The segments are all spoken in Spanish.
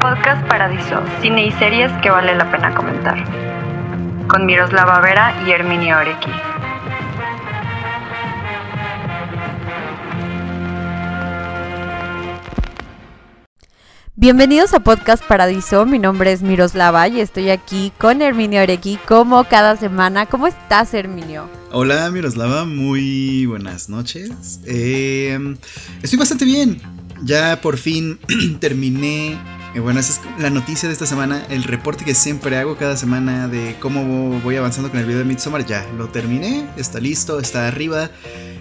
Podcast Paradiso, cine y series que vale la pena comentar. Con Miroslava Vera y Herminio Orequi. Bienvenidos a Podcast Paradiso, mi nombre es Miroslava y estoy aquí con Herminio Orequi como cada semana. ¿Cómo estás, Herminio? Hola, Miroslava, muy buenas noches. Eh, estoy bastante bien. Ya por fin terminé. eh, bueno, esa es la noticia de esta semana. El reporte que siempre hago cada semana de cómo voy avanzando con el video de Midsommar. Ya lo terminé, está listo, está arriba.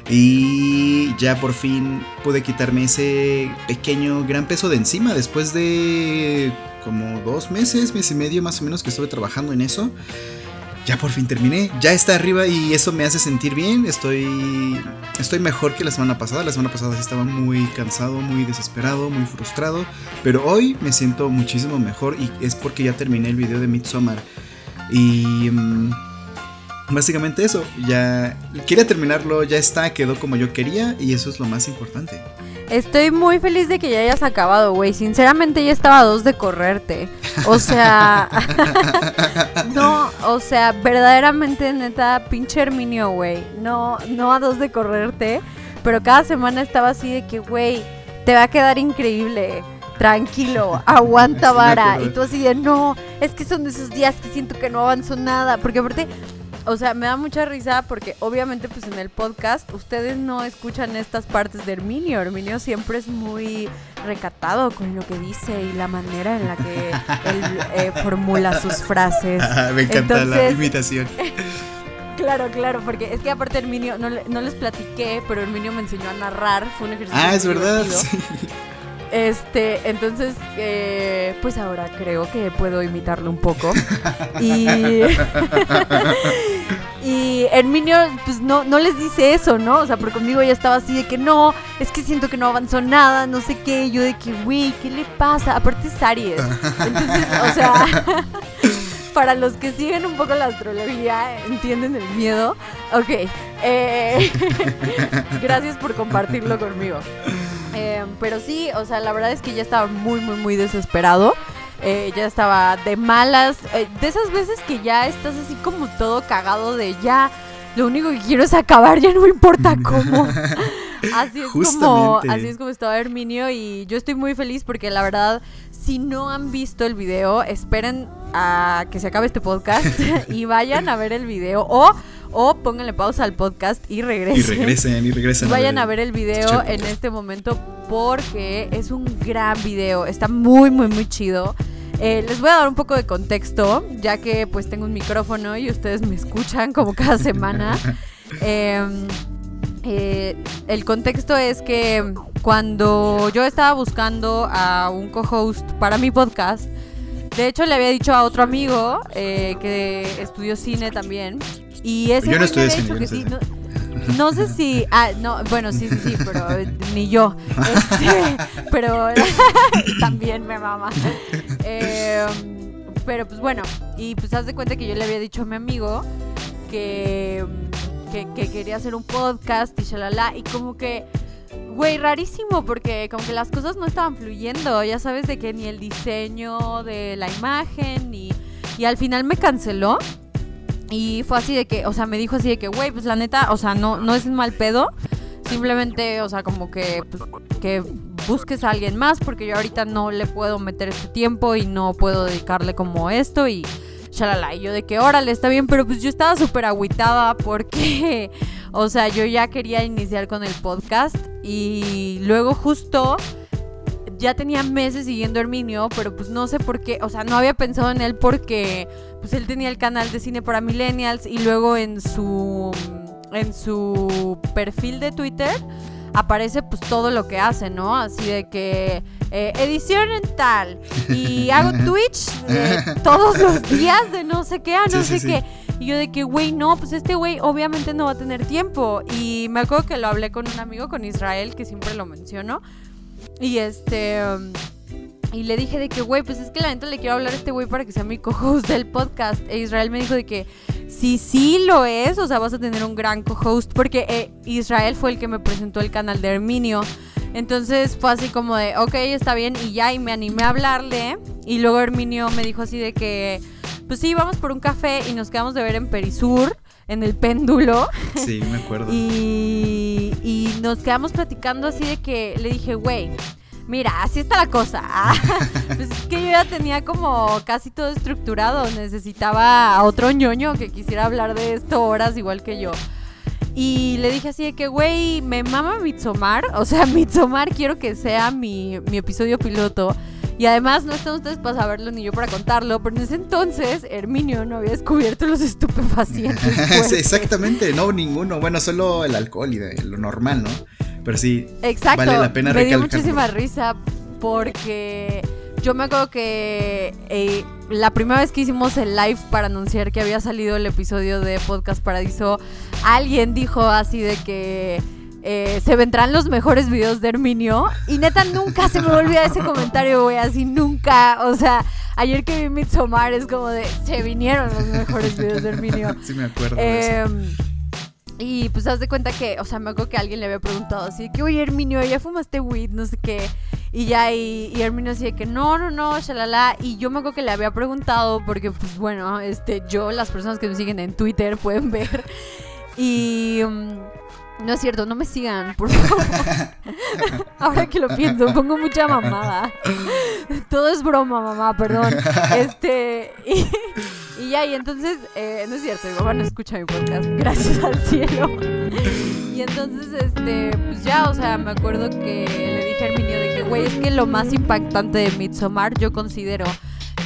Y ya por fin pude quitarme ese pequeño gran peso de encima después de como dos meses, mes y medio más o menos que estuve trabajando en eso. Ya por fin terminé, ya está arriba y eso me hace sentir bien. Estoy, estoy mejor que la semana pasada. La semana pasada sí estaba muy cansado, muy desesperado, muy frustrado. Pero hoy me siento muchísimo mejor y es porque ya terminé el video de Midsommar. Y mm, básicamente eso, ya quería terminarlo, ya está, quedó como yo quería y eso es lo más importante. Estoy muy feliz de que ya hayas acabado, güey. Sinceramente ya estaba a dos de correrte. O sea... no, o sea, verdaderamente, neta, pinche Herminio, güey. No, no a dos de correrte. Pero cada semana estaba así de que, güey, te va a quedar increíble. Tranquilo, aguanta vara. Y tú así de, no, es que son de esos días que siento que no avanzo nada. Porque aparte... O sea, me da mucha risa porque obviamente pues en el podcast ustedes no escuchan estas partes de Herminio. Herminio siempre es muy recatado con lo que dice y la manera en la que él eh, formula sus frases. me encanta la Entonces- imitación. Claro, claro, porque es que aparte Herminio, no, no les platiqué, pero Herminio me enseñó a narrar. Fue un ejercicio Ah, es verdad. sí. Este, entonces, eh, pues ahora creo que puedo imitarlo un poco. Y, y Herminio, pues no, no les dice eso, ¿no? O sea, porque conmigo ya estaba así de que no, es que siento que no avanzó nada, no sé qué. Yo de que, güey, ¿qué le pasa? Aparte es Aries. Entonces, o sea, para los que siguen un poco la astrología, entienden el miedo. Ok, eh, gracias por compartirlo conmigo. Eh, pero sí, o sea, la verdad es que ya estaba muy, muy, muy desesperado. Eh, ya estaba de malas. eh, de esas veces que ya estás así como todo cagado de ya. Lo único que quiero es acabar, ya no me importa cómo. Así es como, así es como estaba Herminio y yo estoy muy feliz porque la verdad, si no han visto el video, esperen a que se acabe este podcast y vayan a ver el video o, o pónganle pausa al podcast y regresen. Y regresen, y regresen. Vayan a ver el video escuchar el en este momento porque es un gran video. Está muy, muy, muy chido. Eh, les voy a dar un poco de contexto, ya que pues tengo un micrófono y ustedes me escuchan como cada semana. Em, eh, el contexto es que cuando yo estaba buscando a un co-host para mi podcast, de hecho le había dicho a otro amigo eh, que estudió cine también. Y ese Yo no estudié cine, yo no sí. No, no sé si. Ah, no, bueno, sí, sí, sí, pero eh, ni yo. Este, pero también me mama. Eh, pero pues bueno, y pues haz de cuenta que yo le había dicho a mi amigo que, que, que quería hacer un podcast y shalala, y como que. Güey, rarísimo, porque como que las cosas no estaban fluyendo, ya sabes, de que ni el diseño de la imagen, ni... Y al final me canceló. Y fue así de que, o sea, me dijo así de que, güey, pues la neta, o sea, no, no es mal pedo. Simplemente, o sea, como que, pues, que busques a alguien más, porque yo ahorita no le puedo meter este tiempo y no puedo dedicarle como esto y shalala. Y yo de que, órale, está bien, pero pues yo estaba súper agüitada porque, o sea, yo ya quería iniciar con el podcast y luego justo ya tenía meses siguiendo a Herminio, pero pues no sé por qué, o sea, no había pensado en él porque pues él tenía el canal de cine para millennials y luego en su en su perfil de Twitter aparece pues todo lo que hace, ¿no? Así de que eh, edición en tal y hago Twitch eh, todos los días de no sé qué a no Sí, sé sí. qué. Y yo de que, güey, no, pues este güey obviamente no va a tener tiempo. Y me acuerdo que lo hablé con un amigo, con Israel, que siempre lo menciono. Y este... um, y le dije de que, güey, pues es que la neta le quiero hablar a este güey para que sea mi co-host del podcast. E Israel me dijo de que sí, sí lo es, o sea, vas a tener un gran co-host. Porque eh, Israel fue el que me presentó el canal de Herminio. Entonces fue así como de, ok, está bien, y ya, y me animé a hablarle. Y luego Herminio me dijo así de que, pues sí, vamos por un café y nos quedamos de ver en Perisur, en el péndulo. Sí, me acuerdo. y, y nos quedamos platicando así de que le dije, güey, mira, así está la cosa. pues es que yo ya tenía como casi todo estructurado. Necesitaba a otro ñoño que quisiera hablar de esto horas igual que yo. Y le dije así de que, güey, me mama Mitsomar. O sea, Mitsomar quiero que sea mi, mi episodio piloto. Y además no están ustedes para saberlo ni yo para contarlo, pero en ese entonces Herminio no había descubierto los estupefacientes. sí, exactamente, no ninguno. Bueno, solo el alcohol y de lo normal, ¿no? Pero sí, Exacto. vale la pena Me dio muchísima risa porque yo me acuerdo que eh, la primera vez que hicimos el live para anunciar que había salido el episodio de Podcast Paradiso, alguien dijo así de que eh, se vendrán los mejores videos de Herminio. Y neta, nunca se me olvida ese comentario, güey. Así nunca. O sea, ayer que vi Midsommar es como de. Se vinieron los mejores videos de Herminio. Sí, me acuerdo. Em, y pues haz de cuenta que, o sea, me acuerdo que alguien le había preguntado así, que oye Herminio, ¿ya fumaste weed? No sé qué. Y ya, y, Herminio así de que no, no, no, shalala. Y yo me acuerdo que le había preguntado, porque pues bueno, este, yo, las personas que me siguen en Twitter pueden ver. Y... Um, no es cierto, no me sigan, por favor. Ahora que lo pienso, pongo mucha mamada. Todo es broma, mamá, perdón. Este. Y, ya, y entonces, eh, no es cierto, mi mamá no escucha mi podcast, gracias al cielo. Y entonces, este, pues ya, o sea, me acuerdo que le dije al niño de que, güey, es que lo más impactante de Midsommar yo considero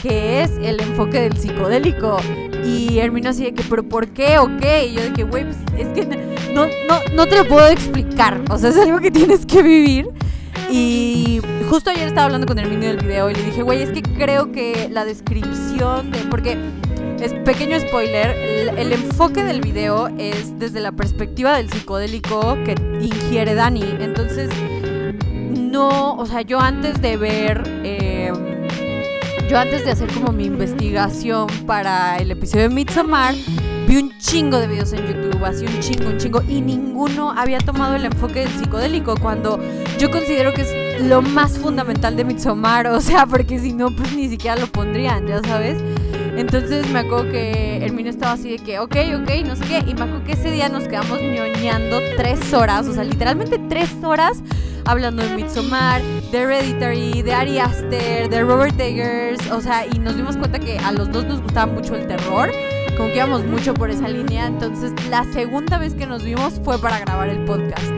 que es el enfoque del psicodélico. Y Hermino así de que, ¿pero por qué o qué? Y yo de que, güey, pues es que no, no, no te lo puedo explicar. O sea, es algo que tienes que vivir. Y justo ayer estaba hablando con Herminio del video y le dije, güey, es que creo que la descripción de. Porque es pequeño spoiler, el, enfoque del video es desde la perspectiva del psicodélico que ingiere Dani. Entonces, no, o sea, yo antes de ver. Eh, yo antes de hacer como mi investigación para el episodio de Midsommar, vi un chingo de videos en YouTube, así un chingo, un chingo, y ninguno había tomado el enfoque psicodélico, cuando yo considero que es lo más fundamental de Midsommar, o sea, porque si no, pues ni siquiera lo pondrían, ya sabes. Entonces me acuerdo que Hermino estaba así de que, ok, ok, no sé qué. Y me acuerdo que ese día nos quedamos ñoñando tres horas, o sea, literalmente tres horas hablando de Midsommar, de Hereditary, de Ari Aster, de Robert Eggers, o sea, y nos dimos cuenta que a los dos nos gustaba mucho el terror, como que íbamos mucho por esa línea, entonces la segunda vez que nos vimos fue para grabar el podcast.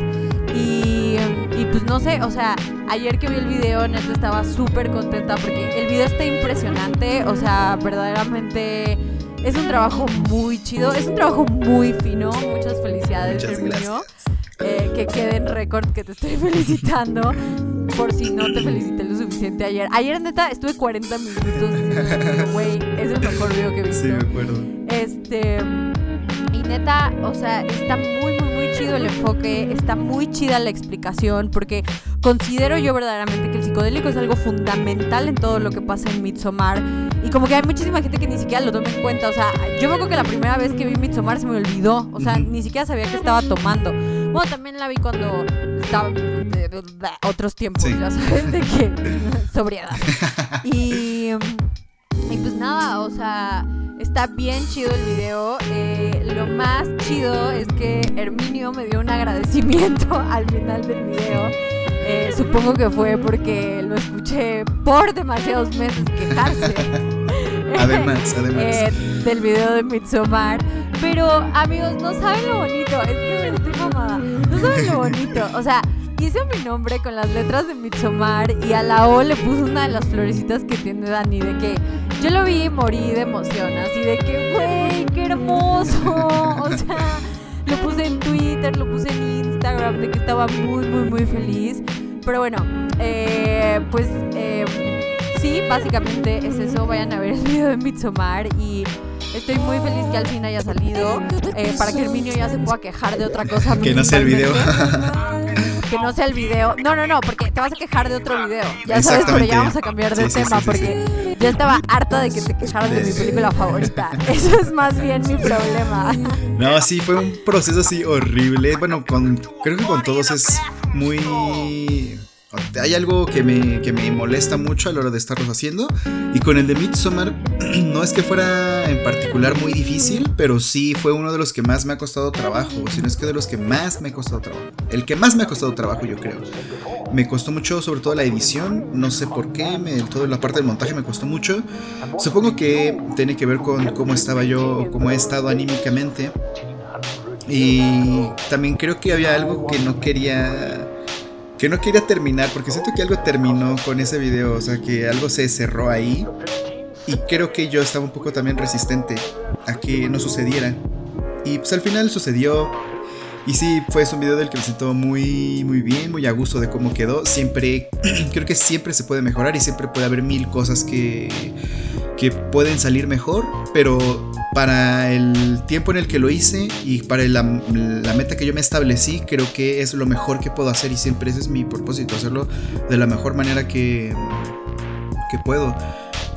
Y, y pues no sé, o sea, ayer que vi el video, neta estaba súper contenta porque el video está impresionante, o sea, verdaderamente... Es un trabajo muy chido, es un trabajo muy fino. Muchas felicidades, Muchas eh, que quede en récord que te estoy felicitando por si no te felicité lo suficiente ayer. Ayer, neta, estuve 40 minutos güey, es el mejor video que he visto. Sí, me acuerdo. Este. Y neta, o sea, está muy, muy, muy chido el enfoque, está muy chida la explicación, porque considero yo verdaderamente que el psicodélico es algo fundamental en todo lo que pasa en Midsommar. Y como que hay muchísima gente que ni siquiera lo toma en cuenta. O sea, yo me acuerdo que la primera vez que vi Midsommar se me olvidó. O sea, ni siquiera sabía que estaba tomando. Bueno, también la vi cuando estaba otros tiempos, ya sabes, de que sobriedad. Y, y pues nada, o sea, está bien chido el video. Eh, lo más chido es que Herminio me dio un agradecimiento al final del video. Eh, supongo que fue porque lo escuché por demasiados meses quejarse. Además, además. Eh, del video de Midsommar. Pero, amigos, no saben lo bonito. Es que me estoy mamada. No saben lo bonito. O sea, hice mi nombre con las letras de Midsommar y a la O le puse una de las florecitas que tiene Dani. De que yo lo vi y morí de emoción. Así de que, güey, qué hermoso. O sea, lo puse en Twitter, lo puse en Instagram. De que estaba muy, muy, muy feliz. Pero bueno, eh, pues. Eh, sí, básicamente es eso. Vayan a ver el video de Midsommar y estoy muy feliz que al fin haya salido eh, para que Herminio ya se pueda quejar de otra cosa. Que no sea el video. que no sea el video. No, no, no, porque te vas a quejar de otro video. Ya sabes, pero ya vamos a cambiar de tema porque ya estaba harta de que te quejaras de mi película favorita. Eso es más bien mi problema. No, sí, fue un proceso así horrible. Bueno, con, creo que con todos es muy hay algo que me, que me molesta mucho a la hora de estarlos haciendo. Y con el de Midsommar, no es que fuera en particular muy difícil, pero sí fue uno de los que más me ha costado trabajo. Si no es que de los que más me ha costado trabajo. El que más me ha costado trabajo, yo creo. Me costó mucho, sobre todo la edición. No sé por qué. Me, la parte del montaje me costó mucho. Supongo que tiene que ver con cómo estaba yo, cómo he estado anímicamente. Y también creo que había algo que no quería que no quería terminar, porque siento que algo terminó con ese video, o sea, que algo se cerró ahí. Y creo que yo estaba un poco también resistente a que no sucediera. Y pues al final sucedió. Y sí, fue un video del que me siento muy, muy bien, muy a gusto de cómo quedó. Siempre, creo que siempre se puede mejorar y siempre puede haber mil cosas que, que pueden salir mejor, pero para el tiempo en el que lo hice y para la, meta que yo me establecí, creo que es lo mejor que puedo hacer y siempre ese es mi propósito, hacerlo de la mejor manera que, que puedo.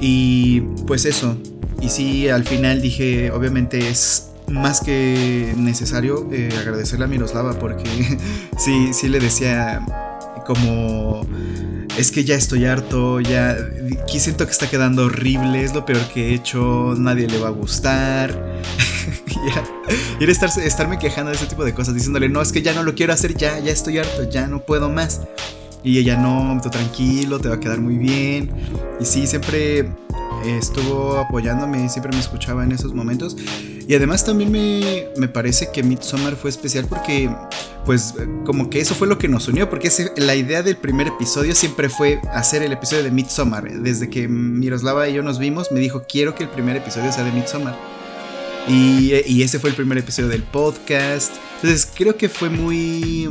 Y pues eso, y sí, al final dije, obviamente es más que necesario eh, agradecerle a Miroslava porque sí, sí le decía como es que ya estoy harto, ya siento que está quedando horrible, es lo peor que he hecho, nadie le va a gustar. y era, estarme quejando de ese tipo de cosas, diciéndole, no, es que ya no lo quiero hacer, ya, ya estoy harto, ya no puedo más. Y ella, no, tranquilo, te va a quedar muy bien. Y sí, siempre estuvo apoyándome, siempre me escuchaba en esos momentos. Y además también me, me parece que Midsommar fue especial porque, pues, como que eso fue lo que nos unió, porque la idea del primer episodio siempre fue hacer el episodio de Midsommar. Desde que Miroslava y yo nos vimos, me dijo, quiero que el primer episodio sea de Midsommar. Y, y ese fue el primer episodio del podcast. Entonces creo que fue muy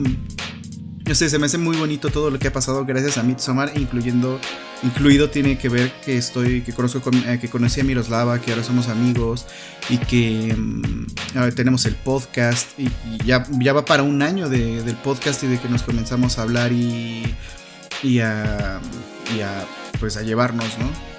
no sé, se me hace muy bonito todo lo que ha pasado gracias a Midsommar, incluyendo, incluido tiene que ver que estoy, que conozco, eh, que conocí a Miroslava, que ahora somos amigos y que mm, tenemos el podcast y, ya, ya, va para un año del podcast y de que nos comenzamos a hablar y, y a, y a, pues a llevarnos, ¿no?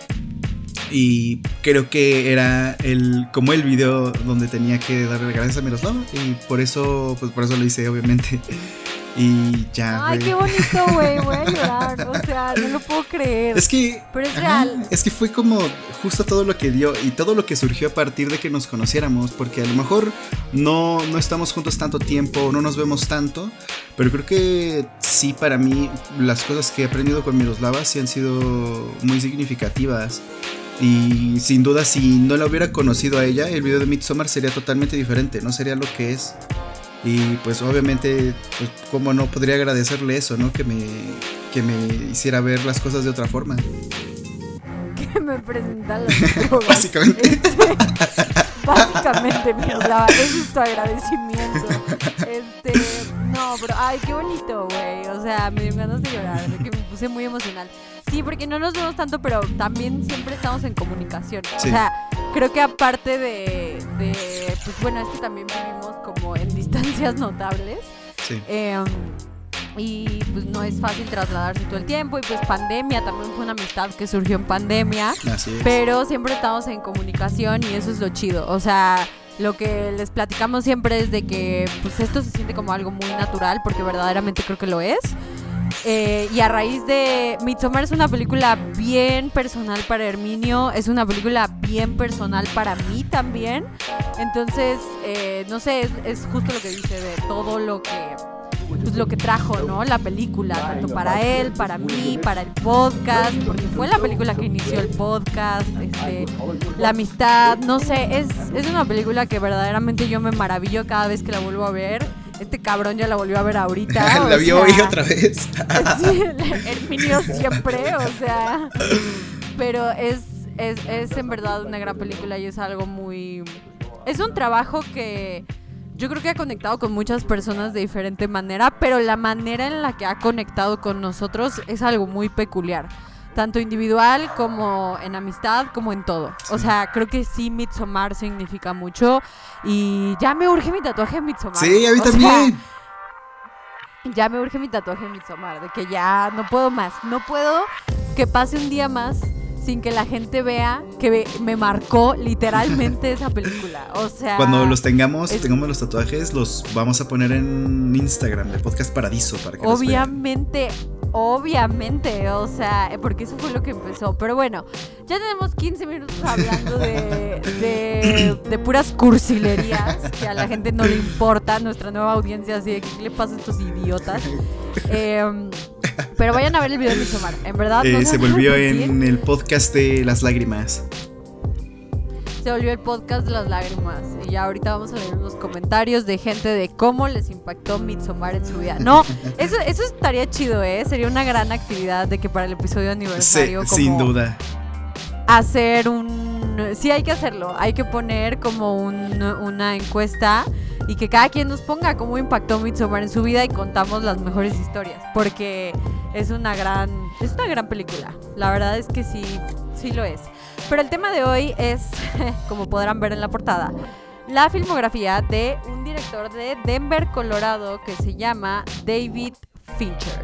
y creo que era el como el video donde tenía que darle gracias a Miroslava y por eso pues por eso lo hice obviamente y ya. Ay, qué bonito, güey. Voy a llorar. O sea, no lo puedo creer. Es que. Pero es real. Es que fue como justo todo lo que dio y todo lo que surgió a partir de que nos conociéramos. Porque a lo mejor no, no estamos juntos tanto tiempo, no nos vemos tanto. Pero creo que sí, para mí, las cosas que he aprendido con Miroslava sí han sido muy significativas. Y sin duda, si no la hubiera conocido a ella, el video de Midsommar sería totalmente diferente, no sería lo que es. Y pues obviamente, pues cómo no podría agradecerle eso, ¿no? Que me, que me hiciera ver las cosas de otra forma. Que me presentara Básicamente. Este, básicamente, mira, ese es tu agradecimiento. Este, no, pero ay, qué bonito, güey. O sea, me dio ganas de llorar, que me puse muy emocional. Sí, porque no nos vemos tanto, pero también siempre estamos en comunicación. O sea, creo que aparte de, de, pues bueno, es que también vivimos como en distancias notables. Sí. Em, y pues no es fácil trasladarse todo el tiempo y pues pandemia también fue una amistad que surgió en pandemia Así es. pero siempre estamos en comunicación y eso es lo chido o sea lo que les platicamos siempre es de que pues esto se siente como algo muy natural porque verdaderamente creo que lo es eh, y a raíz de Midsommar es una película bien personal para Herminio, es una película bien personal para mí también. Entonces, eh, no sé, es, justo lo que dice de todo lo que pues, lo que trajo, ¿no? La película, tanto para él, para mí, para el podcast, porque fue la película que inició el podcast, este, la amistad, no sé, es, es una película que verdaderamente yo me maravillo cada vez que la vuelvo a ver este cabrón ya la volvió a ver ahorita. la vio hoy otra vez. sí, Herminio siempre, o sea. Pero es, es, es en verdad una gran película y es algo muy. Es un trabajo que yo creo que ha conectado con muchas personas de diferente manera, pero la manera en la que ha conectado con nosotros es algo muy peculiar tanto individual como en amistad, como en todo. O sea, creo que sí, Midsommar significa mucho. Y ya me urge mi tatuaje en Midsommar. Sí, a mí también. ya me urge mi tatuaje en Midsommar, de que ya no puedo más. No puedo que pase un día más sin que la gente vea que me marcó literalmente esa película. O sea. Cuando los tengamos, tengamos los tatuajes, los vamos a poner en Instagram, el podcast Paradiso, para que Obviamente. Obviamente, o sea, porque eso fue lo que empezó. Pero bueno, ya tenemos 15 minutos hablando de, de, puras cursilerías que a la gente no le importa, nuestra nueva audiencia, así de qué le pasa a estos idiotas. Em, pero vayan a ver el video de Midsommar, en verdad. Eh, se volvió en el podcast de las lágrimas. Se volvió el podcast de las lágrimas. Y ya ahorita vamos a leer unos comentarios de gente de cómo les impactó Midsommar en su vida. No, eso, eso estaría chido, ¿eh? Sería una gran actividad de que para el episodio aniversario. sin duda. Hacer un. Sí, hay que hacerlo. Hay que poner como una encuesta y que cada quien nos ponga cómo impactó Midsommar en su vida y contamos las mejores historias, porque es una gran es una gran película. La verdad es que sí sí lo es. Pero el tema de hoy es, como podrán ver en la portada, la filmografía de un director de Denver, Colorado que se llama David Fincher.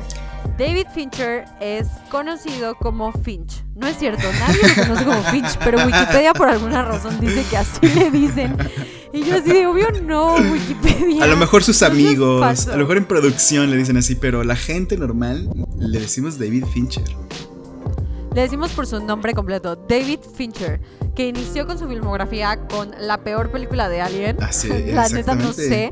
David Fincher es conocido como Finch. No es cierto, nadie lo conoce como Finch, pero Wikipedia por alguna razón dice que así le dicen. Y yo así de obvio no, Wikipedia. A lo mejor sus amigos, a lo mejor en producción le dicen así, pero la gente normal le decimos David Fincher. Le decimos por su nombre completo, David Fincher, que inició con su filmografía con la peor película de Alien. Ah, sí, la neta no sé.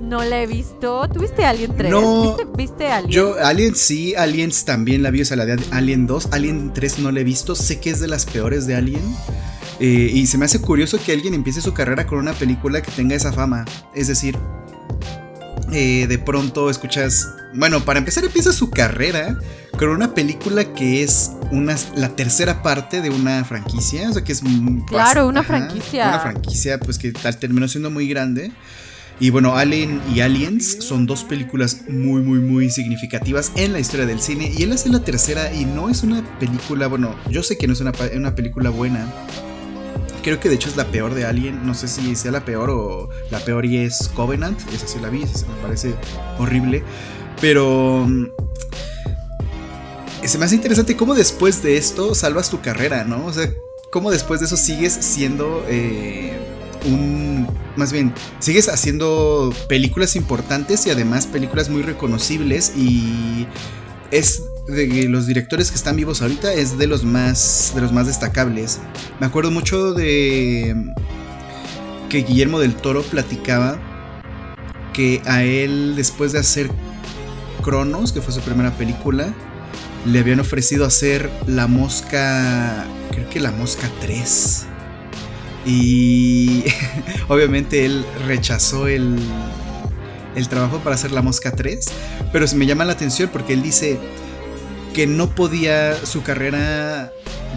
No la he visto. ¿Tuviste Alien 3? No. ¿Viste, Alien? Yo, Alien sí, Aliens también la vi, o sea, la de Alien 2. Alien 3 no la he visto. Sé que es de las peores de Alien. Eh, y se me hace curioso que alguien empiece su carrera con una película que tenga esa fama. Es decir, eh, de pronto escuchas. Bueno, para empezar, empieza su carrera con una película que es una, la tercera parte de una franquicia. O sea, que es. Claro, una franquicia. Una franquicia, pues que tal terminó siendo muy grande. Y bueno, Alien y Aliens son dos películas muy, muy, muy significativas en la historia del cine. Y él hace la tercera y no es una película, bueno, yo sé que no es una, película buena. Creo que de hecho es la peor de Alien. No sé si sea la peor o la peor y es Covenant. Esa sí la vi, esa me parece horrible. Pero mm, se me hace interesante cómo después de esto salvas tu carrera, ¿no? O sea, cómo después de eso sigues siendo eh, un... Más bien, sigues haciendo películas importantes y además películas muy reconocibles y es de los directores que están vivos ahorita es de los más de los más destacables. Me acuerdo mucho de que Guillermo del Toro platicaba que a él después de hacer Cronos, que fue su primera película, le habían ofrecido hacer La Mosca, creo que La Mosca 3. Y obviamente él rechazó el, el trabajo para hacer La Mosca 3. Pero se me llama la atención porque él dice que no podía su carrera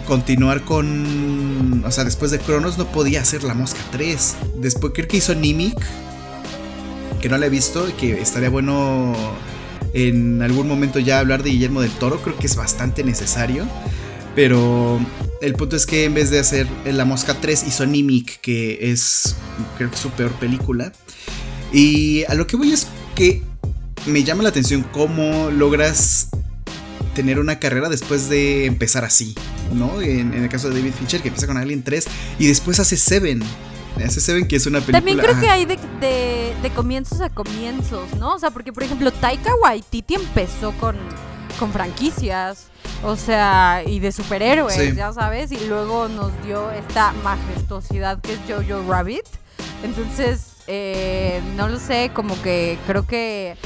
continuar con. O sea, después de Cronos no podía hacer La Mosca 3. Después creo que hizo Nimic, que no la he visto y que estaría bueno en algún momento ya hablar de Guillermo del Toro. Creo que es bastante necesario. Pero el punto es que en vez de hacer La Mosca 3 hizo Nimic, que es creo que su peor película. Y a lo que voy es que me llama la atención cómo logras tener una carrera después de empezar así, ¿no? En, el caso de David Fincher, que empieza con Alien 3 y después hace Seven. Hace Seven, que es una película. También creo que hay de, de, comienzos a comienzos, ¿no? O sea, porque por ejemplo, Taika Waititi empezó con, con franquicias, o sea, y de superhéroes, ya sabes, y luego nos dio esta majestuosidad que es Jojo Rabbit. Entonces, eh, no lo sé, como que creo que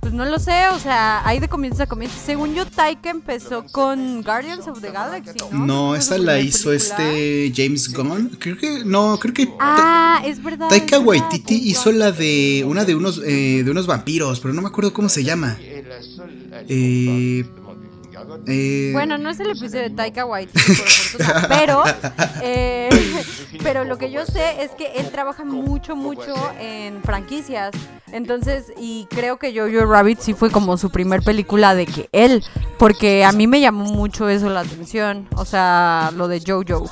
pues no lo sé, o sea, hay de comienzo a comienzo. Según yo, Taika empezó con Guardians of the Galaxy, ¿no? No, esa la hizo este James Gunn. Creo que, no, creo que. Ah, es verdad. Taika Waititi hizo la de una de unos, eh, de unos vampiros, pero no me acuerdo cómo se llama. Eh. Eh, bueno, no es el episodio de Taika Waititi, por fortuna, pero, eh, pero lo que yo sé es que él trabaja mucho, mucho en franquicias. Entonces, y creo que Jojo Rabbit sí fue como su primer película de que él, porque a mí me llamó mucho eso la atención, o sea, lo de Jojo.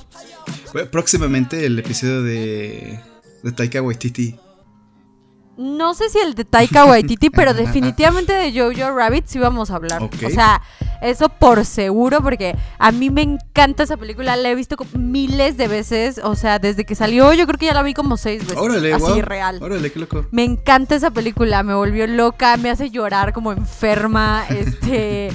próximamente el episodio de, de Taika Waititi. No sé si el de Taika Waititi, pero definitivamente de Jojo Rabbit sí vamos a hablar. O sea, eso por seguro, porque a mí me encanta esa película, la he visto miles de veces, o sea, desde que salió yo creo que ya la vi como seis veces. Órale, así real. Órale, qué loco. Me encanta esa película, me volvió loca, me hace llorar como enferma, este...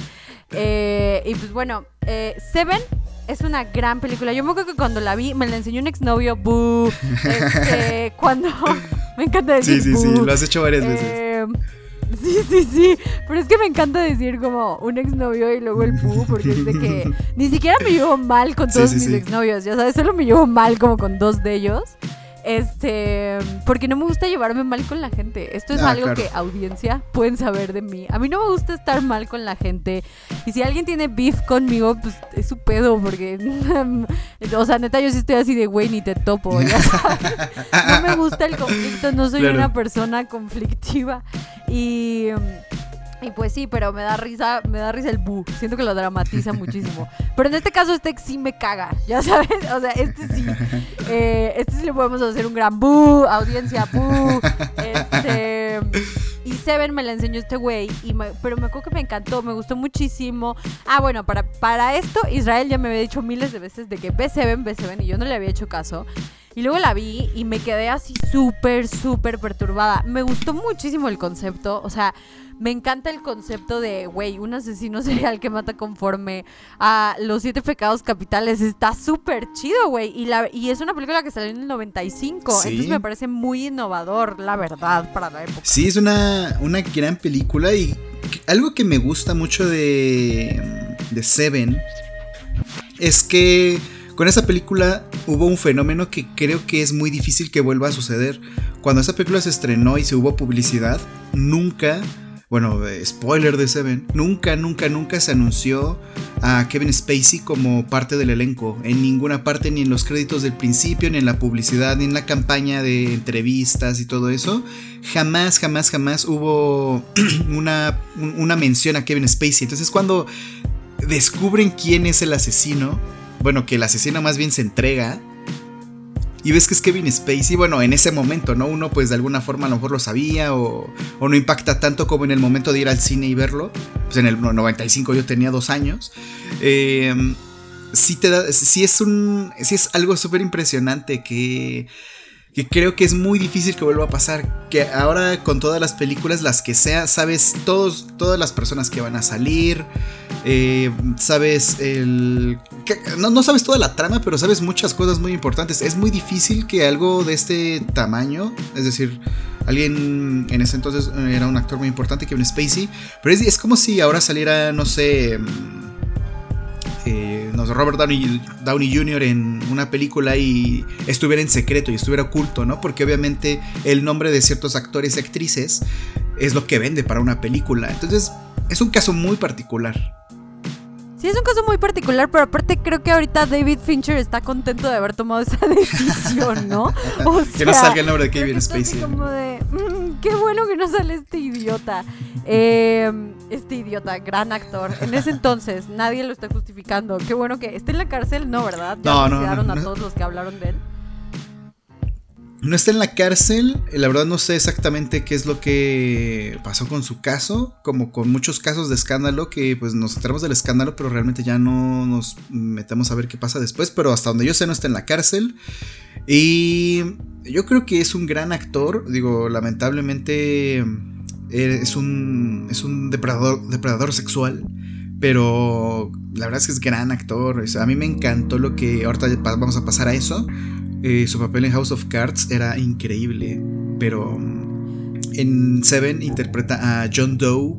Eh, y pues bueno, eh, Seven es una gran película. Yo me acuerdo que cuando la vi, me la enseñó un exnovio, boo. Este, cuando. me encanta decir. Sí, sí, sí, lo has hecho varias veces. Em, sí, sí, sí. Pero es que me encanta decir como un exnovio y luego el boo, porque es de que ni siquiera me llevo mal con todos mis exnovios, ya sabes, solo me llevo mal como con dos de ellos. Este, porque no me gusta llevarme mal con la gente. Esto es ah, algo que audiencia pueden saber de mí. A mí no me gusta estar mal con la gente. Y si alguien tiene beef conmigo, pues es su pedo, porque, o sea, neta, yo sí estoy así de güey, ni te topo. No me gusta el conflicto, no soy una persona conflictiva. Y y pues sí, pero me da risa, me da risa el bu. Siento que lo dramatiza muchísimo. Pero en este caso, este sí me caga, ya sabes. O sea, este sí. Eh, este sí le podemos hacer un gran bu, audiencia bu. Este. Y Seven me la enseñó este güey. pero me acuerdo que me encantó, me gustó muchísimo. Ah, bueno, para, para esto, Israel ya me había dicho miles de veces de que ve Seven, ve Seven, y yo no le había hecho caso. Y luego la vi y me quedé así súper, súper perturbada. Me gustó muchísimo el concepto. O sea, me encanta el concepto de, güey, un asesino serial que mata conforme a los siete pecados capitales. Está súper chido, güey. Y, la, y es una película que salió en el 95. Entonces me parece muy innovador, la verdad, para la época. Sí, es una, una gran película y algo que me gusta mucho de, de Seven es que con esa película hubo un fenómeno que creo que es muy difícil que vuelva a suceder. Cuando esa película se estrenó y se hubo publicidad, nunca bueno, spoiler de Seven, nunca, nunca, nunca se anunció a Kevin Spacey como parte del elenco. En ninguna parte, ni en los créditos del principio, ni en la publicidad, ni en la campaña de entrevistas y todo eso. Jamás, jamás, jamás hubo una, una mención a Kevin Spacey. Entonces cuando descubren quién es el asesino, bueno, que el asesino más bien se entrega, y ves que es Kevin Spacey, bueno, en ese momento, ¿no? Uno pues de alguna forma a lo mejor lo sabía o, no impacta tanto como en el momento de ir al cine y verlo. Pues en el 95 yo tenía dos años. Eh, sí, te da, sí, es un, sí es algo súper impresionante que que creo que es muy difícil que vuelva a pasar. Que ahora con todas las películas, las que sea, sabes todos, todas las personas que van a salir, eh, sabes el... no, sabes toda la trama, pero sabes muchas cosas muy importantes. Es muy difícil que algo de este tamaño, es decir, alguien en ese entonces era un actor muy importante, Kevin Spacey, pero es, es como si ahora saliera, no sé Robert Downey, Downey, Jr. en una película y estuviera en secreto y estuviera oculto, ¿no? Porque obviamente el nombre de ciertos actores y actrices es lo que vende para una película. Entonces, es un caso muy particular. Sí, es un caso muy particular, pero aparte creo que ahorita David Fincher está contento de haber tomado esa decisión, ¿no? que no salga el nombre de Kevin Spacey. Como de, mm, qué bueno que no sale este idiota. Em, este idiota, gran actor. En ese entonces, nadie lo está justificando. Qué bueno que esté en la cárcel, no, ¿verdad? Ya no, no, no, a todos los que hablaron de él. No está en la cárcel, la verdad no sé exactamente qué es lo que pasó con su caso, como con muchos casos de escándalo que pues nos enteramos del escándalo, pero realmente ya no nos metemos a ver qué pasa después, pero hasta donde yo sé no está en la cárcel. Y yo creo que es un gran actor, digo, lamentablemente eh, es un, es un depredador, depredador sexual. Pero la verdad es que es gran actor. a mí me encantó lo que. Ahorita vamos a pasar a eso. Eh, su papel en House of Cards era increíble, pero mm, en Seven interpreta a John Doe,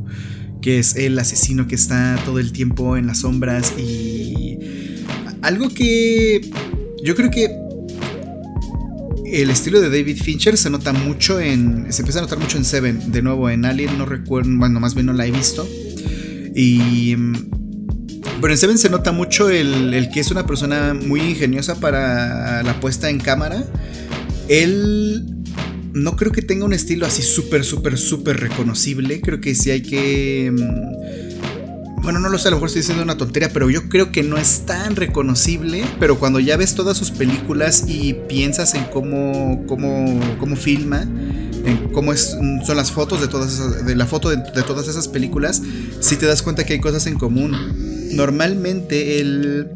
que es el asesino que está todo el tiempo en las sombras y algo que yo creo que el estilo de David Fincher se nota mucho en. Se empieza a notar mucho en Seven. De nuevo, en Alien no recuerdo. Bueno, más bien no la he visto. Y mm, pero en Seven se nota mucho el, que es una persona muy ingeniosa para la puesta en cámara. Él no creo que tenga un estilo así súper, súper, súper reconocible. Creo que sí hay que... Mm, bueno, no lo sé, a lo mejor estoy diciendo una tontería, pero yo creo que no es tan reconocible. Pero cuando ya ves todas sus películas y piensas en cómo, cómo, cómo filma, en cómo es, son las fotos de todas esas, de la foto de, todas esas películas, si te das cuenta que hay cosas en común. Normalmente él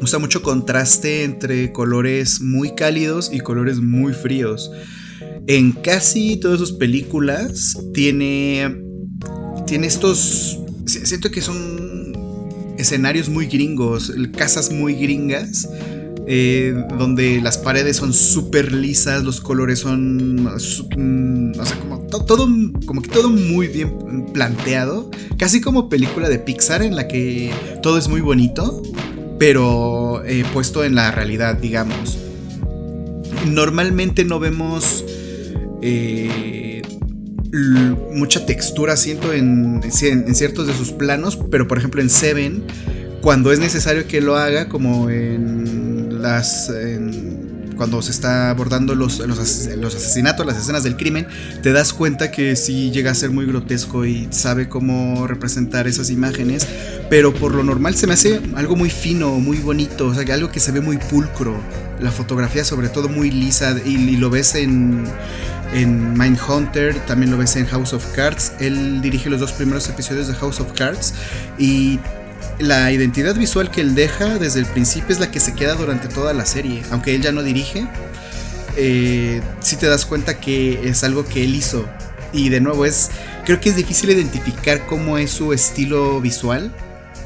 usa mucho contraste entre colores muy cálidos y colores muy fríos. En casi todas sus películas tiene tiene estos siento que son escenarios muy gringos, casas muy gringas eh, donde las paredes son súper lisas, los colores son, mm, o sea, como todo, como que todo muy bien planteado, casi como película de Pixar en la que todo es muy bonito, pero eh, puesto en la realidad, digamos. Normalmente no vemos eh, mucha textura, siento, en, en, ciertos de sus planos, pero por ejemplo en Seven, cuando es necesario que lo haga, como en las cuando se está abordando los, los, asesinatos, las escenas del crimen, te das cuenta que sí llega a ser muy grotesco y sabe cómo representar esas imágenes, pero por lo normal se me hace algo muy fino, muy bonito, o sea, algo que se ve muy pulcro, la fotografía sobre todo muy lisa y, lo ves en, en Mindhunter, también lo ves en House of Cards, él dirige los dos primeros episodios de House of Cards y la identidad visual que él deja desde el principio es la que se queda durante toda la serie. Aunque él ya no dirige, eh, si te das cuenta que es algo que él hizo. Y de nuevo es, creo que es difícil identificar cómo es su estilo visual.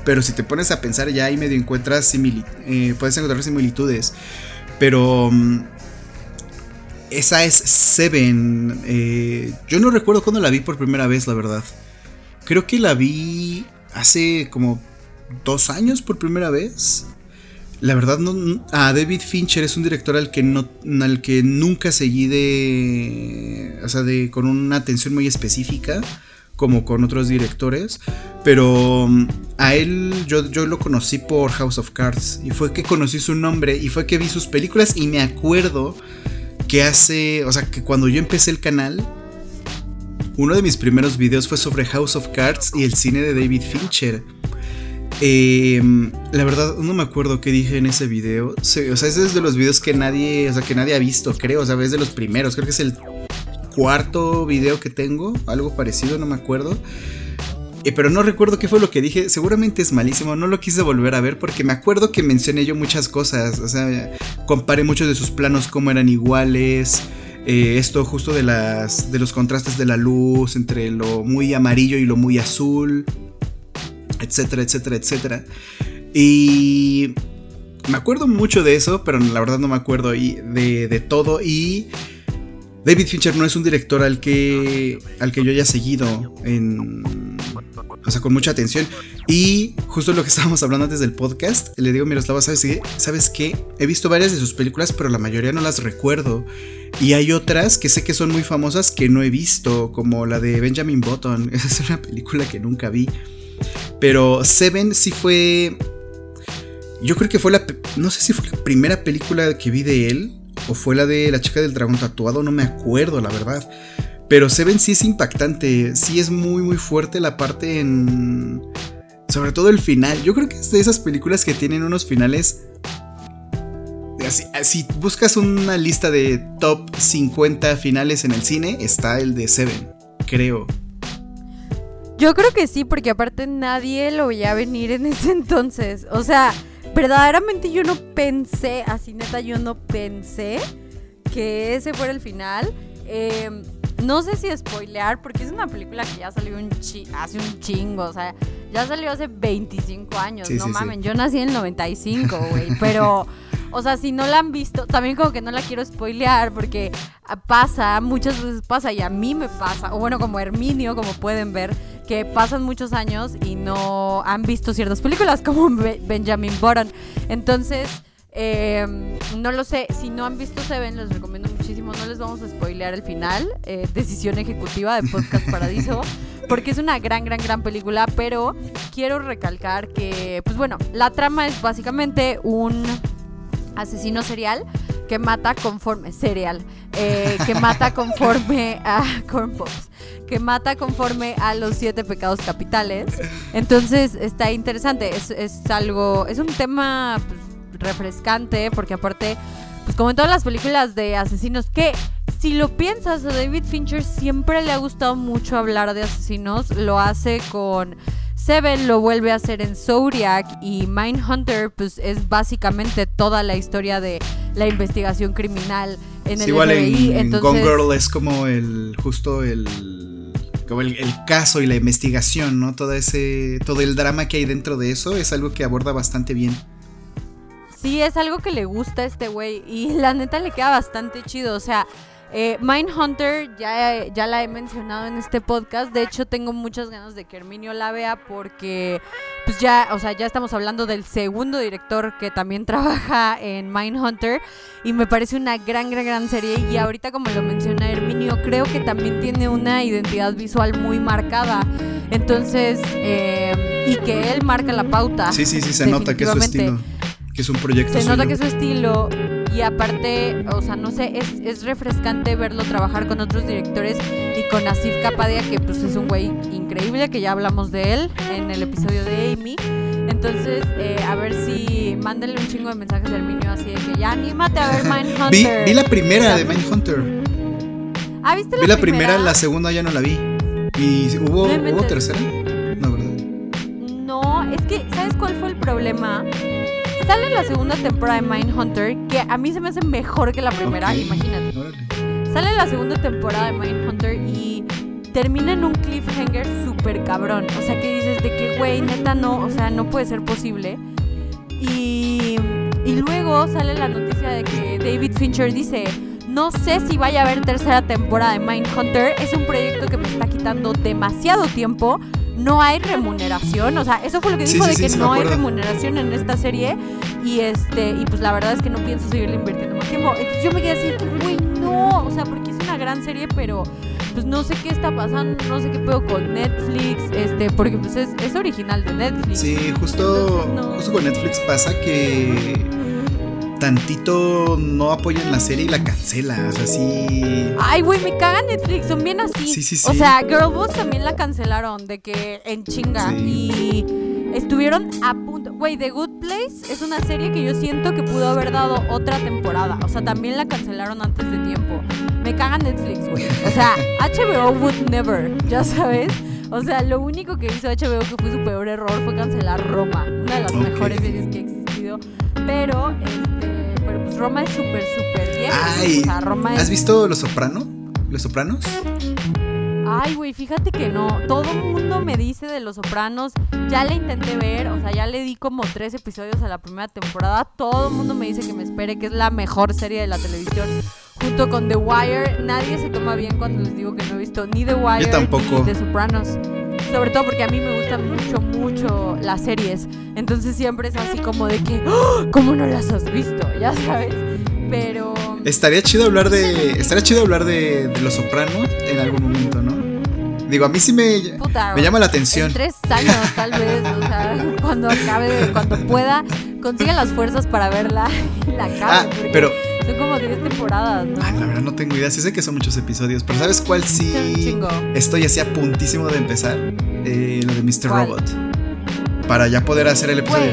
Pero si te pones a pensar ya ahí medio encuentras eh, puedes encontrar similitudes. Pero mm, esa es Seven. Eh, yo no recuerdo cuándo la vi por primera vez, la verdad. Creo que la vi hace como dos años por primera vez. La verdad, no, a David Fincher es un director al que, no, al que nunca seguí de. O sea, de, con una atención muy específica, como con otros directores. Pero mm, a él yo, yo lo conocí por House of Cards. Y fue que conocí su nombre y fue que vi sus películas. Y me acuerdo que hace. O sea, que cuando yo empecé el canal. Uno de mis primeros videos fue sobre House of Cards y el cine de David Fincher. Em, la verdad, no me acuerdo qué dije en ese video. o sea, ese es de los videos que nadie, o sea, que nadie ha visto, creo. O sea, es de los primeros. Creo que es el cuarto video que tengo. Algo parecido, no me acuerdo. Eh, pero no recuerdo qué fue lo que dije. Seguramente es malísimo. No lo quise volver a ver porque me acuerdo que mencioné yo muchas cosas. O sea, comparé muchos de sus planos como eran iguales. Eh, esto justo de las de los contrastes de la luz entre lo muy amarillo y lo muy azul etcétera, etcétera, etcétera. Y me acuerdo mucho de eso, pero la verdad no me acuerdo de, de todo. Y David Fincher no es un director al que, al que yo haya seguido en, o sea, con mucha atención. Y justo lo que estábamos hablando antes del podcast, le digo, Miroslava, ¿sabes qué? ¿Sabes qué? He visto varias de sus películas, pero la mayoría no las recuerdo. Y hay otras que sé que son muy famosas que no he visto, como la de Benjamin Button. Esa es una película que nunca vi. Pero Seven sí fue. Yo creo que fue la. No sé si fue la primera película que vi de él. O fue la de la chica del dragón tatuado. No me acuerdo, la verdad. Pero Seven sí es impactante. Sí es muy, muy fuerte la parte en. Sobre todo el final. Yo creo que es de esas películas que tienen unos finales. si buscas una lista de top 50 finales en el cine, está el de Seven. Creo. Yo creo que sí, porque aparte nadie lo veía venir en ese entonces. O sea, verdaderamente yo no pensé, así neta, yo no pensé que ese fuera el final. Em, no sé si spoilear, porque es una película que ya salió un hace un chingo, o sea, ya salió hace 25 años, no mamen, yo nací en el 95, güey, pero... O sea, si no la han visto, también como que no la quiero spoilear porque pasa, muchas veces pasa y a mí me pasa, o bueno, como Herminio, como pueden ver, que pasan muchos años y no han visto ciertas películas como Benjamin Button. Entonces, em, no lo sé, si no han visto Seven, les recomiendo muchísimo, no les vamos a spoilear el final, eh, decisión ejecutiva de Podcast Paradiso, porque es una gran, gran, gran película, pero quiero recalcar que, pues bueno, la trama es básicamente un asesino serial que mata conforme serial eh, que mata conforme a que mata conforme a los siete pecados capitales entonces está interesante es, algo es un tema pues, refrescante porque aparte pues como en todas las películas de asesinos, que si lo piensas, a David Fincher siempre le ha gustado mucho hablar de asesinos. Lo hace con Seven, lo vuelve a hacer en Zodiac y Mindhunter, pues es básicamente toda la historia de la investigación criminal en el igual FBI. en Entonces, Gone Girl es como el justo el como el, el caso y la investigación, ¿no? Todo ese todo el drama que hay dentro de eso es algo que aborda bastante bien. Sí, es algo que le gusta a este güey y la neta le queda bastante chido. O sea, eh, Mindhunter ya, ya la he mencionado en este podcast. De hecho, tengo muchas ganas de que Herminio la vea porque, pues ya, o sea, ya estamos hablando del segundo director que también trabaja en Mindhunter y me parece una gran, gran, gran serie. Y ahorita, como lo menciona Herminio, creo que también tiene una identidad visual muy marcada. Entonces, eh, y que él marca la pauta. Sí, sí, sí, se nota que es su estilo. Que es un proyecto Se nota que es su estilo y aparte, o sea, no sé, es, es refrescante verlo trabajar con otros directores y con Asif Kapadia, que pues es un güey increíble, que ya hablamos de él en el episodio de Amy. Entonces, eh, a ver si mándenle un chingo de mensajes al niño así de que ya anímate a ver Vi, Mindhunter. vi la primera de Mindhunter. Ah, ¿viste la Vi la primera? primera, la segunda ya no la vi. ¿Y hubo, No hubo tercera? No, ¿verdad? No, es que, ¿sabes cuál fue el problema? Sale la segunda temporada de Mindhunter, que a mí se me hace mejor que la primera, Ok, imagínate. Sale la segunda temporada de Mindhunter y termina en un cliffhanger súper cabrón. O sea, que dices de que, güey, neta no, o sea, no puede ser posible. Y, y luego sale la noticia de que David Fincher dice, no sé si vaya a haber tercera temporada de Mindhunter, es un proyecto que me está quitando demasiado tiempo. No hay remuneración, o sea, eso fue lo que dijo sí, de que sí no hay remuneración en esta serie y este y pues la verdad es que no pienso seguirle invirtiendo más tiempo. Entonces yo me quedé así, güey, no, o sea, porque es una gran serie, pero pues no sé qué está pasando, no sé qué pedo con Netflix, este, porque pues es, es original de Netflix. Sí, justo, Entonces, no. justo con Netflix pasa que tantito no apoyan la serie y la cancela. O sea, sí. Ay, güey, me caga Netflix, son bien así. Sí, sí, O sí. sea, Girl Boss también la cancelaron de que en chinga y estuvieron a punto. Güey, The Good Place es una serie que yo siento que pudo haber dado otra temporada. O sea, también la cancelaron antes de tiempo. Me caga Netflix, güey. O sea, HBO would never, ya sabes. O sea, lo único que hizo HBO que fue su peor error fue cancelar Roma, una de las Ok. mejores series que ha existido. Pero, este, pero pues Roma es súper, súper bien. Ay, o sea, Roma es ¿has visto Los Soprano? ¿Los Sopranos? Ay, güey, fíjate que no. Todo el mundo me dice de Los Sopranos. Ya la intenté ver, o sea, ya le di como tres episodios a la primera temporada. Todo el mundo me dice que me espere, que es la mejor serie de la televisión. Junto con The Wire, nadie se toma bien cuando les digo que no he visto ni The Wire tampoco. ni The Sopranos. Sobre todo porque a mí me gustan mucho, mucho las series. Entonces siempre es así como de que, ¡Oh! ¿cómo no las has visto? Ya sabes. Pero... Estaría chido hablar de. Estaría chido hablar de, de Los Sopranos en algún momento, ¿no? Digo, a mí sí me, Puta, me llama la En atención. tres años, tal vez. O sea, cuando acabe, cuando pueda, consiga las fuerzas para verla y la acabe. Ah, pero. Son como 10 temporadas, ¿no? Ay, la verdad no tengo idea. Sí sé que son muchos episodios, pero ¿sabes cuál sí? chingo. Estoy así a puntísimo de empezar. Eh, lo de Mr. ¿Cuál? Robot. Para ya poder hacer el episodio.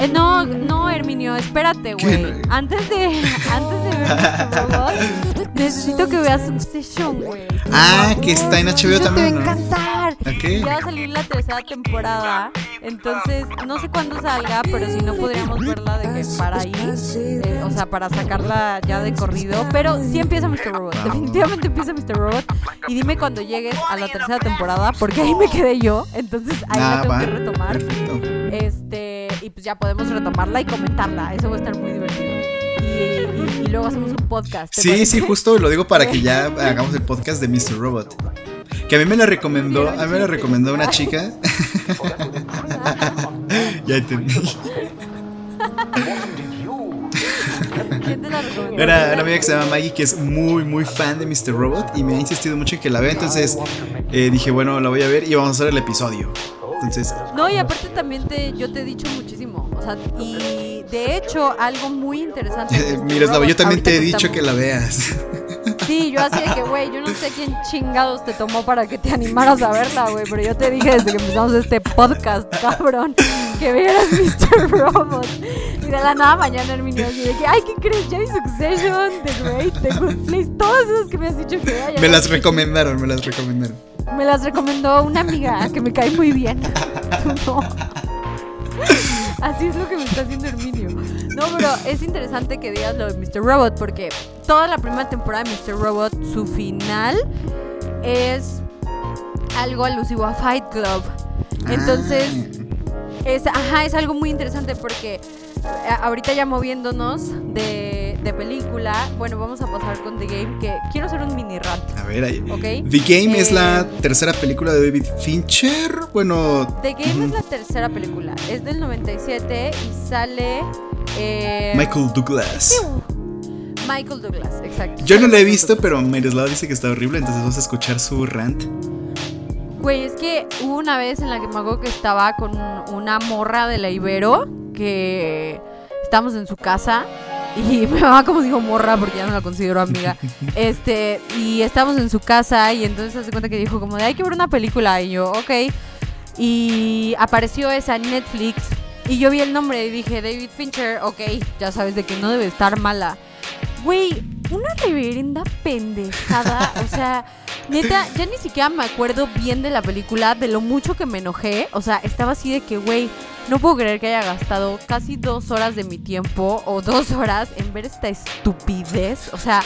Eh, no, no, Herminio, espérate, güey. Antes de, antes de ver Mr. Robot, necesito que veas Succession, güey. Ah, que está en HBO también, Te va a encantar. Ok. Ya va a salir la tercera temporada, entonces no sé cuándo salga, pero si no podríamos verla de que para ahí, eh, o sea, para sacarla ya de corrido, pero sí empieza Mr. Robot, definitivamente empieza Mr. Robot y dime cuando llegues a la tercera temporada, porque ahí me quedé yo, entonces ahí la Ah, tengo va. que retomar, Perfecto. este, y pues ya podemos retomarla y comentarla, eso va a estar muy divertido. Y, y- y luego hacemos un podcast. ¿te Sí, parece? sí, justo lo digo para que ya hagamos el podcast de Mr. Robot. Que a mí me la recomendó, a mí me la recomendó una chica. ya entendí. ¿Quién te la recomendó? Era una amiga que se llama Maggie que es muy, muy fan de Mr. Robot y me ha insistido mucho en que la vea. Entonces eh, dije, bueno, la voy a ver y vamos a hacer el episodio. Entonces, No, y aparte también te, yo te he dicho muchísimo. O sea, y de hecho, algo muy interesante. Miroslava, yo también te he dicho que la veas. Sí, yo así de que, güey, yo no sé quién chingados te tomó para que te animaras a verla, güey. Pero yo te dije desde que empezamos este podcast, cabrón. que vieras Mr. Robot. Y de la nada mañana Herminio así de que, ay, ¿qué crees? Ya vi Succession, The Great, The Good Place, todas esas que me has dicho que vea. ya Me las recomendaron, me las recomendaron. Me las recomendó una amiga que me cae muy bien. No. Así es lo que me está haciendo Herminio. No, pero es interesante que digas lo de Mr. Robot porque toda la primera temporada de Mr. Robot, su final es algo alusivo a Fight Club. Entonces, es, ajá, es algo muy interesante porque eh, ahorita ya moviéndonos de, de película, bueno, vamos a pasar con The Game, que quiero hacer un mini rant, A ver, ahí. ¿ok? The Game es Eh, la tercera película de David Fincher. Bueno, The Game es la tercera película, es del 97 y sale... eh, Michael Douglas. Michael Douglas, exacto. Yo no la he visto, pero Miroslava dice que está horrible, entonces vamos a escuchar su rant. Güey, es que hubo una vez en la que me acuerdo que estaba con una morra de la Ibero, que estábamos en su casa. Y mi mamá como dijo morra porque ya no la considero amiga. Este, y estábamos en su casa y entonces hace cuenta que dijo como de hay que ver una película. Y yo, ok. Y apareció esa en Netflix. Y yo vi el nombre y dije, David Fincher, ok, ya sabes de que no debe estar mala. Güey, una reverenda pendejada. o sea, neta, ya ni siquiera me acuerdo bien de la película, de lo mucho que me enojé. O sea, estaba así de que, güey, no puedo creer que haya gastado casi dos horas de mi tiempo o dos horas en ver esta estupidez. O sea,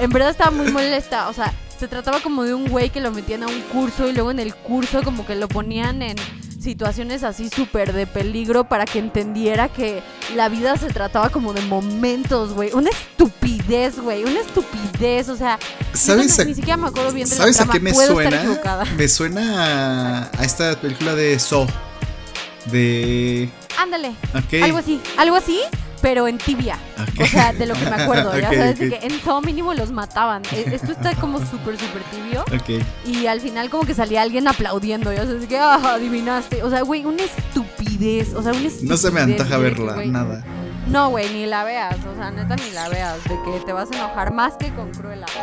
en verdad estaba muy molesta. O sea, se trataba como de un güey que lo metían a un curso y luego en el curso como que lo ponían en situaciones así súper de peligro para que entendiera que la vida se trataba como de momentos, güey. Una estupidez, güey. Una estupidez. O sea, ¿Sabes a, ni siquiera me acuerdo bien de ¿sabes la a qué me Puedo suena? Me suena a, a esta película de Saw. De. Ándale. Ok. Algo así. Algo así, pero en tibia. ok. O sea, de lo que me acuerdo. ya Ok, sabes, ok. de que en todo mínimo los mataban. E- Esto está como súper, súper tibio. Y al final como que salía alguien aplaudiendo. Ya sabes, que, ah, adivinaste. O sea, güey, una estupidez. O sea, una estupidez. No se me antoja que, verla, nada. No, güey, ni la veas. O sea, neta, ni la veas. De que te vas a enojar más que con Cruella.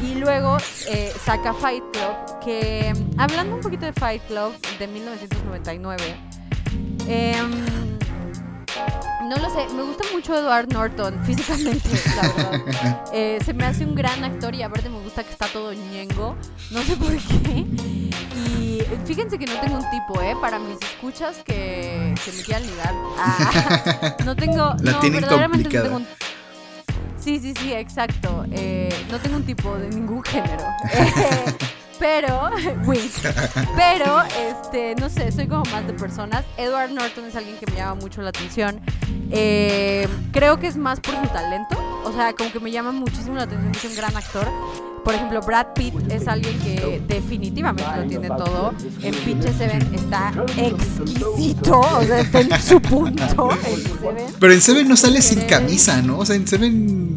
Y luego eh, saca Fight Club, que hablando un poquito de Fight Club de 1999, em, no lo sé, me gusta mucho Edward Norton físicamente, la verdad. Eh, se me hace un gran actor y aparte me gusta que está todo ñengo, no sé por qué. Y fíjense que no tengo un tipo, ¿eh? Para mis escuchas que, que me quieran ligar. Ah, no tengo, La no, verdaderamente no tengo un Sí, sí, sí, exacto. Eh, no tengo un tipo de ningún género. Eh, pero, wink. Pero, este, no sé, soy como más de personas. Edward Norton es alguien que me llama mucho la atención. Eh, creo que es más por su talento. O sea, como que me llama muchísimo la atención que es un gran actor. Por ejemplo, Brad Pitt es alguien que definitivamente lo tiene todo. En Pinche Seven está exquisito. O sea, está en su punto. En Seven. Pero en Seven no sale sin camisa, ¿no? O sea, en Seven,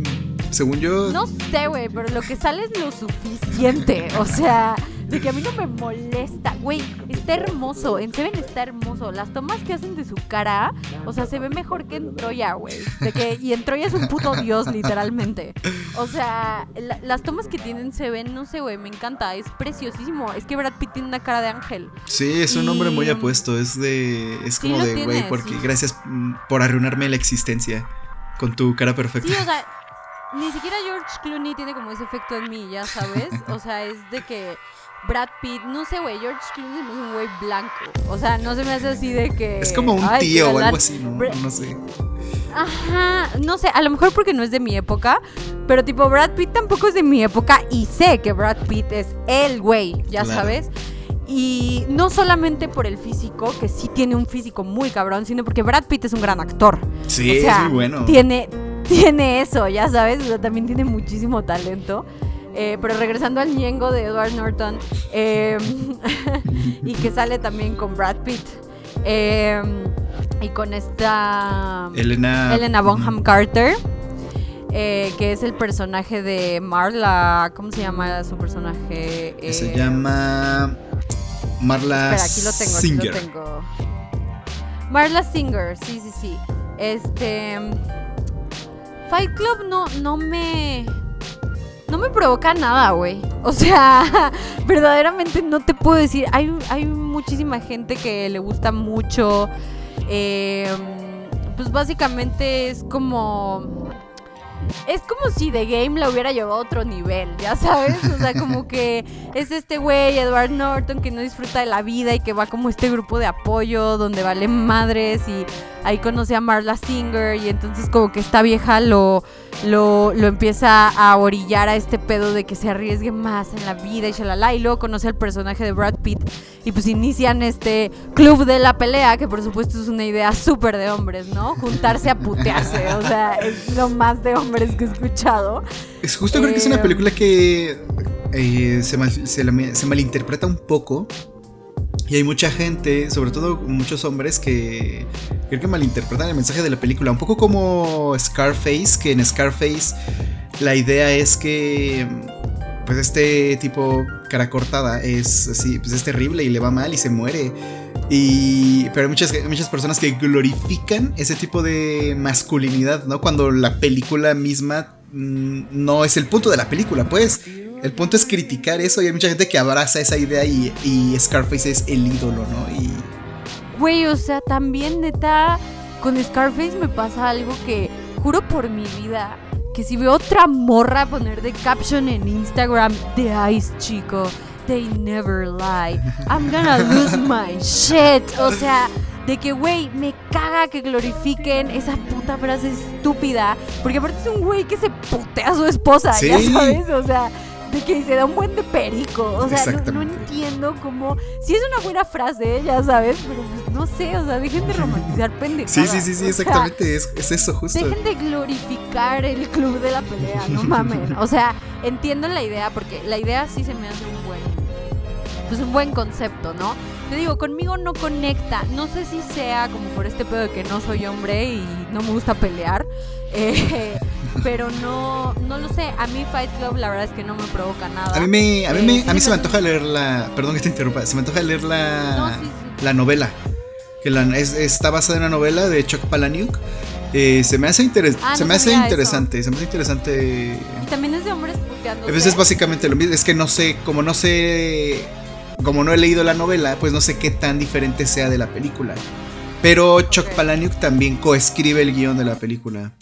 según yo. No sé, güey, pero lo que sale es lo suficiente. O sea, de que a mí no me molesta. Güey, está hermoso. En Seven está hermoso. Las tomas que hacen de su cara, o sea, se ve mejor que en Troya, güey. De que, y en Troya es un puto dios, literalmente. O sea, la- las tomas que tienen Seven, no sé, güey, me encanta. Es preciosísimo. Es que Brad Pitt tiene una cara de ángel. Sí, es un hombre muy apuesto. Es de. Es como de, güey, porque sí. gracias mm, por arruinarme la existencia con tu cara perfecta. Sí, o sea, ni siquiera George Clooney tiene como ese efecto en mí, ya sabes. O sea, es de que Brad Pitt, no sé, güey, George Clooney es un güey blanco. O sea, no se me hace así de que. es como un ay, tío o algo así, ¿no? Bra- No sé. Ajá, no sé, a lo mejor porque no es de mi época, pero tipo Brad Pitt tampoco es de mi época y sé que Brad Pitt es el güey, ya Claro. sabes. Y no solamente por el físico, que sí tiene un físico muy cabrón, sino porque Brad Pitt es un gran actor. Sí, O sea, es muy bueno. Tiene, tiene eso, ya sabes, o sea, también tiene muchísimo talento. Eh, pero regresando al ñengo de Edward Norton, eh, y que sale también con Brad Pitt, eh, y con esta Elena. Elena Bonham Carter, eh, que es el personaje de Marla, ¿cómo se llama su personaje? se Eh, llama. Marla Espera, aquí lo tengo, aquí Singer. lo tengo. Marla Singer, sí, sí, sí. Este. Fight Club no, no me. no me provoca nada, güey. O sea, verdaderamente no te puedo decir. Hay, hay muchísima gente que le gusta mucho. Eh, pues básicamente es como es como si The Game la hubiera llevado a otro nivel, ya sabes, o sea, como que es este güey, Edward Norton, que no disfruta de la vida y que va como este grupo de apoyo donde vale madres y ahí conoce a Marla Singer y entonces como que esta vieja lo, lo, lo empieza a orillar a este pedo de que se arriesgue más en la vida y shalala, y luego conoce al personaje de Brad Pitt y pues inician este club de la pelea, que por supuesto es una idea súper de hombres, ¿no? Juntarse a putearse, o sea, es lo más de hombres que he escuchado. Es justo creo que es una eh, película que eh, se, se malinterpreta un poco y hay mucha gente, sobre todo muchos hombres, que creo que malinterpretan el mensaje de la película. Un poco como Scarface, que en Scarface la idea es que pues este tipo cara cortada es así, pues es terrible y le va mal y se muere. Y, pero hay muchas, muchas personas que glorifican ese tipo de masculinidad, ¿no? Cuando la película misma mm, no es el punto de la película, pues. El punto es criticar eso y hay mucha gente que abraza esa idea y, Scarface es el ídolo, ¿no? Y... Güey, o sea, también neta, con Scarface me pasa algo que juro por mi vida que si veo otra morra poner de caption en Instagram, The Ice Chico, they never lie, I'm gonna lose my shit. O sea, de que, güey, me caga que glorifiquen esa puta frase estúpida, porque aparte es un güey que se putea a su esposa, ya sabes, o sea de que se da un buen de perico. O sea, no, entiendo cómo. Si es una buena frase, ya sabes, pero pues, no sé, o sea, dejen de romantizar pendejadas. Sí, sí, sí, sí, exactamente, es, eso, justo. Dejen de glorificar el club de la pelea, no mamen. O sea, entiendo la idea, porque la idea sí se me hace un buen. Pues un buen concepto, ¿no? Te digo, conmigo no conecta. No sé si sea como por este pedo de que no soy hombre y no me gusta pelear. Eh, pero no, no lo sé. A mí Fight Club la verdad es que no me provoca nada. A mí, me, a mí, a mí se me antoja leer la... Perdón que te interrumpa. Se me antoja leer la, la novela. Que la, está basada en una novela de Chuck Palahniuk. Eh, se me hace, ah, se me hace interesante. Se me hace interesante. Y también es de hombres puteando. A veces es básicamente lo mismo. Es que no sé, como no sé. Como no he leído la novela, pues no sé qué tan diferente sea de la película. Pero Chuck Palahniuk también coescribe el guion de la película.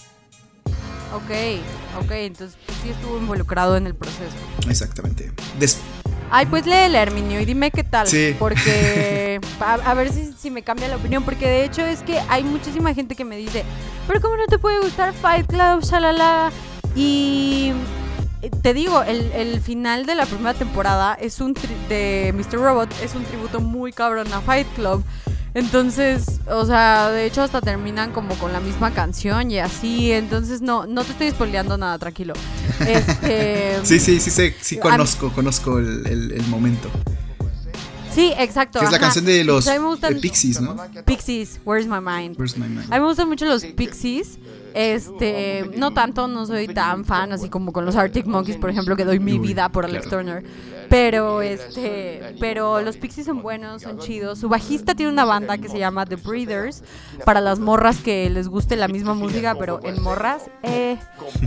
Ok, ok, entonces pues, sí estuvo involucrado en el proceso. Exactamente. Ay, pues léele, Herminio, y dime qué tal. Sí. Porque. A, ver si, si, me cambia la opinión. Porque de hecho es que hay muchísima gente que me dice: Pero, ¿cómo no te puede gustar Fight Club? Shalala. Y. Eh, te digo, el, el final de la primera temporada es un de Mr. Robot es un tributo muy cabrón a Fight Club. Entonces, o sea, de hecho hasta terminan como con la misma canción y así. Entonces, no, no te estoy spoileando nada, tranquilo. Este, sí, sí, sí, sí, sí conozco, conozco el, momento. Sí, exacto. es la canción de los Pixies, ¿no? Pixies, Where's My Mind? Where's My Mind? A mí me gustan mucho los Pixies. Este, no tanto, no soy tan fan, así como con los Arctic Monkeys, por ejemplo, que doy mi vida por Alex Turner. Pero este, pero los Pixies son buenos, son chidos. Su bajista tiene una banda que se llama The Breeders para las morras que les guste la misma música, pero en morras, eh,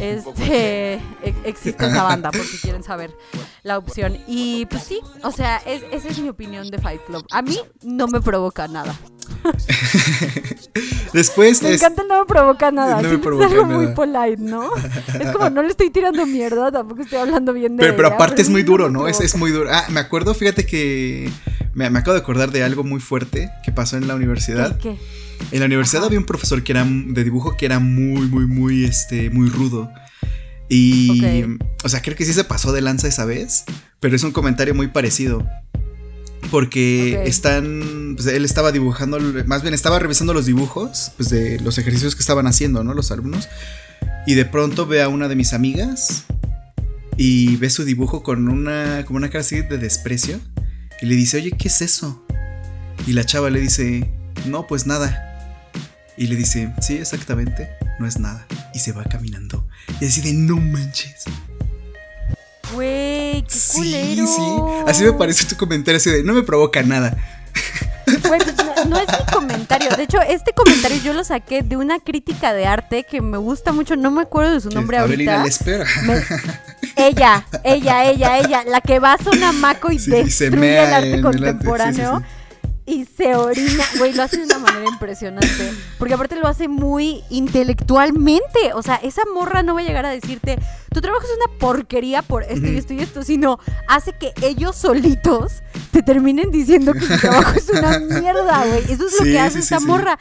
este, existe esa banda por si quieren saber la opción. Y pues sí, o sea, esa es mi opinión de Fight Club. A mí no me provoca nada. Después. Me encanta, no me provoca nada. No me provoca es algo muy polite, ¿no? Es como, no le estoy tirando mierda, tampoco estoy hablando bien de. Pero, pero aparte es muy duro, ¿no? Es, es, muy duro. Ah, me acuerdo, fíjate que. Me, acabo de acordar de algo muy fuerte que pasó en la universidad. ¿Qué? En la universidad había un profesor que era de dibujo que era muy, muy, muy, este, muy rudo. Y. O sea, creo que sí se pasó de lanza esa vez. Pero es un comentario muy parecido. Porque están. Pues, él estaba dibujando. Más bien estaba revisando los dibujos. Pues de los ejercicios que estaban haciendo, ¿no? Los alumnos. Y de pronto ve a una de mis amigas. Y ve su dibujo con una. como una cara así de desprecio. Y le dice, oye, ¿qué es eso? Y la chava le dice, no, pues nada. Y le dice, sí, exactamente, no es nada. Y se va caminando. Y así de, no manches. Güey, qué culero. Sí, sí. Así me parece tu comentario, así de no me provoca nada. Pues no, es mi comentario. De hecho, este comentario yo lo saqué de una crítica de arte que me gusta mucho. No me acuerdo de su nombre ahorita. la espera. ella, ella, ella, ella, la que va a Sonamaco y Sí, destruye mea el arte sí, contemporáneo. sí, Y se orina, güey, lo hace de una manera impresionante. Porque aparte lo hace muy intelectualmente. O sea, esa morra no va a llegar a decirte, tu trabajo es una porquería por esto y esto y esto, sino hace que ellos solitos te terminen diciendo que su trabajo es una mierda, güey. Eso es lo que hace sí, esta sí. morra.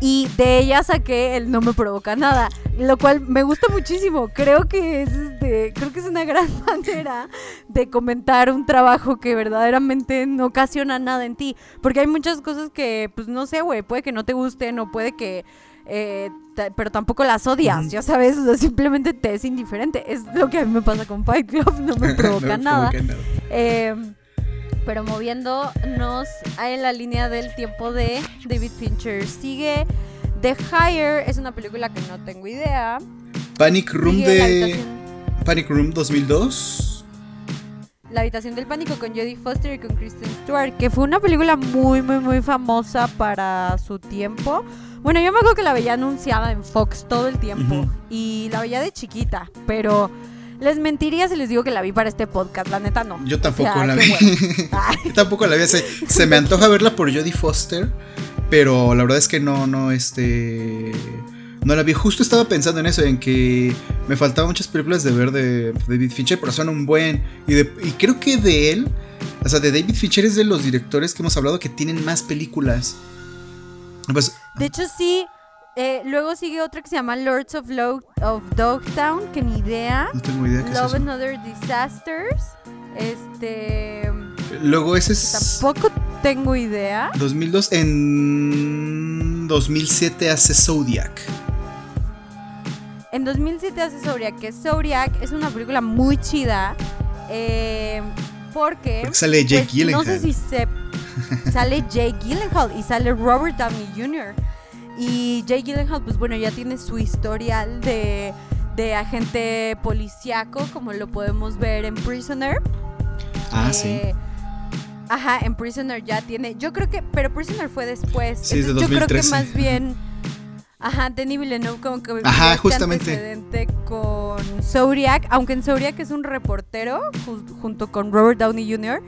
Y de ella saqué el no me provoca nada, lo cual me gusta muchísimo. Creo que es este, creo que es una gran manera de comentar un trabajo que verdaderamente no ocasiona nada en ti, porque hay muchas cosas que pues no sé, güey, puede que no te gusten o puede que eh, pero tampoco las odias, ya sabes, o sea, simplemente te es indiferente. Es lo que a mí me pasa con Fight Club, no me provoca No nada. nada. Eh, pero moviéndonos en la línea del tiempo de David Fincher. Sigue The Hire, es una película que no tengo idea. Panic Room Sigue de. Panic Room 2002. La habitación del pánico con Jodie Foster y con Kristen Stewart, que fue una película muy, muy, muy famosa para su tiempo. Bueno, yo me acuerdo que la veía anunciada en Fox todo el tiempo y la veía de chiquita, pero les mentiría si les digo que la vi para este podcast, la neta no. Yo tampoco O sea, la vi. Yo tampoco la vi. Se, se me antoja verla por Jodie Foster. Pero la verdad es que no, no, este. No la vi. Justo estaba pensando en eso, en que me faltaban muchas películas de ver de David Fincher, pero son un buen. Y, de- y creo que de él, o sea, de David Fincher es de los directores que hemos hablado que tienen más películas. Pues, De hecho, sí. Eh, luego sigue otra que se llama Lords of, Lo of Dogtown, que ni idea. no tengo idea qué es Love eso. and Other Disasters. Este. Luego ese es. tampoco tengo idea. 2002. En 2007 hace Zodiac. En 2007 hace Zodiac, que Zodiac es una película muy chida. eh, porque. Porque sale Jake pues, No Gyllenhaal. sé si se. Sale Jake Gyllenhaal y sale Robert Downey Jr. Y Jake Gyllenhaal, pues bueno, ya tiene su historial de, de agente policíaco, como lo podemos ver en Prisoner. Ah, sí. Eh, Ajá, en Prisoner ya tiene. Yo creo que. Pero Prisoner fue después. Sí, es de Entonces, Yo creo que 2013. más bien. Ajá, Denis Villeneuve como que. Ajá, justamente. antecedente con Zodiac. Aunque en Zodiac es un reportero ju- junto con Robert Downey Jr.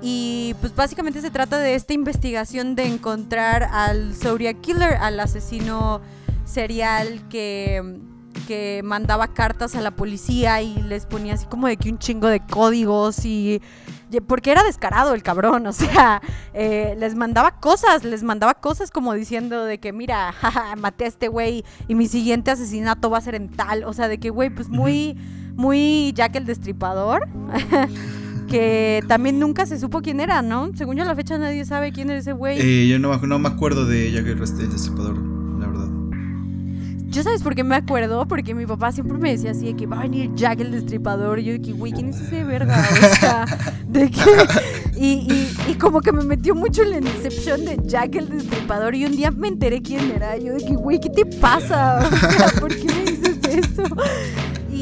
Y pues básicamente se trata de esta investigación de encontrar al Zodiac Killer, al asesino serial que, que mandaba cartas a la policía y les ponía así como de que un chingo de códigos y... Porque era descarado el cabrón, o sea, eh, les mandaba cosas, les mandaba cosas como diciendo de que mira, jaja, maté a este güey y mi siguiente asesinato va a ser en tal, o sea, de que güey, pues muy, muy Jack el Destripador. que también nunca se supo quién era, ¿no? Según yo a la fecha nadie sabe quién era ese güey. Eh, yo no, me- no me acuerdo de Jack el Destripador, la verdad. Yo sabes por qué me acuerdo, porque mi papá siempre me decía así de que va a venir Jack el Destripador. Y yo de que, güey, ¿quién es ese verga? O sea, de que... Y, y, y como que me metió mucho en la inception de Jack el Destripador. Y un día me enteré quién era. Yo de que, güey, ¿qué te pasa? O sea, ¿por qué me dices eso?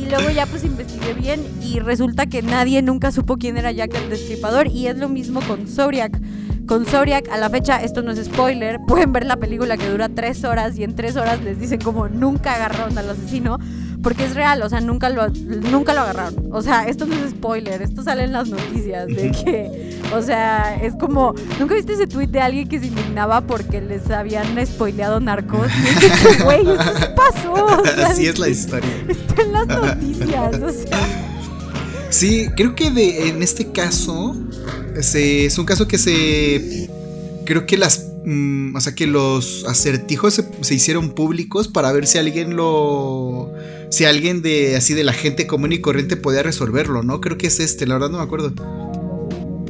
Luego ya pues investigué bien y resulta que nadie nunca supo quién era Jack el Destripador. Y es lo mismo con Zodiac. Con Zodiac, a la fecha, esto no es spoiler, pueden ver la película que dura tres horas y en tres horas les dicen como nunca agarraron al asesino, porque es real, o sea, nunca lo, nunca lo agarraron. O sea, esto no es spoiler, esto sale en las noticias de que, o sea, es como, ¿nunca viste ese tweet de alguien que se indignaba porque les habían spoileado narcos? Y es güey, esto sí pasó. o sea, Así es la historia. Está en las noticias, o sea. Sí, creo que de, en este caso se- es un caso que se... Creo que las... mm, o sea, que los acertijos se, se hicieron públicos para ver si alguien lo... Si alguien de así de la gente común y corriente podía resolverlo, ¿no? Creo que es este, la verdad no me acuerdo.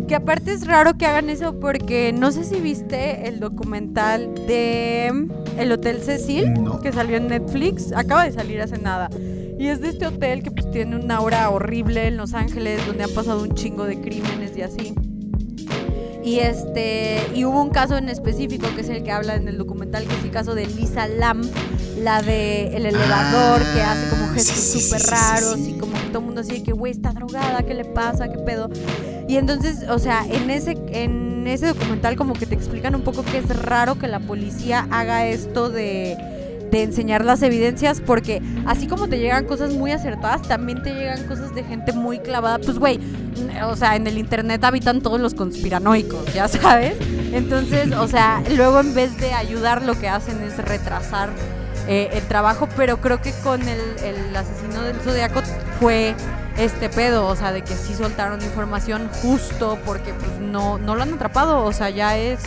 Que aparte es raro que hagan eso porque no sé si viste el documental de mm, El Hotel Cecil No. que salió en Netflix, acaba de salir hace nada. Y es de este hotel que pues tiene una aura horrible en Los Ángeles donde han pasado un chingo de crímenes y así. Y este y hubo un caso en específico que es el que habla en el documental que es el caso de Lisa Lam, la de el elevador que Ah, hace como gestos sí, sí, súper sí, sí, raros y como que todo el mundo así de que güey está drogada, ¿qué le pasa? ¿Qué pedo? Y entonces, o sea, en ese, en ese documental como que te explican un poco que es raro que la policía haga esto de, de enseñar las evidencias porque así como te llegan cosas muy acertadas, también te llegan cosas de gente muy clavada. Pues güey, o sea, en el internet habitan todos los conspiranoicos, ya sabes. Entonces, o sea, luego en vez de ayudar lo que hacen es retrasar eh, el trabajo, pero creo que con el, el asesino del zodiaco fue este pedo, o sea, de que sí soltaron información justo porque pues no, no lo han atrapado, o sea, ya es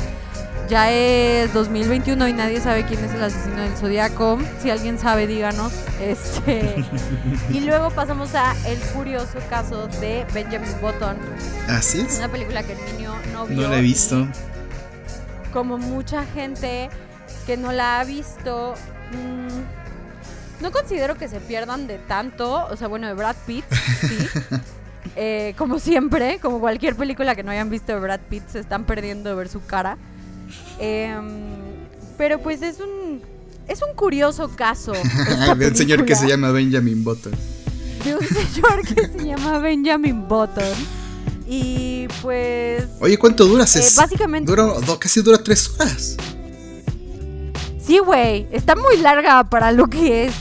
ya es 2021 y nadie sabe quién es el asesino del zodiaco. Si alguien sabe, díganos. Este. y luego pasamos a el curioso caso de Benjamin Button. Así es. Una película que el niño no vio. No la he visto. Como mucha gente que no la ha visto. Mmm, no considero que se pierdan de tanto. O sea, bueno, de Brad Pitt, sí. Eh, como siempre, como cualquier película que no hayan visto de Brad Pitt, se están perdiendo de ver su cara. Em, pero pues es un es un curioso caso. de un señor que se llama Benjamin Button. De un señor que se llama Benjamin Button. Y pues. Oye, ¿cuánto dura? Eh, básicamente. Dura, casi dura tres horas. Sí, güey. Está muy larga para lo que es.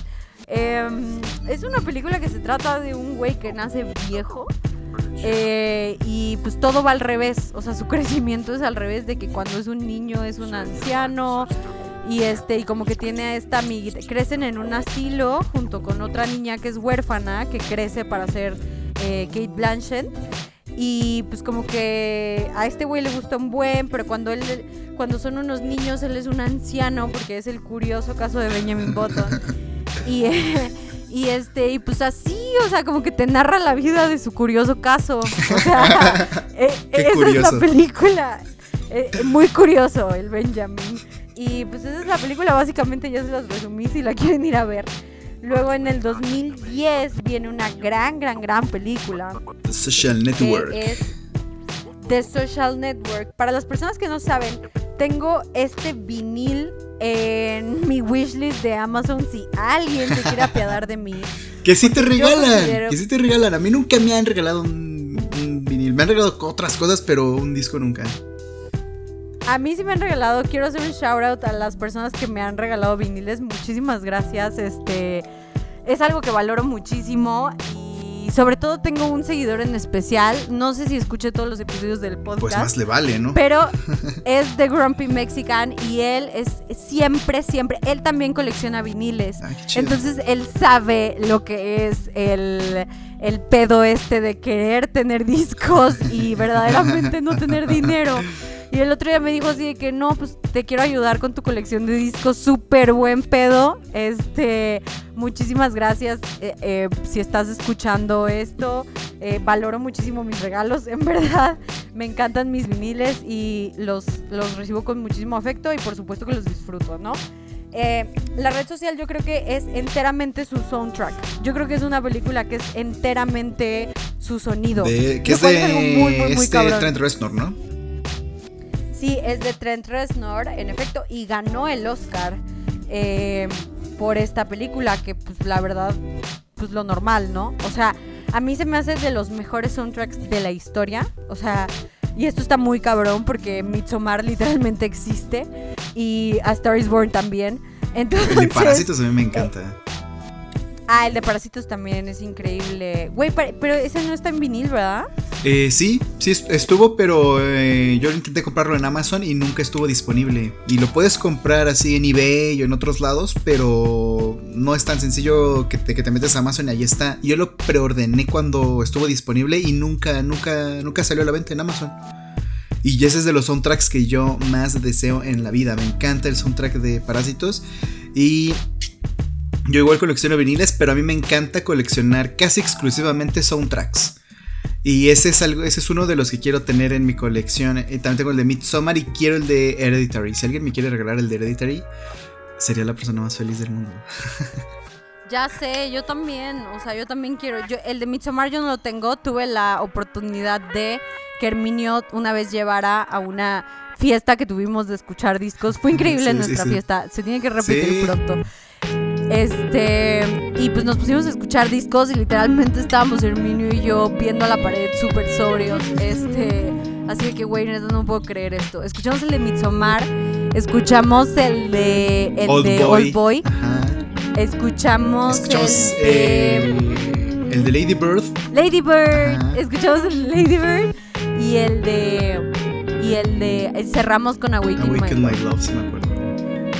Em, es una película que se trata de un güey que nace viejo eh, y pues todo va al revés, o sea, su crecimiento es al revés de que cuando es un niño es un anciano y este y como que tiene esta amiguita, crecen en un asilo junto con otra niña que es huérfana que crece para ser eh, Kate Blanchett. Y pues como que a este güey le gusta un buen, pero cuando él cuando son unos niños él es un anciano porque es el curioso caso de Benjamin Button. Y Y este, y pues así, o sea, como que te narra la vida de su curioso caso. O sea, eh, esa es la película. Eh, muy curioso el Benjamin. Y pues esa es la película, básicamente ya se las resumí si la quieren ir a ver. Luego en el 2010 viene una gran, gran, gran película. Social Network. es The Social Network. Para las personas que no saben, tengo este vinil en mi wishlist de Amazon si alguien se quiere apiadar de mí. Que si te regalan, que si te regalan. A mí nunca me han regalado un, vinil. Me han regalado otras cosas, pero un disco nunca. A mí sí me han regalado. Quiero hacer un shout out a las personas que me han regalado viniles. Muchísimas gracias. Este es algo que valoro muchísimo y sobre todo tengo un seguidor en especial. No sé si escuché todos los episodios del podcast. Pues más le vale, ¿no? Pero es The Grumpy Mexican y él es siempre, siempre. Él también colecciona viniles. Entonces él sabe lo que es el, el pedo este de querer tener discos y verdaderamente no tener dinero. Y el otro día me dijo así de que no, pues te quiero ayudar con tu colección de discos, súper buen pedo. Este, muchísimas gracias eh, eh, si estás escuchando esto. Eh, valoro muchísimo mis regalos, en verdad. Me encantan mis viniles y los, los recibo con muchísimo afecto y por supuesto que los disfruto, ¿no? La red social yo creo que es enteramente su soundtrack. Yo creo que es una película que es enteramente su sonido. que es de muy, muy, muy este Trent Reznor, ¿no? Sí, es de Trent Reznor, en efecto, y ganó el Oscar eh, por esta película, que pues la verdad, pues lo normal, ¿no? O sea, a mí se me hace de los mejores soundtracks de la historia, o sea, y esto está muy cabrón porque Midsommar literalmente existe y A Star is Born también. Entonces, el de Parásitos a mí me encanta. Ah, el de Parásitos también es increíble. Güey, pero ese no está en vinil, ¿verdad? Eh, sí, sí estuvo, pero eh, yo intenté comprarlo en Amazon y nunca estuvo disponible. Y lo puedes comprar así en eBay o en otros lados, pero no es tan sencillo que te, que te metes a Amazon y ahí está. Yo lo preordené cuando estuvo disponible y nunca, nunca, nunca salió a la venta en Amazon. Y ese es de los soundtracks que yo más deseo en la vida. Me encanta el soundtrack de Parásitos. Y yo igual colecciono viniles, pero a mí me encanta coleccionar casi exclusivamente soundtracks. Y ese es algo, ese es uno de los que quiero tener en mi colección. También tengo el de Midsommar y quiero el de Hereditary. Si alguien me quiere regalar el de Hereditary, sería la persona más feliz del mundo. Ya sé, yo también, o sea, yo también quiero. Yo, el de Midsommar yo no lo tengo. Tuve la oportunidad de que Herminio una vez llevara a una fiesta que tuvimos de escuchar discos. Fue increíble nuestra fiesta. Se tiene que repetir pronto. Este, y pues nos pusimos a escuchar discos y literalmente estábamos Herminio y yo viendo a la pared súper sobrios. Este, Así que, güey, no puedo creer esto. Escuchamos el de Midsommar, escuchamos el de, el Old de Boy. Old Boy, Ajá. escuchamos, Escuchamos el de eh, el de Lady Bird. Lady Bird, Ajá. escuchamos el de Lady Bird y el de... Y el de... Cerramos con Awaken, Awaken My My Love. Sí me acuerdo.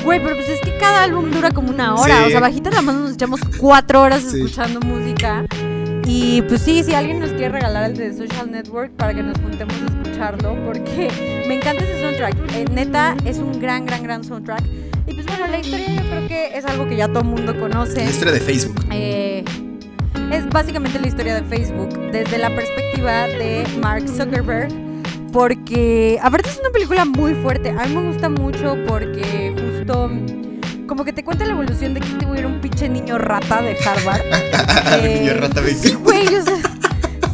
Güey, pero pues es que cada álbum dura como una hora. Sí. O sea, bajita la mano nos echamos cuatro horas Sí. escuchando música. Y pues sí, si alguien nos quiere regalar el de Social Network para que nos juntemos a escucharlo, porque me encanta ese soundtrack. Eh, neta, es un gran, gran, gran soundtrack. Y pues bueno, la historia yo creo que es algo que ya todo el mundo conoce. La historia de Facebook. Eh, es básicamente la historia de Facebook desde la perspectiva de Mark Zuckerberg. Porque, aparte es una película muy fuerte. A mí me gusta mucho porque justo como que te cuenta la evolución de que este güey era un pinche niño rata de Harvard. Eh, Niño rata, güey. Sí, güey, o sea,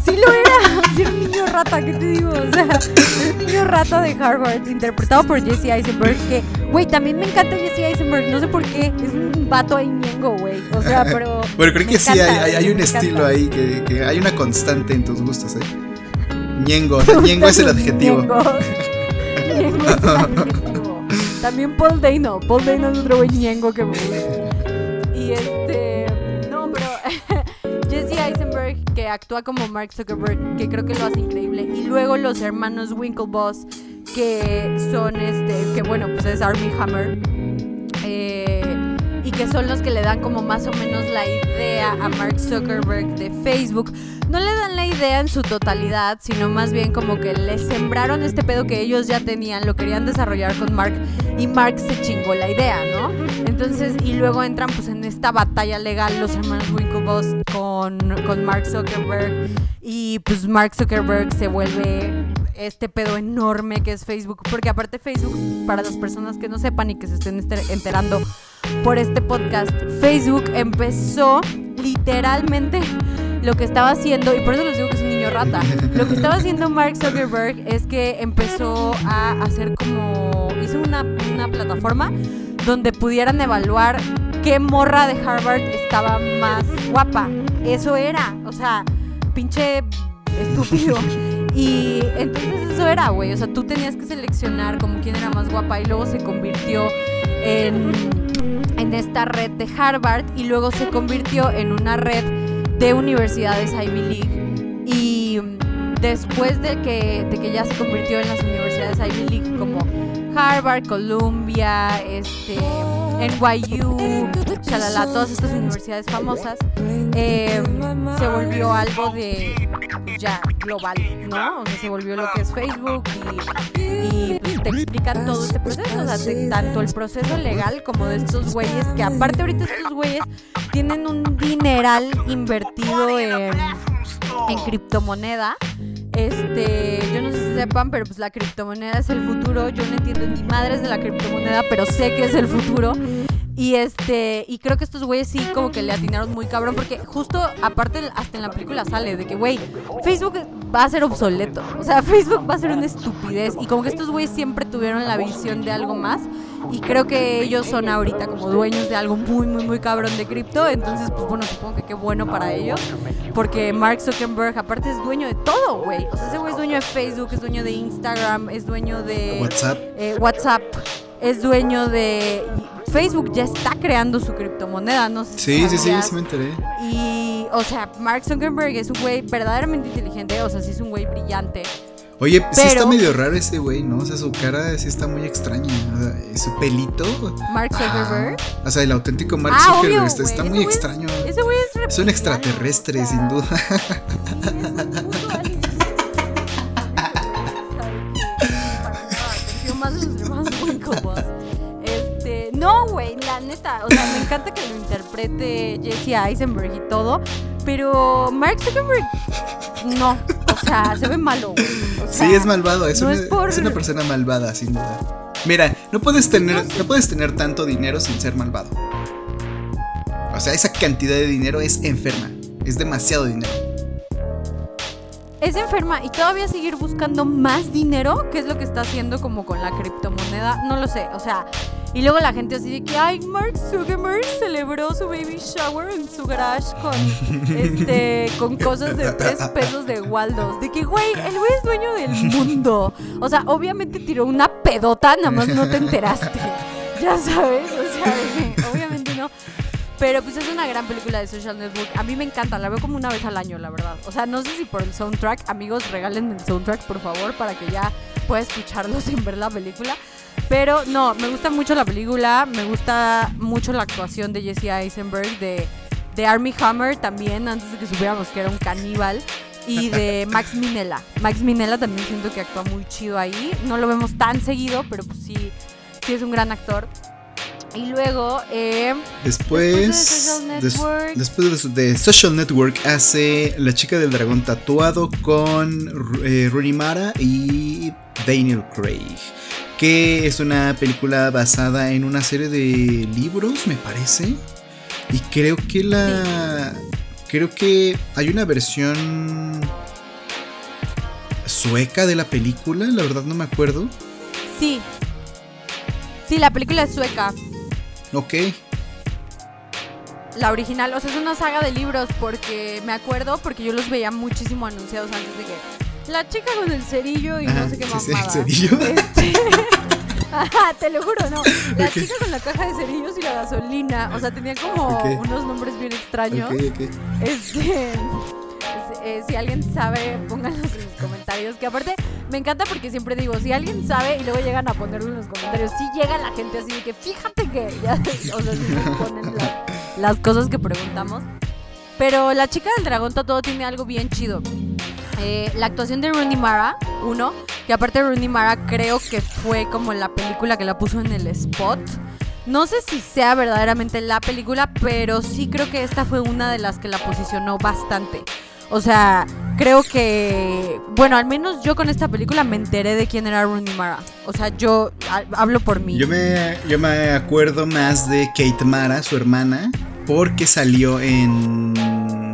sí lo era. Era un niño rata, ¿qué te digo? O sea, un niño rata de Harvard, interpretado por Jesse Eisenberg. Que, güey, también me encanta Jesse Eisenberg. No sé por qué. Es un vato ahí ñengo, güey. O sea, pero. Bueno, creo que sí hay, encanta, hay, hay un encanta. estilo ahí que, que hay una constante en tus gustos, ¿eh? Ñengo, o sea, ñengo es el adjetivo. Ñengo es el adjetivo. También Paul Dano. Paul Dano es otro güey ñengo que me gusta. Actúa como Mark Zuckerberg, que creo que lo hace increíble. Y luego los hermanos Winklevoss, que son este. Que bueno, pues es Armie Hammer. Eh, que son los que le dan como más o menos la idea a Mark Zuckerberg de Facebook. No le dan la idea en su totalidad, sino más bien como que le sembraron este pedo que ellos ya tenían, lo querían desarrollar con Mark y Mark se chingó la idea, ¿no? Entonces, y luego entran pues en esta batalla legal los hermanos Winklevoss con, con Mark Zuckerberg y pues Mark Zuckerberg se vuelve este pedo enorme que es Facebook, porque aparte Facebook, para las personas que no sepan y que se estén enterando por este podcast, Facebook empezó literalmente lo que estaba haciendo, y por eso les digo que es un niño rata, lo que estaba haciendo Mark Zuckerberg es que empezó a hacer como, hizo una, una plataforma donde pudieran evaluar qué morra de Harvard estaba más guapa. Eso era, o sea, pinche estúpido. Y entonces eso era, güey. O sea, tú tenías que seleccionar como quién era más guapa y luego se convirtió en, en esta red de Harvard y luego se convirtió en una red de universidades Ivy League. Y después de que, de que ya se convirtió en las universidades Ivy League como Harvard, Columbia, este, NYU, shalala, todas estas universidades famosas, eh, se volvió algo de ya global, ¿no? Se volvió lo que es Facebook y, te explican todo este proceso, o sea, te- tanto el proceso legal como de estos güeyes, que aparte ahorita estos güeyes tienen un dineral invertido en, en criptomoneda. Este, yo no sé si sepan, pero pues la criptomoneda es el futuro. Yo no entiendo ni madres de la criptomoneda, pero sé que es el futuro. Y este, y creo que estos güeyes sí como que le atinaron muy cabrón porque justo aparte hasta en la película sale de que güey, Facebook va a ser obsoleto. O sea, Facebook va a ser una estupidez y como que estos güeyes siempre tuvieron la visión de algo más y creo que ellos son ahorita como dueños de algo muy muy muy cabrón de cripto, entonces pues bueno, supongo que qué bueno para ellos porque Mark Zuckerberg aparte es dueño de todo, güey. O sea, ese güey es dueño de Facebook, es dueño de Instagram, es dueño de WhatsApp. eh, WhatsApp es dueño de Facebook ya está creando su criptomoneda, no sé si Sí, sí, sí, sabías. sí me enteré. Y, o sea, Mark Zuckerberg es un güey verdaderamente inteligente, o sea, sí es un güey brillante. Oye, sí está medio raro ese güey, ¿no? O sea, su cara sí está muy extraña. O sea, su pelito. Mark Zuckerberg. Ah, o sea, el auténtico Mark Ah, Zuckerberg obvio, está, muy güey es- extraño. Ese güey es Es un extraterrestre, o sea, sin duda. sí, es un puto güey, la neta, o sea, me encanta que lo interprete Jesse Eisenberg y todo, pero Mark Zuckerberg, no, o sea, se ve malo, güey. o sea, Sí, es malvado, es, no una, es por- es una persona malvada, sin duda. Mira, no puedes tener, no puedes tener tanto dinero sin ser malvado. O sea, esa cantidad de dinero es enferma. Es demasiado dinero. Es enferma y todavía seguir buscando más dinero, que es lo que está haciendo como con la criptomoneda, no lo sé, o sea, Y luego la gente así de que, ay, Mark Zuckerberg celebró su baby shower en su garage con, este, con cosas de tres pesos de Waldos. De que, güey, el güey es dueño del mundo. O sea, obviamente tiró una pedota, nada más no te enteraste. Ya sabes, o sea, obviamente no. Pero pues es una gran película de Social Network. A mí me encanta, la veo como una vez al año, la verdad. O sea, no sé si por el soundtrack, amigos, regálenme el soundtrack, por favor, para que ya pueda escucharlo sin ver la película. Pero no, me gusta mucho la película, me gusta mucho la actuación de Jesse Eisenberg, de, de Army Hammer también, antes de que supiéramos que era un caníbal. Y de Max Minella. Max Minella también siento que actúa muy chido ahí. No lo vemos tan seguido, pero pues sí, sí es un gran actor. Y luego, eh, después, después, de Social Network, hace La chica del dragón tatuado con eh, Rooney Mara y Daniel Craig. Que es una película basada en una serie de libros, me parece. Y creo que la. Creo que hay una versión sueca de la película, la verdad no me acuerdo. Sí. Sí, la película es sueca. Ok. La original, o sea, es una saga de libros porque me acuerdo porque yo los veía muchísimo anunciados antes de que la chica con el cerillo y no sé qué más. ¿El cerillo? Este... te lo juro, no. La chica con la caja de cerillos y la gasolina. O sea, tenía como unos nombres bien extraños. Este. Eh, si alguien sabe, pónganlos en los comentarios. Que aparte, me encanta porque siempre digo, si alguien sabe y luego llegan a ponerlo en los comentarios, si llega la gente así de que fíjate que, o sea, nos ponen las cosas que preguntamos. Pero la chica del dragón todo tiene algo bien chido. Eh, la actuación de Rooney Mara, uno, que aparte Rooney Mara creo que fue como la película que la puso en el spot. No sé si sea verdaderamente la película, pero sí creo que esta fue una de las que la posicionó bastante. O sea, creo que, bueno, al menos yo con esta película me enteré de quién era Rooney Mara. O sea, yo hablo por mí. Yo me, yo me acuerdo más de Kate Mara, su hermana, porque salió en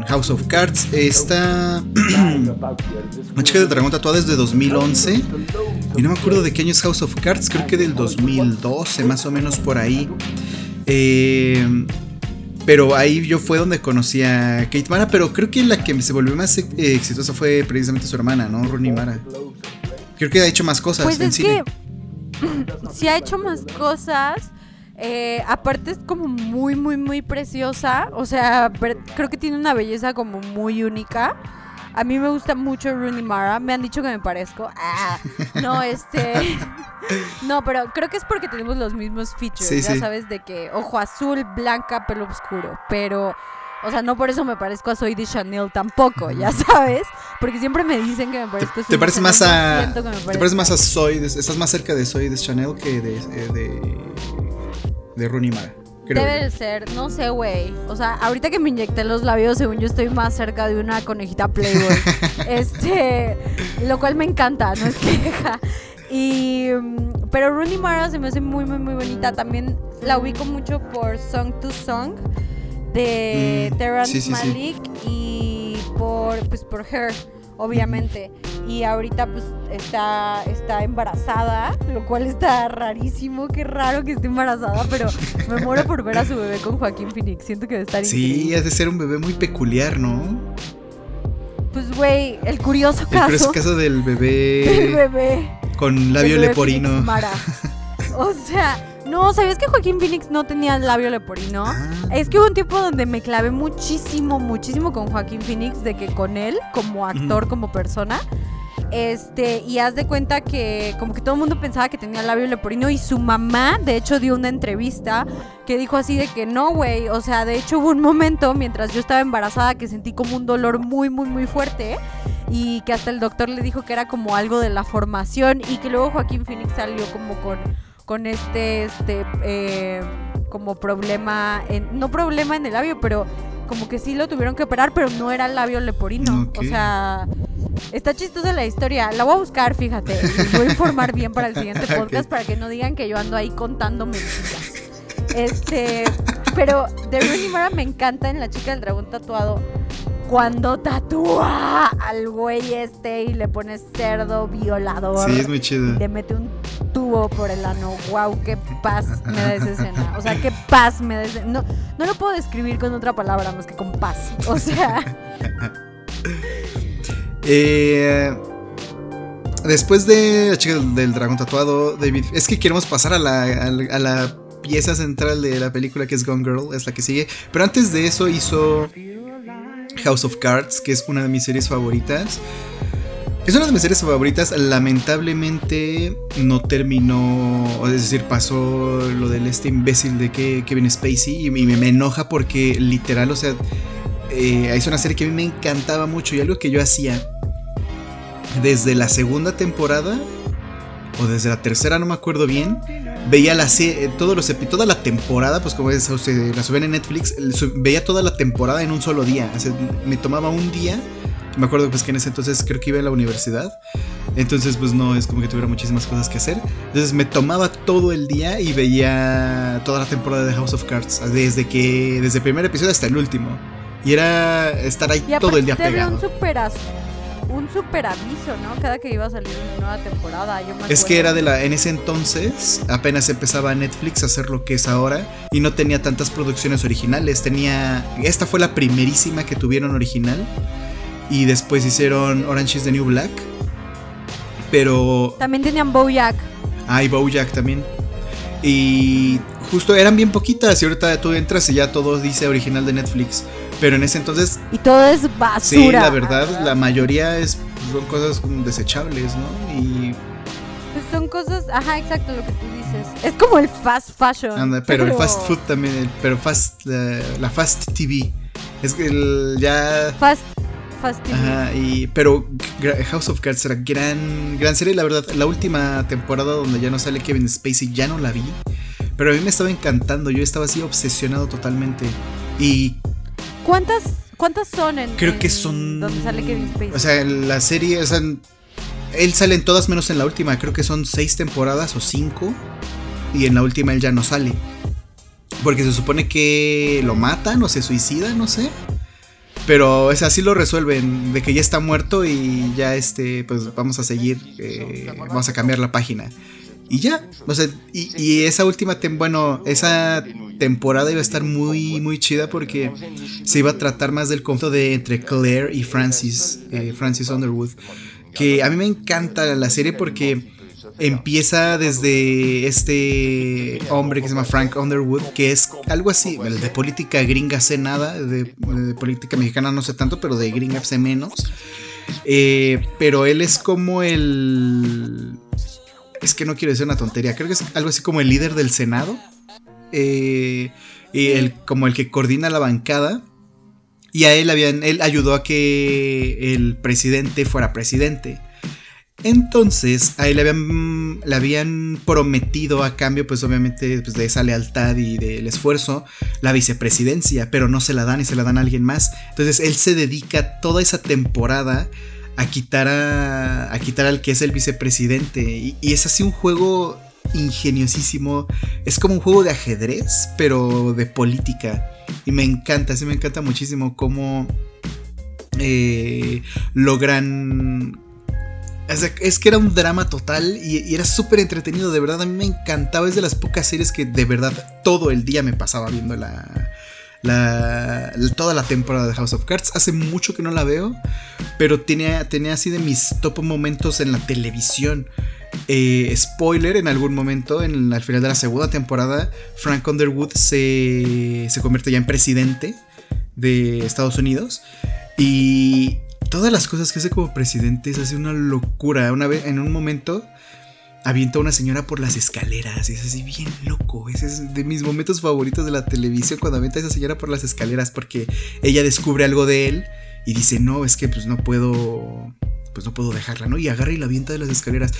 House of Cards. Esta. Chica del dragón tatuada desde 2011. Y no me acuerdo de qué año es House of Cards, creo que del 2012, más o menos por ahí. Eh pero ahí yo fue donde conocí a Kate Mara, pero creo que la que se volvió más eh, exitosa fue precisamente su hermana, ¿no? Rooney Mara. Creo que ha hecho más cosas pues en es Que, sí ha hecho más cosas. Eh, aparte es como muy, muy, muy preciosa. O sea, creo que tiene una belleza como muy única. A mí me gusta mucho Rooney Mara. Me han dicho que me parezco. Ah, no, este. No, pero creo que es porque tenemos los mismos features. ya sabes, de que ojo azul, blanca, pelo oscuro. Pero. O sea, no por eso me parezco a Soy de Chanel tampoco, ya sabes. Porque siempre me dicen que me parezco a Soy ¿Te parece más a. Te parece más a Soy. Estás más cerca de Soy de Chanel que de. Eh, de, de Rooney Mara. Debe de ser, no sé, güey. O sea, ahorita que me inyecté los labios, según yo estoy más cerca de una conejita Playboy. este, lo cual me encanta, no es queja. Y, pero Rooney Mara se me hace muy, muy, muy bonita. También la ubico mucho por Song to Song de mm, Terrence Malik y por, pues, por Her obviamente. Y ahorita pues está, está embarazada, lo cual está rarísimo, qué raro que esté embarazada, pero me muero por ver a su bebé con Joaquín Phoenix. Siento que debe estar Sí, es de ser un bebé muy peculiar, ¿no? Pues güey, el curioso caso. El curioso caso del bebé. El bebé. Con labio leporino. O sea, no, ¿sabías que Joaquín Phoenix no tenía labio leporino? Ah. Es que hubo un tiempo donde me clavé muchísimo, muchísimo con Joaquín Phoenix, de que con él, como actor, como persona. Este, y haz de cuenta que como que todo el mundo pensaba que tenía labio leporino y su mamá, de hecho, dio una entrevista que dijo así de que no, güey, o sea, de hecho hubo un momento mientras yo estaba embarazada que sentí como un dolor muy, muy, muy fuerte y que hasta el doctor le dijo que era como algo de la formación y que luego Joaquín Phoenix salió como con con este, este, eh, como problema, en, no problema en el labio, pero como que sí lo tuvieron que operar, pero no era el labio leporino. O sea, está chistosa la historia. La voy a buscar, fíjate. voy a informar bien para el siguiente podcast para que no digan que yo ando ahí contando mentiras. Este, pero de Rooney Mara me encanta en La chica del dragón tatuado cuando tatúa al güey este y le pone cerdo violador. Sí, es muy chido. Le mete un tubo por el ano. Wow, qué paz me da esa escena. O sea, qué paz me da esa No, no lo puedo describir con otra palabra más que con paz. O sea. eh, después de la chica del, dragón tatuado, David. Es que queremos pasar a la, a la pieza central de la película que es Gone Girl, es la que sigue. Pero antes de eso hizo House of Cards, que es una de mis series favoritas. Es una de mis series favoritas, lamentablemente no terminó, es decir, pasó lo del este imbécil de Kevin Spacey y me, enoja porque literal, o sea, eh, es una serie que a mí me encantaba mucho y algo que yo hacía desde la segunda temporada o desde la tercera, no me acuerdo bien, veía la serie, todos los toda la temporada, pues como es, la suben en Netflix, veía toda la temporada en un solo día. me tomaba un día. Me acuerdo pues que en ese entonces creo que iba a la universidad. Entonces pues no es como que tuviera muchísimas cosas que hacer. Entonces me tomaba todo el día y veía toda la temporada de House of Cards. Desde que. Desde el primer episodio hasta el último. Y era estar ahí todo el día pegado. Un un super aviso, ¿no? Cada que iba a salir una nueva temporada. Yo es que era de la. En ese entonces apenas empezaba Netflix a hacer lo que es ahora. Y no tenía tantas producciones originales. Tenía. Esta fue la primerísima que tuvieron original. Y después hicieron Orange is the New Black. Pero. También tenían Bojack. Ah, y Bojack también. Y justo eran bien poquitas. Y ahorita tú entras y ya todo dice original de Netflix. Pero en ese entonces. Y todo es basura. Sí, la verdad, la mayoría es, son cosas desechables, ¿no? Y. Pues son cosas. Ajá, exacto lo que tú dices. Es como el fast fashion. pero, el fast food también. pero fast. La, fast TV. Es que el, ya. Fast. Fast TV. Ajá, y, pero House of Cards era gran, gran serie. La verdad, la última temporada donde ya no sale Kevin Spacey ya no la vi. Pero a mí me estaba encantando. Yo estaba así obsesionado totalmente. Y ¿Cuántas, cuántas son en. Creo que son. Donde sale Kevin Spacey. O sea, la serie. O sea, él sale en todas menos en la última. Creo que son seis temporadas o cinco. Y en la última él ya no sale. Porque se supone que lo matan o se suicida, no sé. Pero es así lo resuelven, de que ya está muerto y ya este, pues vamos a seguir, eh, vamos a cambiar la página. Y ya, o sea, y, esa última, bueno, esa temporada iba a estar muy, muy chida porque se iba a tratar más del conflicto de entre Claire y Francis, eh, Francis Underwood. Que a mí me encanta la serie porque empieza desde este hombre que se llama Frank Underwood, que es algo así, de política gringa sé nada, de, política mexicana no sé tanto, pero de gringa sé menos. Eh, pero él es como el es que no quiero decir una tontería, creo que es algo así como el líder del Senado, eh, y el, como el que coordina la bancada, y a él, habían, él ayudó a que el presidente fuera presidente. Entonces, a él le habían, le habían prometido a cambio, pues obviamente, pues, de esa lealtad y del esfuerzo, la vicepresidencia, pero no se la dan y se la dan a alguien más. Entonces, él se dedica toda esa temporada a quitar a, a quitar al que es el vicepresidente. Y, es así un juego ingeniosísimo. Es como un juego de ajedrez, pero de política. Y me encanta, sí me encanta muchísimo cómo eh, logran... Es, que era un drama total y, y era súper entretenido, de verdad a mí me encantaba, es de las pocas series que de verdad todo el día me pasaba viendo la, la, toda la temporada de House of Cards. Hace mucho que no la veo, pero tenía, tenía así de mis top momentos en la televisión. Eh, spoiler, en algún momento, en, al final de la segunda temporada, Frank Underwood se, se convierte ya en presidente de Estados Unidos. Y todas las cosas que hace como presidente es así una locura. Una vez, en un momento, avienta a una señora por las escaleras. Y es así bien loco. Ese es de mis momentos favoritos de la televisión cuando avienta a esa señora por las escaleras porque ella descubre algo de él y dice, no, es que pues no puedo, pues no puedo dejarla, ¿no? Y agarra y la avienta de las escaleras.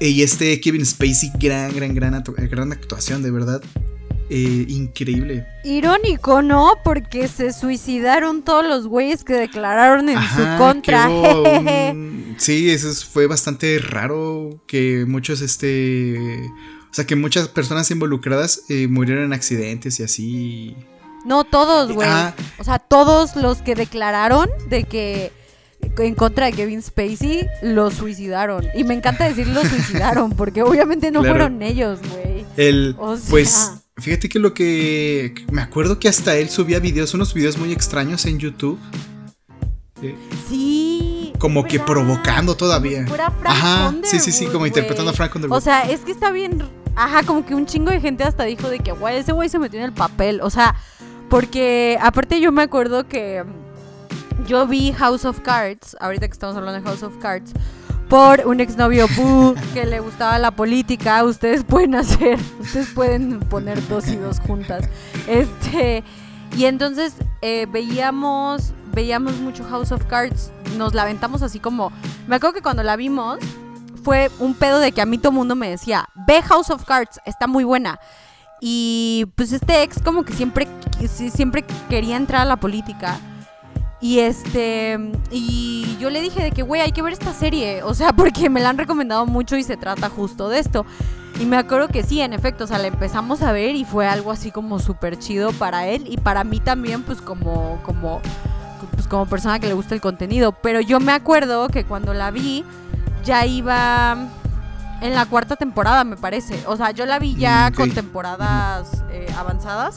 Y este Kevin Spacey, gran, gran, gran, gran actuación, de verdad. Eh, increíble. Irónico, ¿no? Porque se suicidaron todos los güeyes que declararon en su contra. sí, eso fue bastante raro que muchos, este... O sea, que muchas personas involucradas eh, murieron en accidentes y así. No todos, güey. O sea, todos los que declararon de que en contra de Kevin Spacey, lo suicidaron. Y me encanta decir lo suicidaron, porque obviamente no Claro. fueron ellos, güey. El, O sea- pues, fíjate que lo que. Me acuerdo que hasta él subía videos, unos videos muy extraños en YouTube. eh, Sí. como que provocando todavía. Fuera Frank Ajá, sí, sí, sí, como interpretando a. Frank Underwood. O sea, es que está bien. Ajá, como que un chingo de gente hasta dijo de que, güey, ese güey se metió en el papel. O sea, porque aparte yo me acuerdo que yo vi House of Cards, ahorita que estamos hablando de House of Cards, un exnovio Boo que le gustaba la política. Ustedes pueden hacer, ustedes pueden poner dos y dos juntas. Este. Y entonces eh, veíamos, veíamos mucho House of Cards, nos la aventamos así como, me acuerdo que cuando la vimos fue un pedo de que a mí todo mundo me decía, ve House of Cards, está muy buena. Y pues este ex como que siempre, siempre quería entrar a la política. Y este, y yo le dije de que, güey, hay que ver esta serie. O sea, porque me la han recomendado mucho y se trata justo de esto. Y me acuerdo que sí, en efecto, o sea, la empezamos a ver y fue algo así como súper chido para él y para mí también, pues como, como, pues como persona que le gusta el contenido. Pero yo me acuerdo que cuando la vi, ya iba en la cuarta temporada, me parece. O sea, yo la vi ya Mm, con temporadas eh, avanzadas.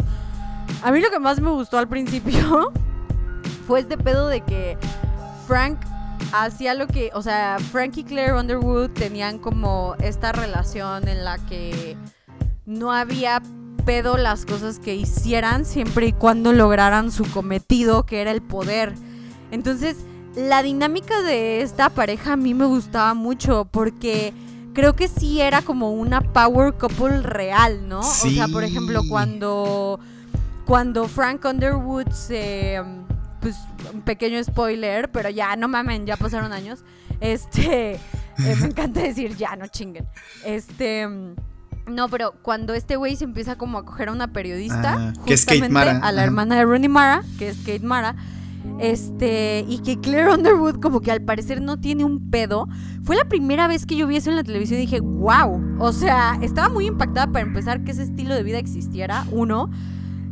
A mí lo que más me gustó al principio fue este pedo de que Frank hacía lo que, o sea, Frank y Claire Underwood tenían como esta relación en la que no había pedo las cosas que hicieran siempre y cuando lograran su cometido, que era el poder. Entonces, la dinámica de esta pareja a mí me gustaba mucho porque creo que sí era como una power couple real, ¿no? O sea, por ejemplo, cuando cuando Frank Underwood se pues un pequeño spoiler, pero ya no mamen, ya pasaron años. Este, eh, me encanta decir ya, no chinguen. Este, mm, no, pero cuando este güey se empieza como a coger a una periodista, Ah, que es Kate justamente Mara, a la hermana de Rooney Mara, que es Kate Mara, este, y que Claire Underwood como que al parecer no tiene un pedo. Fue la primera vez que yo vi eso en la televisión y dije, wow. O sea, estaba muy impactada para empezar que ese estilo de vida existiera, uno.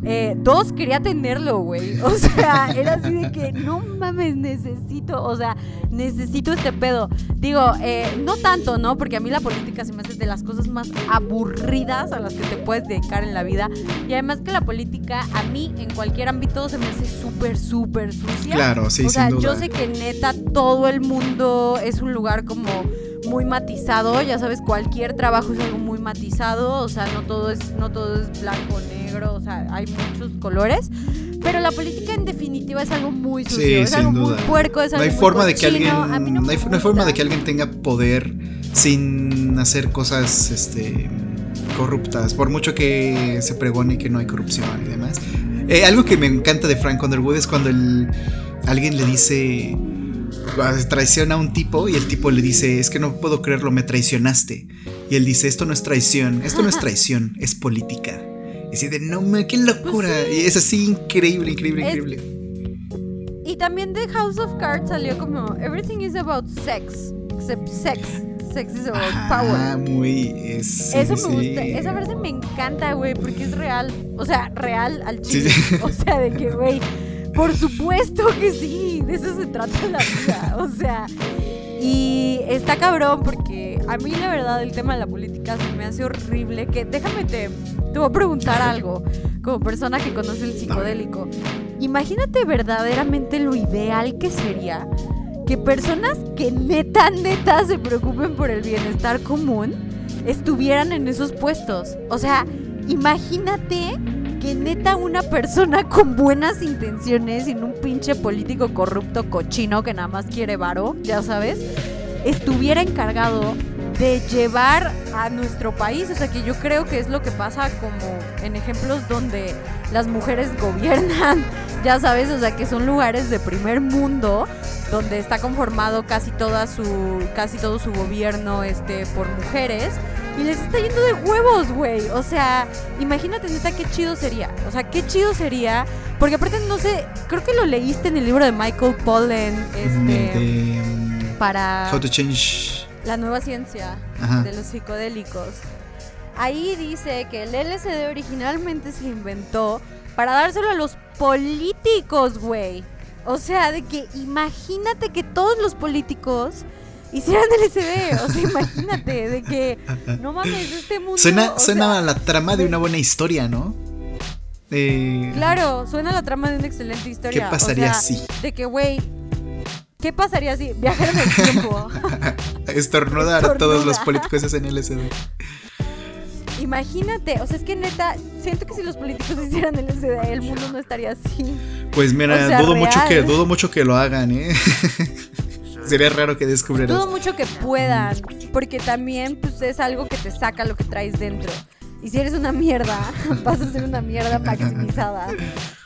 Eh, dos, quería tenerlo, güey. O sea, era así de que, no mames, necesito, o sea, necesito este pedo. Digo, eh, no tanto, ¿no? Porque a mí la política se me hace de las cosas más aburridas a las que te puedes dedicar en la vida. Y además que la política, a mí, en cualquier ámbito, se me hace súper, súper sucia. Claro, sí, o sea, sin duda. yo sé que neta todo el mundo es un lugar como muy matizado, ya sabes, cualquier trabajo es algo muy matizado, o sea, no todo es no todo es blanco, negro, o sea, hay muchos colores, pero la política en definitiva es algo muy sucio, Sí, es algo sin muy duda. puerco, es No algo hay muy forma de que alguien. no No hay, no hay forma de que alguien tenga poder sin hacer cosas este, corruptas. Por mucho que se pregone que no hay corrupción y demás. Eh, algo que me encanta de Frank Underwood es cuando el- alguien le dice. ah, Traiciona a un tipo y el tipo le dice: Es que no puedo creerlo, me traicionaste. Y él dice: Esto no es traición, esto no es traición, es política. Y de: No, me, qué locura. Pues Y es así increíble, increíble, Es- increíble. Y también de House of Cards salió como Everything is about sex, except sex. Sex is about Ah, power. muy. es- sí, Eso me sí. gusta, esa frase me encanta, güey, porque es real. O sea, real al Sí, chile. sí. O sea, de que, güey, por supuesto que sí, de eso se trata la vida. O sea, y está cabrón porque a mí la verdad el tema de la política se me hace horrible. Que déjame te, te voy a preguntar algo, como persona que conoce el psicodélico. Imagínate verdaderamente lo ideal que sería que personas que neta, neta se preocupen por el bienestar común estuvieran en esos puestos. O sea, imagínate que neta una persona con buenas intenciones y un pinche político corrupto cochino que nada más quiere varo, ya sabes, estuviera encargado de llevar a nuestro país. O sea, que yo creo que es lo que pasa como en ejemplos donde las mujeres gobiernan, ya sabes, o sea, que son lugares de primer mundo donde está conformado casi toda su casi todo su gobierno este por mujeres y les está yendo de huevos, güey. O sea, imagínate neta qué chido sería. O sea, qué chido sería, porque aparte no sé, creo que lo leíste en el libro de Michael Pollan este de, um, para How to Change. la nueva ciencia Ajá. de los psicodélicos. Ahí dice que el LSD originalmente se inventó para dárselo a los políticos, güey. O sea, de que imagínate que todos los políticos hicieran LSD. O sea, imagínate, de que no mames, este mundo. Suena, suena la trama de una buena historia, ¿no? Eh, claro, suena la trama de una excelente historia. ¿Qué pasaría si? De que, güey, ¿qué pasaría si viajar en el tiempo? Estornudar, todos los políticos hacen LSD. Imagínate, o sea, es que neta, siento que si los políticos hicieran LSD, el mundo no estaría así. Pues mira, dudo mucho que dudo mucho que lo hagan, ¿eh? Sería raro que descubrieran. Dudo mucho que puedan, porque también pues es algo que te saca lo que traes dentro. Y si eres una mierda, vas a ser una mierda maximizada.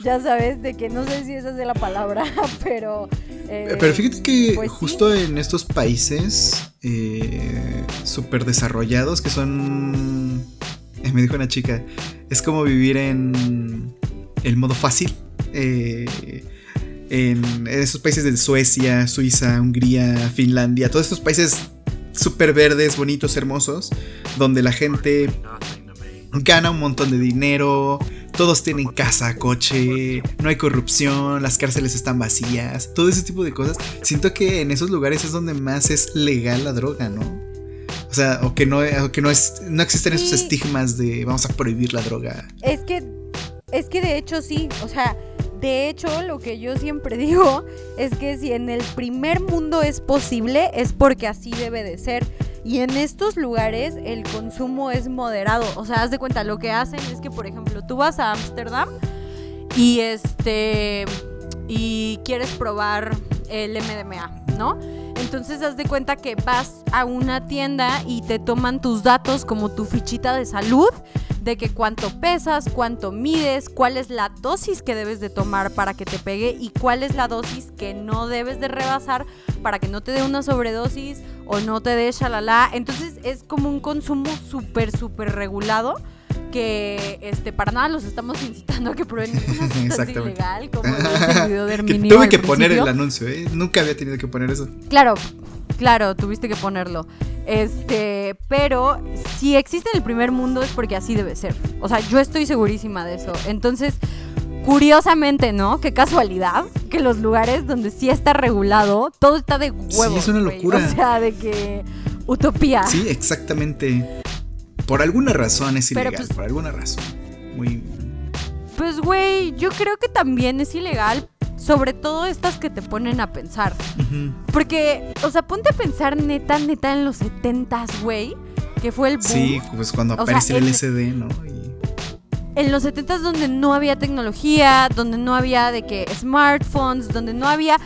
Ya sabes, de que no sé si esa es la palabra, pero... Eh, pero fíjate que pues justo en estos países eh, súper desarrollados, que son... Eh, me dijo una chica, es como vivir en el modo fácil. en esos países de Suecia, Suiza, Hungría, Finlandia, todos estos países súper verdes, bonitos, hermosos, donde la gente gana un montón de dinero, todos tienen casa, coche, no hay corrupción, las cárceles están vacías, todo ese tipo de cosas. Siento que en esos lugares es donde más es legal la droga, ¿no? O sea, o que no, que no, es, no existen esos estigmas de vamos a prohibir la droga. Es que, es que de hecho sí, o sea, de hecho lo que yo siempre digo es que si en el primer mundo es posible, es porque así debe de ser. Y en estos lugares el consumo es moderado. O sea, haz de cuenta, lo que hacen es que, por ejemplo, tú vas a Ámsterdam y este y quieres probar el MDMA, ¿no? Entonces haz de cuenta que vas a una tienda y te toman tus datos como tu fichita de salud, de que cuánto pesas, cuánto mides, cuál es la dosis que debes de tomar para que te pegue y cuál es la dosis que no debes de rebasar para que no te dé una sobredosis o no te dé shalala. Entonces es como un consumo súper, súper regulado que este para nada los estamos incitando a que prueben ninguna sustancia ilegal como el video de Herminio Tuve que poner el anuncio, ¿eh? Nunca había tenido que poner eso. Claro, claro, tuviste que ponerlo. Este, pero si existe en el primer mundo es porque así debe ser. O sea, yo estoy segurísima de eso. Entonces, curiosamente, ¿no? Qué casualidad que los lugares donde sí está regulado, todo está de huevo. Sí, es una locura. O sea, de que utopía. Sí, exactamente. Por alguna razón es ilegal, pues por alguna razón. Muy. Pues, güey, yo creo que también es ilegal. Sobre todo estas que te ponen a pensar. Porque, o sea, ponte a pensar neta, neta en los 70s, güey. Que fue el boom. Sí, pues cuando apareció el LCD, ¿no? En los 70s donde no había tecnología, donde no había de que smartphones, donde no había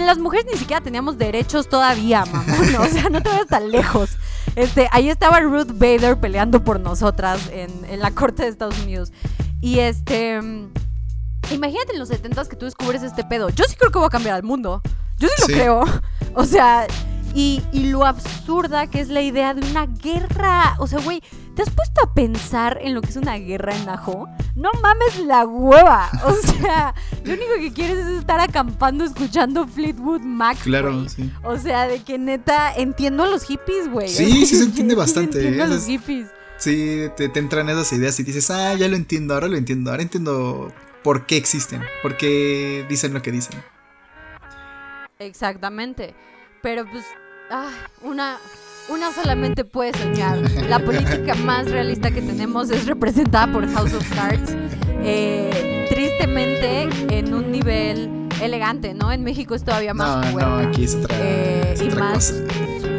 las mujeres ni siquiera teníamos derechos todavía, mamón. O sea, no te vayas tan lejos. Este, ahí estaba Ruth Bader peleando por nosotras en, la corte de Estados Unidos. Y este. Imagínate en los 70 que tú descubres este pedo. Yo sí creo que va a cambiar al mundo. Yo sí, lo creo. O sea, y, y, lo absurda que es la idea de una guerra. O sea, güey, ¿te has puesto a pensar en lo que es una guerra en Ajo? No mames la hueva. O sea, lo único que quieres es estar acampando escuchando Fleetwood Mac. Claro, sí. O sea, de que neta entiendo a los hippies, güey. Sí, sí se entiende bastante. entiendo a los hippies. Sí, te, te entran esas ideas y dices, ah, ya lo entiendo, ahora lo entiendo, ahora entiendo por qué existen, por qué dicen lo que dicen. Exactamente. Pero pues Ah, una, una solamente puede soñar. La política más realista que tenemos es representada por House of Cards. Eh, tristemente, en un nivel elegante, ¿no? En México es todavía más no, No, aquí es otra, eh, y más,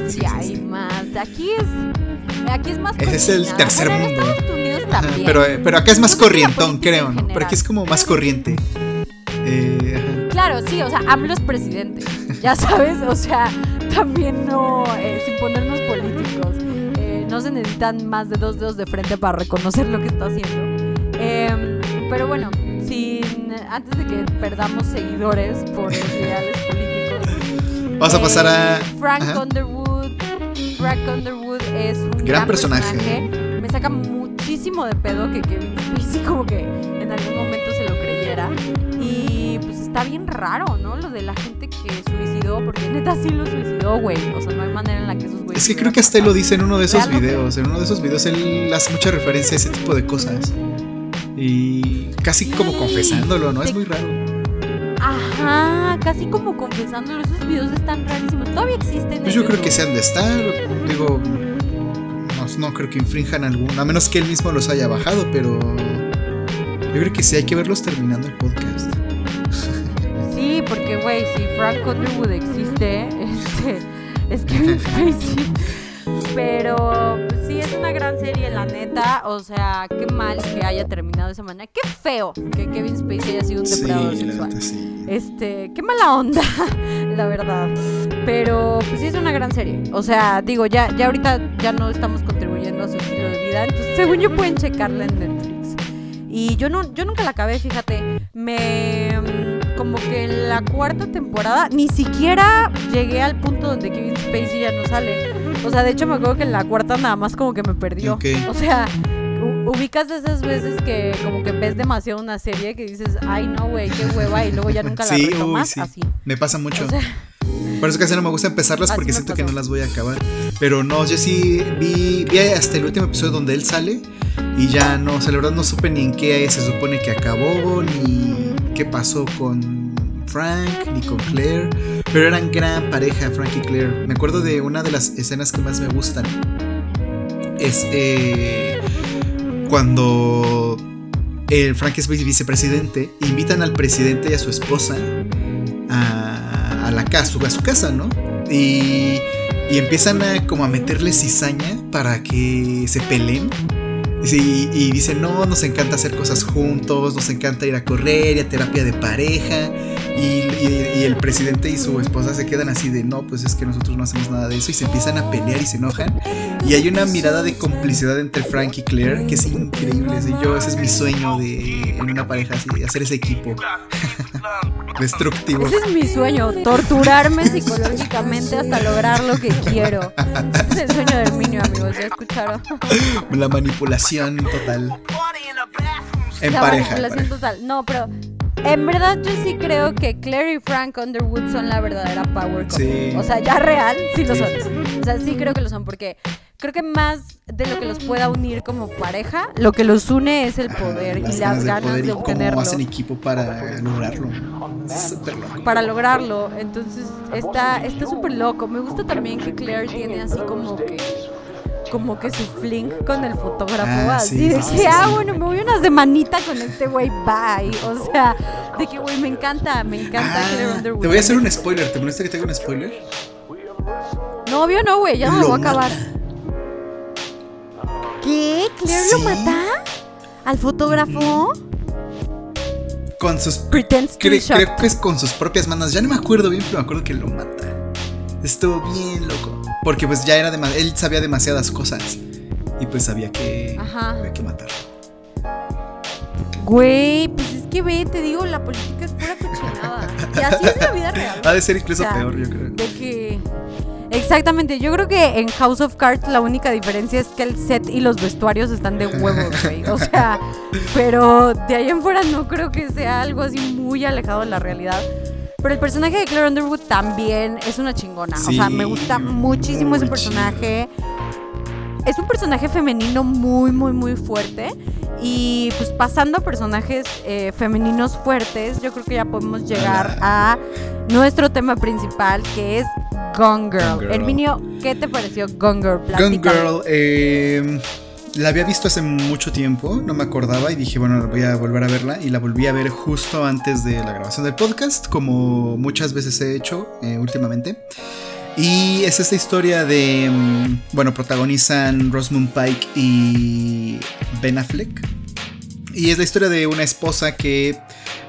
Sí, hay más. Aquí es, aquí es más. Es el tercer mundo. En Estados Unidos también. Pero, pero acá es más corrientón, creo, ¿no? Pero aquí es como más corriente. Eh, claro, sí, o sea, AMLO es presidente. Ya sabes, o sea, también no, eh, sin ponernos políticos, eh, no se necesitan más de dos dedos de frente para reconocer lo que está haciendo. Em, pero bueno, sin, antes de que perdamos seguidores por los ideales políticos. Vamos a pasar a... Eh, Frank Underwood. Frank Underwood es un gran, personaje. Me saca muchísimo de pedo que Kevin Spacey como que en algún momento se lo creyera. Y está bien raro, ¿no? Lo de la gente que suicidó, porque neta sí lo suicidó, güey. O sea, no hay manera en la que esos güeyes. Es que creo que hasta él lo dice en uno de esos videos. En uno de esos videos él hace mucha referencia a ese tipo de cosas. Y casi como confesándolo, ¿no? Es muy raro. Ajá, casi como confesándolo. Esos videos están rarísimos. Todavía existen. Pues yo creo que se han de estar. Digo, no, no creo que infrinjan algún. A menos que él mismo los haya bajado, pero. Yo creo que sí hay que verlos terminando el podcast. Sí, porque, güey, si Frank Underwood existe, este, es Kevin Spacey. Pero pues, sí, es una gran serie, la neta. O sea, qué mal que haya terminado de esa manera. Qué feo que Kevin Spacey haya sido un depredador Sí, sexual. neta, sí. Este, qué mala onda, la verdad. Pero pues sí es una gran serie. O sea, digo, ya, ya ahorita ya no estamos contribuyendo a su estilo de vida. Entonces, según yo pueden checarla en Netflix. Y yo no, yo nunca la acabé, fíjate. Me como que en la cuarta temporada ni siquiera llegué al punto donde Kevin Spacey ya no sale. O sea, de hecho me acuerdo que en la cuarta nada más como que me perdió. Ok. O sea, ubicas de esas veces que como que ves demasiado una serie que dices, ay no, güey, qué hueva, y luego ya nunca la Sí, uy, retomas, sí. así. Me pasa mucho. O sea, Por eso casi no me gusta empezarlas porque siento que pasó. no las voy a acabar. Pero no, yo sí vi, vi hasta el último episodio donde él sale y ya no, o sea, la verdad no supe ni en qué se supone que acabó, ni qué pasó con Frank, ni con Claire. Pero eran gran pareja, Frank y Claire. Me acuerdo de una de las escenas que más me gustan. Es eh, cuando el Frank es vice- vicepresidente, invitan al presidente y a su esposa a, la casa, a su casa, ¿no? Y, y empiezan como a meterle cizaña para que se peleen. Sí, y dicen, no, nos encanta hacer cosas juntos, nos encanta ir a correr y a terapia de pareja. Y, y- y el presidente y su esposa se quedan así de, no, pues es que nosotros no hacemos nada de eso. Y se empiezan a pelear y se enojan. Y hay una mirada de complicidad entre Frank y Claire que es increíble. así, yo, ese es mi sueño de, en una pareja así, hacer ese equipo destructivo. ese es mi sueño, torturarme psicológicamente hasta lograr lo que quiero. Ese es el sueño de Herminio, amigos, ya escucharon. La manipulación total. En La pareja. manipulación total. No, pero en verdad yo sí creo que Claire y Frank Underwood son la verdadera power couple. Sí. O sea, ya real, sí lo Sí, son. O sea, sí creo que lo son porque creo que más de lo que los pueda unir como pareja, lo que los une es el poder y las ganas de obtenerlo. hacen equipo para lograrlo. Para lograrlo. Entonces está está súper loco. Me gusta también que Claire tiene así como que como que su fling con el fotógrafo, Ah, así sí, de sí, que, sí, ah, bueno, me voy una semanita con este güey, bye. O sea, de que, güey, me encanta, me encanta Ah, te voy a hacer un spoiler. ¿Te molesta que te haga un spoiler? No, obvio no, güey, ya no lo Lo voy a acabar. mata. ¿Qué? ¿Claire lo mata? ¿Al fotógrafo? Con sus. Pretends to cre- creo que es con sus propias manos. Ya no me acuerdo bien, pero me acuerdo que lo mata. Estuvo bien loco. Porque pues ya era demasiado. Él sabía demasiadas cosas. Y pues sabía que Ajá. había que matar. Güey, pues es que ve, te digo, la política es pura cochinada. Y así es la vida real. Ha de ser incluso O sea, peor, yo creo. De que. Exactamente, yo creo que en House of Cards la única diferencia es que el set y los vestuarios están de huevos, güey. O sea, pero de ahí en fuera no creo que sea algo así muy alejado de la realidad. Pero el personaje de Claire Underwood también es una chingona. o sea, me gusta muchísimo ese personaje. Es un personaje femenino muy, muy, muy fuerte. Y pues pasando a personajes eh, femeninos fuertes, yo creo que ya podemos llegar a nuestro tema principal, que es Gone Girl. Gone Girl. Herminio, ¿qué te pareció Gone Girl? Gun Platícame. Girl, eh, la había visto hace mucho tiempo, no me acordaba y dije, bueno, voy a volver a verla y la volví a ver justo antes de la grabación del podcast, como muchas veces he hecho eh, últimamente. Y es esta historia de, mm, bueno, protagonizan Rosamund Pike y Ben Affleck. Y es la historia de una esposa que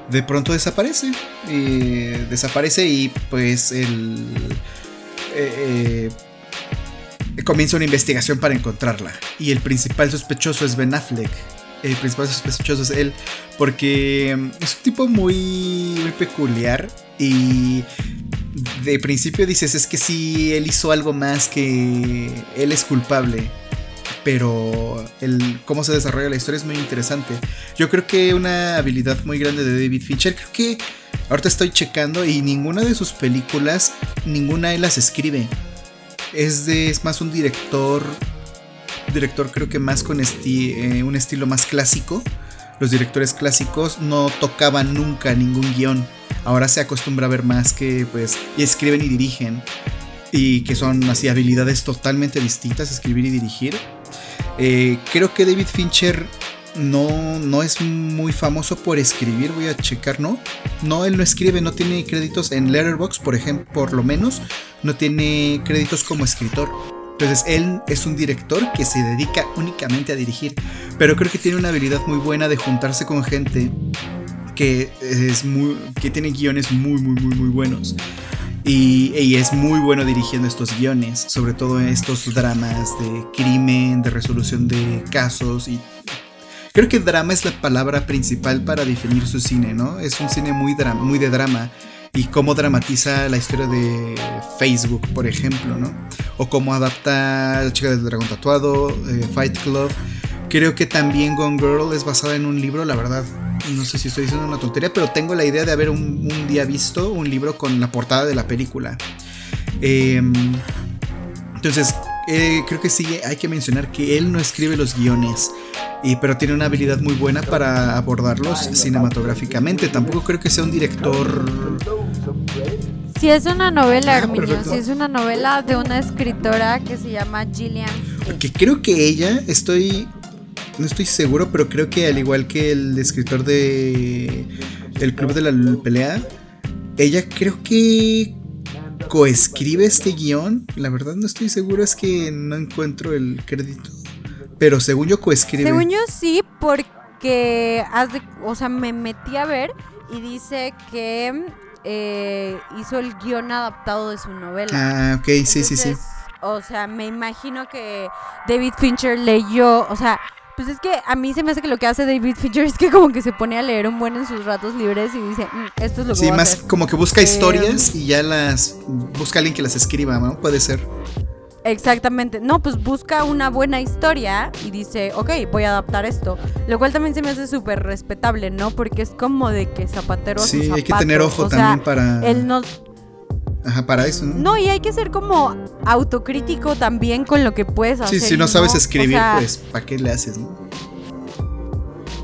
de pronto desaparece. eh, desaparece y pues el... eh, eh, comienza una investigación para encontrarla. Y el principal sospechoso es Ben Affleck. El principal sospechoso es él. Porque mm, es un tipo muy, muy peculiar. Y de principio dices, es que si él hizo algo más que él es culpable. Pero el cómo se desarrolla la historia es muy interesante. Yo creo que una habilidad muy grande de David Fincher, creo que ahorita estoy checando y ninguna de sus películas, ninguna él las escribe. Es, de, es más un director, director creo que más con eh, un estilo más clásico. Los directores clásicos no tocaban nunca ningún guion. Ahora se acostumbra a ver más que pues escriben y dirigen y que son así habilidades totalmente distintas, escribir y dirigir. Eh, creo que David Fincher no, no es muy famoso por escribir, voy a checar, ¿no? No, él no escribe, no tiene créditos en Letterboxd, por ejemplo, por lo menos, no tiene créditos como escritor. Entonces él es un director que se dedica únicamente a dirigir, pero creo que tiene una habilidad muy buena de juntarse con gente que es muy que tiene guiones muy muy muy muy buenos. Y, es muy bueno dirigiendo estos guiones, sobre todo estos dramas de crimen, de resolución de casos y Creo que drama es la palabra principal para definir su cine, ¿no? Es un cine muy, muy de drama y cómo dramatiza la historia de Facebook, por ejemplo, ¿no? O cómo adapta La chica del dragón tatuado, eh, Fight Club. Creo que también Gone Girl es basada en un libro, la verdad, no sé si estoy diciendo una tontería, pero tengo la idea de haber un, día visto un libro con la portada de la película. Em, entonces, eh, creo que sí hay que mencionar que él no escribe los guiones, y, pero tiene una habilidad muy buena para abordarlos cinematográficamente. Tampoco creo que sea un director... Si es una novela, ah, si es una novela de una escritora que se llama Gillian. Que creo que ella, estoy no estoy seguro, pero creo que al igual que el escritor de El Club de la Pelea, ella creo que coescribe este guion. La verdad no estoy seguro, es que no encuentro el crédito. Pero según yo coescribe. Según yo sí, porque o sea, me metí a ver y dice que eh, hizo el guion adaptado de su novela. Ah, ok, sí, sí, sí. O sea, me imagino que David Fincher leyó, o sea, pues es que a mí se me hace que lo que hace David Fincher es que como que se pone a leer un buen en sus ratos libres y dice, mm, esto es lo que Sí, más como que busca historias y ya las busca alguien que las escriba, ¿no? Puede ser. Exactamente. No, pues busca una buena historia y dice, ok, voy a adaptar esto. Lo cual también se me hace súper respetable, ¿no? Porque es como de que zapatero a Sí, hay que tener ojo también para... Él no... Ajá, para eso. ¿no? no, y hay que ser como autocrítico también con lo que puedes hacer. Sí, si no sabes escribir, pues, ¿para qué le haces, no?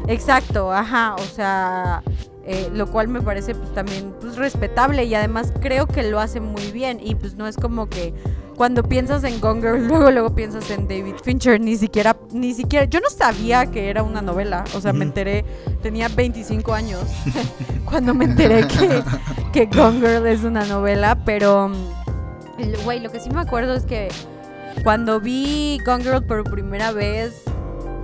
Exacto, ajá, o sea, eh, lo cual me parece pues también pues respetable y además creo que lo hace muy bien y pues no es como que cuando piensas en Gone Girl, luego luego piensas en David Fincher, ni siquiera ni siquiera yo no sabía que era una novela, o sea, me enteré tenía 25 años cuando me enteré que que Gone Girl es una novela, pero güey, lo que sí me acuerdo es que cuando vi Gone Girl por primera vez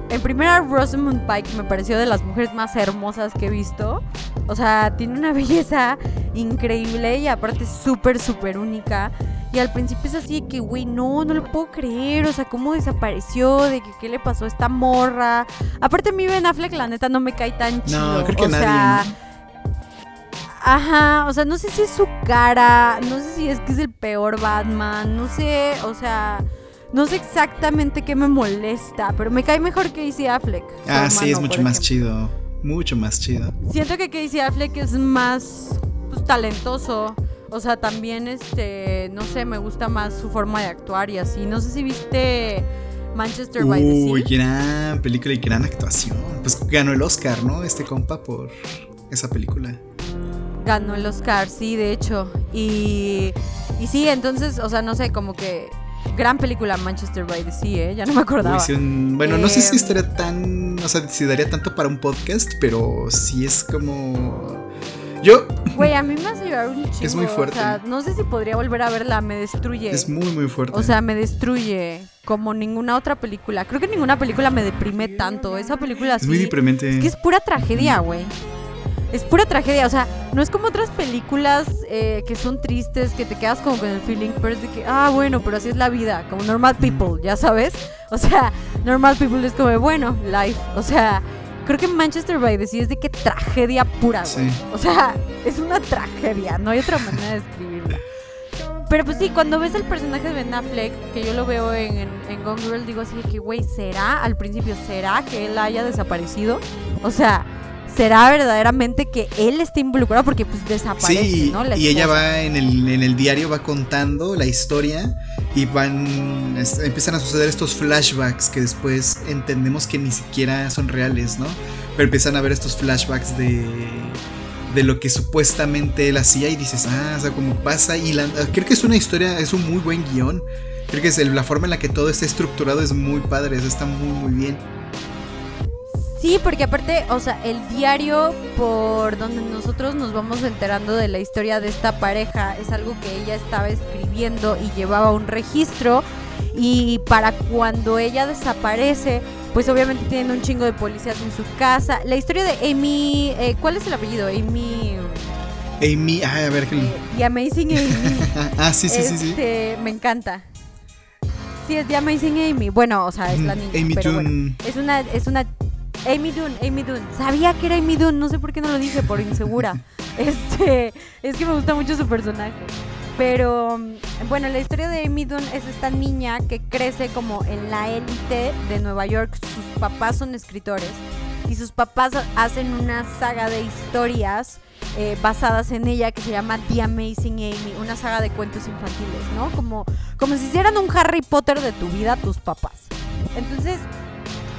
en primera, Rosamund Pike me pareció de las mujeres más hermosas que he visto. O sea, tiene una belleza increíble y aparte súper, súper única. Y al principio es así de que, güey, no, no lo puedo creer. O sea, cómo desapareció, de que qué le pasó a esta morra. Aparte, mi Ben Affleck, la neta, no me cae tan chido. No, creo que o Sea, Ajá, o sea, no sé si es su cara, no sé si es que es el peor Batman, no sé, o sea, no sé exactamente qué me molesta, pero me cae mejor que Casey Affleck. Ah, sí, es mucho más chido. Mucho más chido. Siento que Casey Affleck es más pues, talentoso. O sea, también, este, no sé, me gusta más su forma de actuar y así. No sé si viste Manchester by the Sea. Uy, gran película y gran actuación. Pues ganó el Oscar, ¿no? Este compa por esa película. Ganó el Oscar, sí, de hecho. Y, y sí, entonces, o sea, no sé, como que Gran película Manchester by the Sea, ¿eh? Ya no me acordaba. bueno, no sé si em, estaría tan. O sea, si daría tanto para un podcast, pero sí es como. Yo. Güey, a mí me hace llorar un chingo. Es muy fuerte. O sea, no sé si podría volver a verla, me destruye. Es muy, muy fuerte. O sea, me destruye. Como ninguna otra película. Creo que ninguna película me deprime tanto. Esa película Es muy deprimente. Es que es pura tragedia, güey es pura tragedia. O sea, no es como otras películas eh, que son tristes, que te quedas como con el feeling, pero es de que, ah, bueno, pero así es la vida, como normal people, ya sabes. O sea, normal people es como, bueno, life. O sea, creo que Manchester by the Sea es de que tragedia pura, güey. O sea, es una tragedia, no hay otra manera de escribirla. Pero pues sí, cuando ves el personaje de Ben Affleck, que yo lo veo en, en, en Gone Girl, digo así de que, güey, ¿será al principio, será que él haya desaparecido? O sea, será verdaderamente que él está involucrado porque pues desaparece, sí, y ella va en el, en el diario, va contando la historia y van, empiezan a suceder estos flashbacks que después entendemos que ni siquiera son reales, ¿no? Pero empiezan a ver estos flashbacks de de lo que supuestamente él hacía y dices, ah, o sea, como pasa y creo que es una historia, es un muy buen guion. Creo que es la forma en la que todo está estructurado es muy padre, está muy muy bien. Sí, porque aparte, o sea, el diario por donde nosotros nos vamos enterando de la historia de esta pareja es algo que ella estaba escribiendo y llevaba un registro y para cuando ella desaparece, pues obviamente tienen un chingo de policías en su casa. La historia de Amy, eh, ¿cuál es el apellido? Amy... Amy, a ver. Eh, The Amazing Amy. ah, sí, sí, sí, sí. Este, me encanta. Sí, es The Amazing Amy. Bueno, o sea, es la niña. Amy pero Dune. es una, es una Amy Dune, Amy Dune. Sabía que era Amy Dune, no sé por qué no lo dije, por insegura. Este, es que me gusta mucho su personaje. Pero bueno, la historia de Amy Dune es esta niña que crece como en la élite de Nueva York. Sus papás son escritores y sus papás hacen una saga de historias eh, basadas en ella que se llama The Amazing Amy, una saga de cuentos infantiles, ¿no? Como, como si hicieran un Harry Potter de tu vida tus papás. Entonces,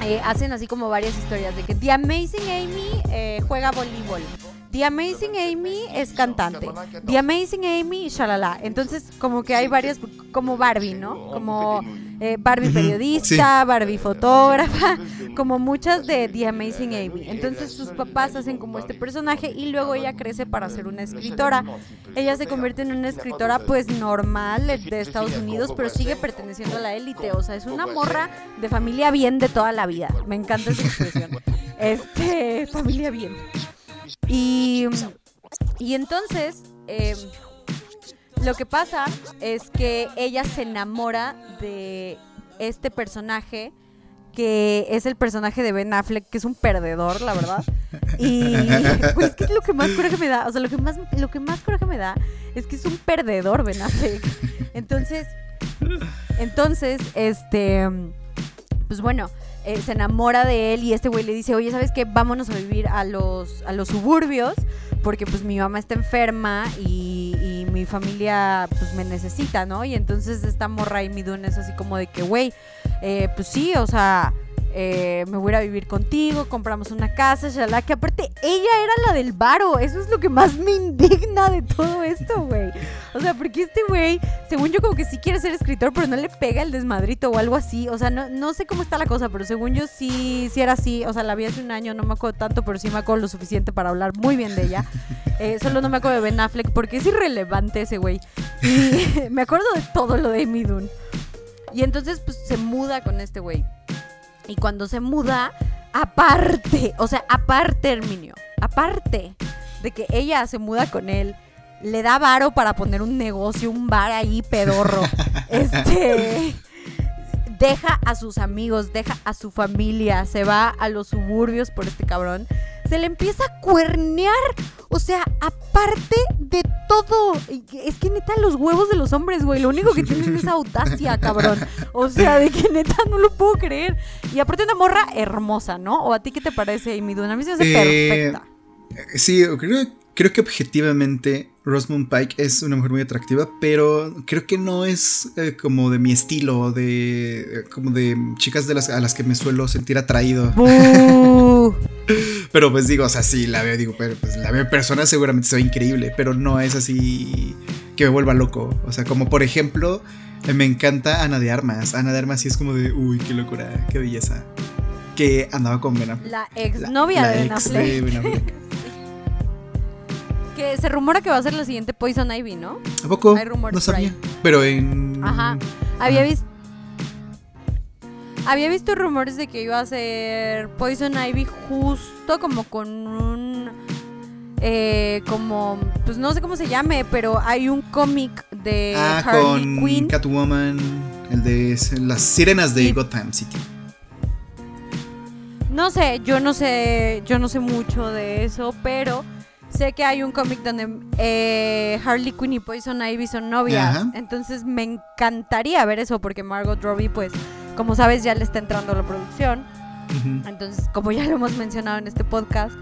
eh, hacen así como varias historias de que The Amazing Amy eh, juega voleibol. The Amazing Amy es cantante. The Amazing Amy, shalala. Entonces, como que hay varias, como Barbie, ¿no? Como eh, Barbie periodista, Barbie fotógrafa, como muchas de The Amazing Amy. Entonces, sus papás hacen como este personaje y luego ella crece para ser una escritora. Ella se convierte en una escritora, pues normal de Estados Unidos, pero sigue perteneciendo a la élite. O sea, es una morra de familia bien de toda la vida. Me encanta esa expresión. Este, familia bien. Y, y entonces, eh, lo que pasa es que ella se enamora de este personaje que es el personaje de Ben Affleck, que es un perdedor, la verdad. Y pues que es lo que más coraje me da. O sea, lo que más, lo que más coraje me da es que es un perdedor Ben Affleck. Entonces, entonces, este, pues bueno, eh, se enamora de él y este güey le dice, oye, ¿sabes qué? Vámonos a vivir a los, a los suburbios porque pues mi mamá está enferma y, mi familia pues me necesita, ¿no? Y entonces esta morra y mi dun es así como de que, güey, eh, pues sí, o sea, eh, me voy a ir a vivir contigo, compramos una casa, shalala, que aparte ella era la del varo, eso es lo que más me indigna de todo esto, güey. O sea, porque este güey, según yo como que sí quiere ser escritor, pero no le pega el desmadrito o algo así, o sea, no, no sé cómo está la cosa, pero según yo sí, sí era así, o sea, la vi hace un año, no me acuerdo tanto, pero sí me acuerdo lo suficiente para hablar muy bien de ella. Eh, solo no me acuerdo de Ben Affleck porque es irrelevante ese güey. Y me acuerdo de todo lo de Amy Dune. Y entonces pues se muda con este güey. Y cuando se muda, aparte, o sea, aparte, Herminio, aparte de que ella se muda con él, le da varo para poner un negocio, un bar ahí pedorro. este deja a sus amigos, deja a su familia, se va a los suburbios por este cabrón. Se le empieza a cuernear. O sea, aparte de todo. Es que neta, los huevos de los hombres, güey. Lo único que tienen es audacia, cabrón. O sea, de que neta no lo puedo creer. Y aparte, una morra hermosa, ¿no? ¿O a ti qué te parece, Amy Dune? A mí se me hace Eh, perfecta. Sí, creo, creo que objetivamente Rosamund Pike es una mujer muy atractiva, pero creo que no es eh, como de mi estilo, de eh, como de chicas de las, a las que me suelo sentir atraído. Pero pues digo, o sea, sí, la veo, digo, pero pues la veo en persona seguramente se ve increíble, pero no es así que me vuelva loco. O sea, como por ejemplo, eh, me encanta Ana de Armas. Ana de Armas sí es como de, uy, qué locura, qué belleza. Que andaba con Ben Affleck. La exnovia La de Ben ex Affleck. de Ben Affleck. Que se rumora que va a ser la siguiente Poison Ivy, ¿no? ¿A poco? Hay rumores no sabía. Pero en. Ajá. Había visto. Había visto rumores de que iba a ser Poison Ivy justo como con un. Eh, como. Pues no sé cómo se llame, pero hay un cómic de Ah, Harley con Quinn. Catwoman, el de las sirenas de Sí. Gotham City. No sé, yo no sé, yo no sé mucho de eso, pero sé que hay un cómic donde eh, Harley Quinn y Poison Ivy son novias. Ajá. Entonces me encantaría ver eso porque Margot Robbie, pues, como sabes, ya le está entrando a la producción. Entonces, como ya lo hemos mencionado en este podcast,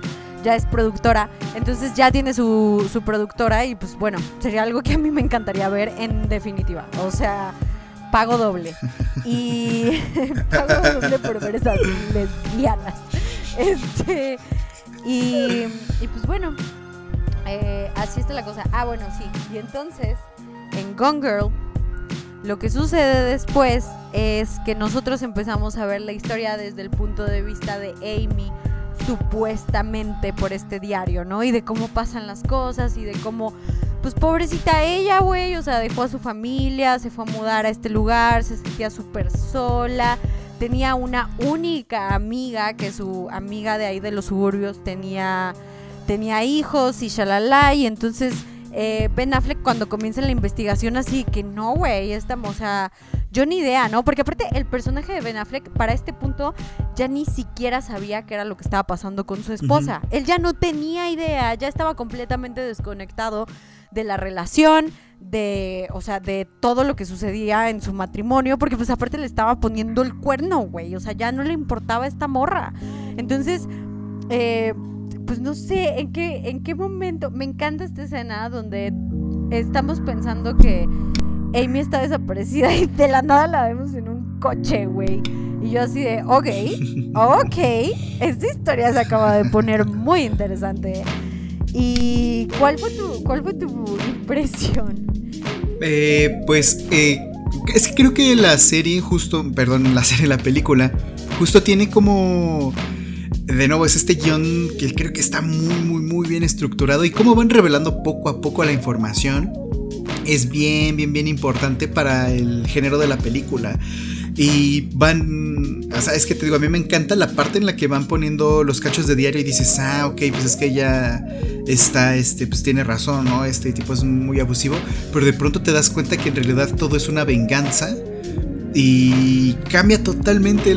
ya es productora. Entonces ya tiene su, su productora y pues bueno, sería algo que a mí me encantaría ver en definitiva. O sea, pago doble. Y pago doble por ver esas lesbianas. Este, y, y pues bueno, Eh, así está la cosa. Ah, bueno, sí. Y entonces, en Gone Girl, lo que sucede después es que nosotros empezamos a ver la historia desde el punto de vista de Amy, supuestamente por este diario, ¿no? Y de cómo pasan las cosas y de cómo, pues pobrecita ella, güey, o sea, dejó a su familia, se fue a mudar a este lugar, se sentía súper sola. Tenía una única amiga, que su amiga de ahí de los suburbios tenía tenía hijos y shalala, y entonces eh, Ben Affleck cuando comienza la investigación así que no, güey, estamos, o sea, yo ni idea, ¿no? Porque aparte el personaje de Ben Affleck para este punto ya ni siquiera sabía qué era lo que estaba pasando con su esposa. Él ya no tenía idea, ya estaba completamente desconectado de la relación, de, o sea, de todo lo que sucedía en su matrimonio, porque pues aparte le estaba poniendo el cuerno, güey, o sea, ya no le importaba esta morra. Entonces, eh, pues no sé en qué, en qué momento. Me encanta esta escena donde estamos pensando que Amy está desaparecida y de la nada la vemos en un coche, güey. Y yo así de, ok, ok, esta historia se acaba de poner muy interesante. ¿Y cuál fue tu, cuál fue tu impresión? Eh, pues eh, es que creo que la serie justo, perdón, la serie, la película, justo tiene como de nuevo, es este guion que creo que está muy, muy, muy bien estructurado y cómo van revelando poco a poco la información es bien, bien, bien importante para el género de la película. Y van, o sea, es que te digo, a mí me encanta la parte en la que van poniendo los cachos de diario y dices, ah, ok, pues es que ella está, este, pues tiene razón, ¿no? Este tipo es muy abusivo, pero de pronto te das cuenta que en realidad todo es una venganza y cambia totalmente